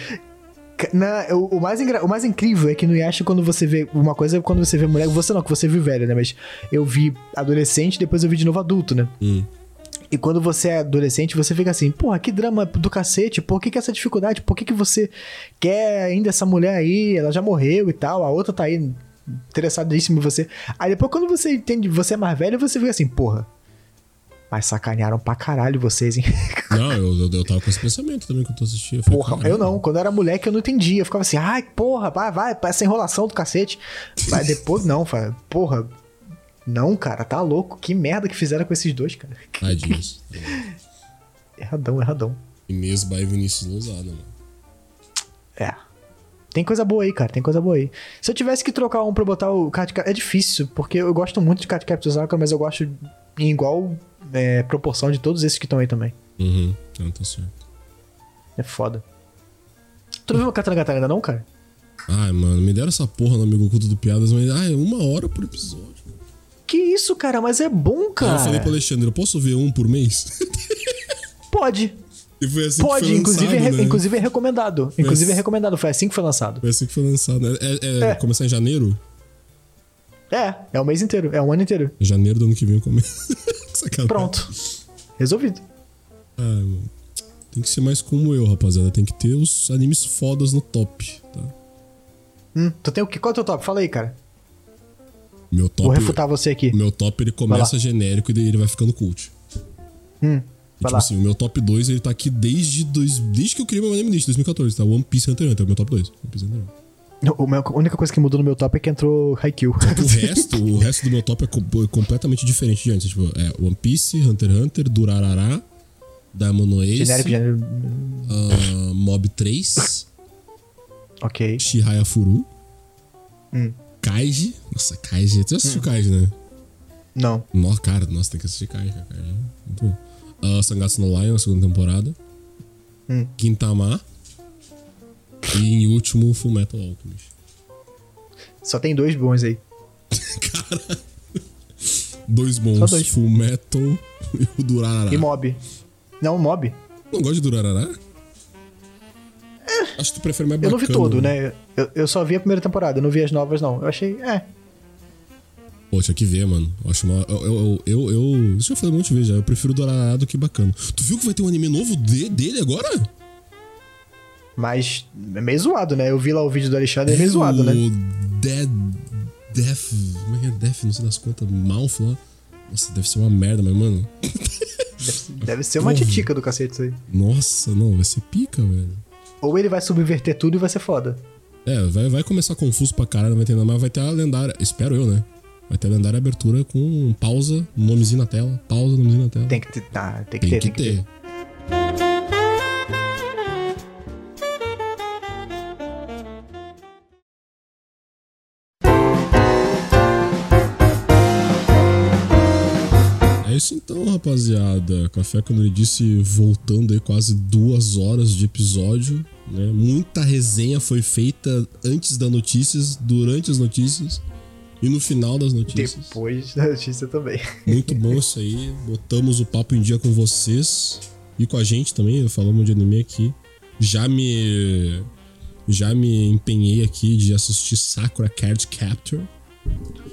Ca- Na, o, o mais o mais incrível é que no Yasha, quando você vê uma coisa, é quando você vê mulher, você não, que você viu velha, né? Mas eu vi adolescente, depois eu vi de novo adulto, né? Hum. E quando você é adolescente, você fica assim, porra, que drama do cacete, por que, que essa dificuldade? Por que, que você quer ainda essa mulher aí? Ela já morreu e tal, a outra tá aí interessadíssima em você. Aí depois, quando você entende, você é mais velho, você fica assim, porra. Mas sacanearam pra caralho vocês, hein? Não, eu, eu, eu tava com esse pensamento também quando eu assisti. Eu falei, Porra, caralho. eu não. Quando eu era moleque, eu não entendia. Eu ficava assim, ai, porra, vai, vai, essa enrolação do cacete. Mas depois, não, fala, porra. Não, cara, tá louco. Que merda que fizeram com esses dois, cara. Tadinhos. Erradão, erradão. Inês by Vinícius Lousada, mano. É. Tem coisa boa aí, cara. Tem coisa boa aí. Se eu tivesse que trocar um pra botar o Card. É difícil, porque eu gosto muito de Card Captor Sakura, mas eu gosto em igual é, proporção de todos esses que estão aí também. Uhum. Não, tá certo. É foda. Tu não viu o Katanagatara ainda não, cara? Ai, mano, me deram essa porra no Amigo Oculto do Piadas, mas ai, uma hora por episódio. Que isso, cara? Mas é bom, cara. Eu falei pro Alexandre, eu posso ver um por mês? Pode. E foi assim Pode, que foi inclusive, lançado, é, né? inclusive é recomendado. Inclusive Mas- é recomendado, foi assim que foi lançado. Foi assim que foi lançado. né? É, é- É. Começar em janeiro? É, é o mês inteiro, é o ano inteiro. Janeiro do ano que vem eu começo. Sacanagem. Pronto. Resolvido. Ah, mano. Tem que ser mais como eu, rapaziada. Tem que ter os animes fodas no top, tá? Hum, tu tem o que? Qual é o teu top? Fala aí, cara. Meu top. Vou refutar você aqui. Meu top ele começa genérico e daí ele vai ficando cult. Hum, E, tipo lá. assim, o meu top 2 ele tá aqui desde, dois, desde que eu criei meu anime desde 2014, tá? One Piece Hunter Hunter, meu top 2. One Piece Hunter Hunter. A única coisa que mudou no meu top é que entrou Haikyuu. O resto, o resto do meu top é co- completamente diferente de antes. Tipo, é One Piece, Hunter x Hunter, Durarara, Diamond Ace, genérico, genérico. ah, Mob 3, Ok. Shihaya Furu, Hum. Kaiji. Nossa, Kaiji. Tu já assistiu Kaiji, né? Não. Nossa, cara, nossa, tem que assistir Kaiji. Kaiji. é Muito bom. Ah, Sangatsu no Lion, a segunda temporada. Hum. Gintama. E em último, Full Metal Alchemist. Só tem dois bons aí. Cara. Dois bons. Só dois. Full Metal e o Durarara. E Mob. Não, Mob. Não gosta de Durarara? Acho que tu prefere mais É. Eu bacana. não vi todo, né? Eu, eu só vi a primeira temporada, eu não vi as novas, não. Eu achei, é. Pô, tinha que ver, mano. Eu acho uma. Eu, eu, eu, eu- Isso eu falei um monte de vezes já. Eu prefiro Durarara do que bacana. Tu viu que vai ter um anime novo de- dele agora? Mas é meio zoado, né? Eu vi lá o vídeo do Alexandre, é meio zoado, né? O Dead. Death. Como é que é? Death, não sei das quantas. Mouth lá. Nossa, deve ser uma merda, mas, mano. Deve, deve ser uma titica do cacete isso aí. Nossa, não, vai ser pica, velho. Ou ele vai subverter tudo e vai ser foda. É, vai, vai começar confuso pra caralho, não vai entender, mas vai ter a lendária. Espero eu, né? Vai ter a lendária abertura com pausa, nomezinho na tela. Pausa, nomezinho na tela. Tem que ter. Ah, tem que Tem ter, que tem que ter. ter. Isso então, rapaziada. Café, quando ele disse, voltando aí quase duas horas de episódio, né? Muita resenha foi feita antes das notícias, durante as notícias e no final das notícias. Depois da notícia também. Muito bom isso aí. Botamos o papo em dia com vocês e com a gente também. Falamos de anime aqui. Já me. Já me empenhei aqui de assistir Sakura Card Captor.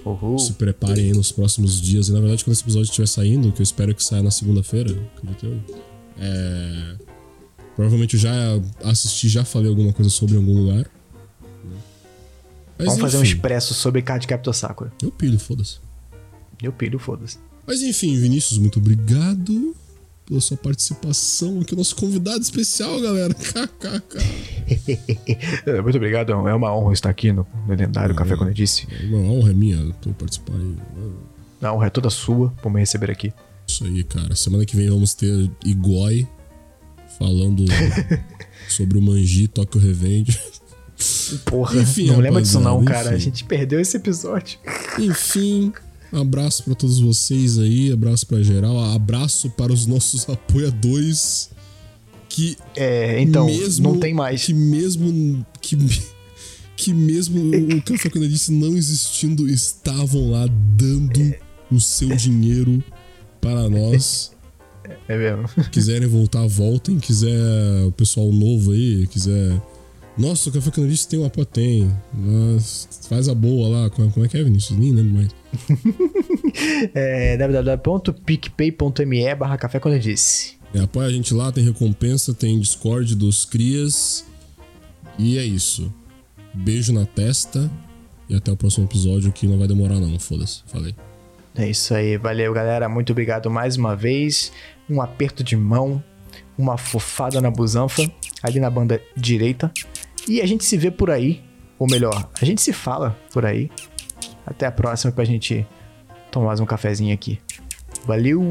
Uhul. Se preparem aí nos próximos dias. E na verdade, quando esse episódio estiver saindo, que eu espero que saia na segunda-feira, acredito. É... Provavelmente eu já assisti, já falei alguma coisa sobre algum lugar. Mas, Vamos fazer um enfim, expresso sobre Card Captor Sakura. Eu pilho, foda-se. Eu pilho, foda-se. Mas enfim, Vinícius, muito obrigado pela sua participação aqui, nosso convidado especial, galera. KKK. É, Muito obrigado, é uma honra estar aqui no, lendário Café Quando eu disse. Uma honra é minha tu participar aí. A honra é toda sua por me receber aqui. Isso aí, cara. Semana que vem vamos ter Igoi falando sobre o Manji Tokyo Revenge. Porra, Enfim, não lembra disso não, cara. A gente perdeu esse episódio. Enfim, abraço pra todos vocês aí, abraço pra geral, abraço para os nossos apoiadores que É, então, mesmo, não tem mais. Que mesmo. Que, que mesmo o Café quando disse não existindo, estavam lá dando o seu dinheiro para nós. É mesmo. Quiserem voltar, voltem. Quiser o pessoal novo aí, quiser. Nossa, o Café disse tem uma. Mas faz a boa lá. Como é que é, Vinícius? Nem lembro mais. É www.picpay.me barra café disse. É, apoia a gente lá, tem recompensa, tem Discord dos Crias. E é isso. Beijo na testa. E até o próximo episódio que não vai demorar, não. Foda-se. Falei. É isso aí, valeu galera, muito obrigado mais uma vez. Um aperto de mão, uma fofada na busanfa, ali na banda direita. E a gente se vê por aí, ou melhor, a gente se fala por aí. Até a próxima pra gente tomar mais um cafezinho aqui. Valeu!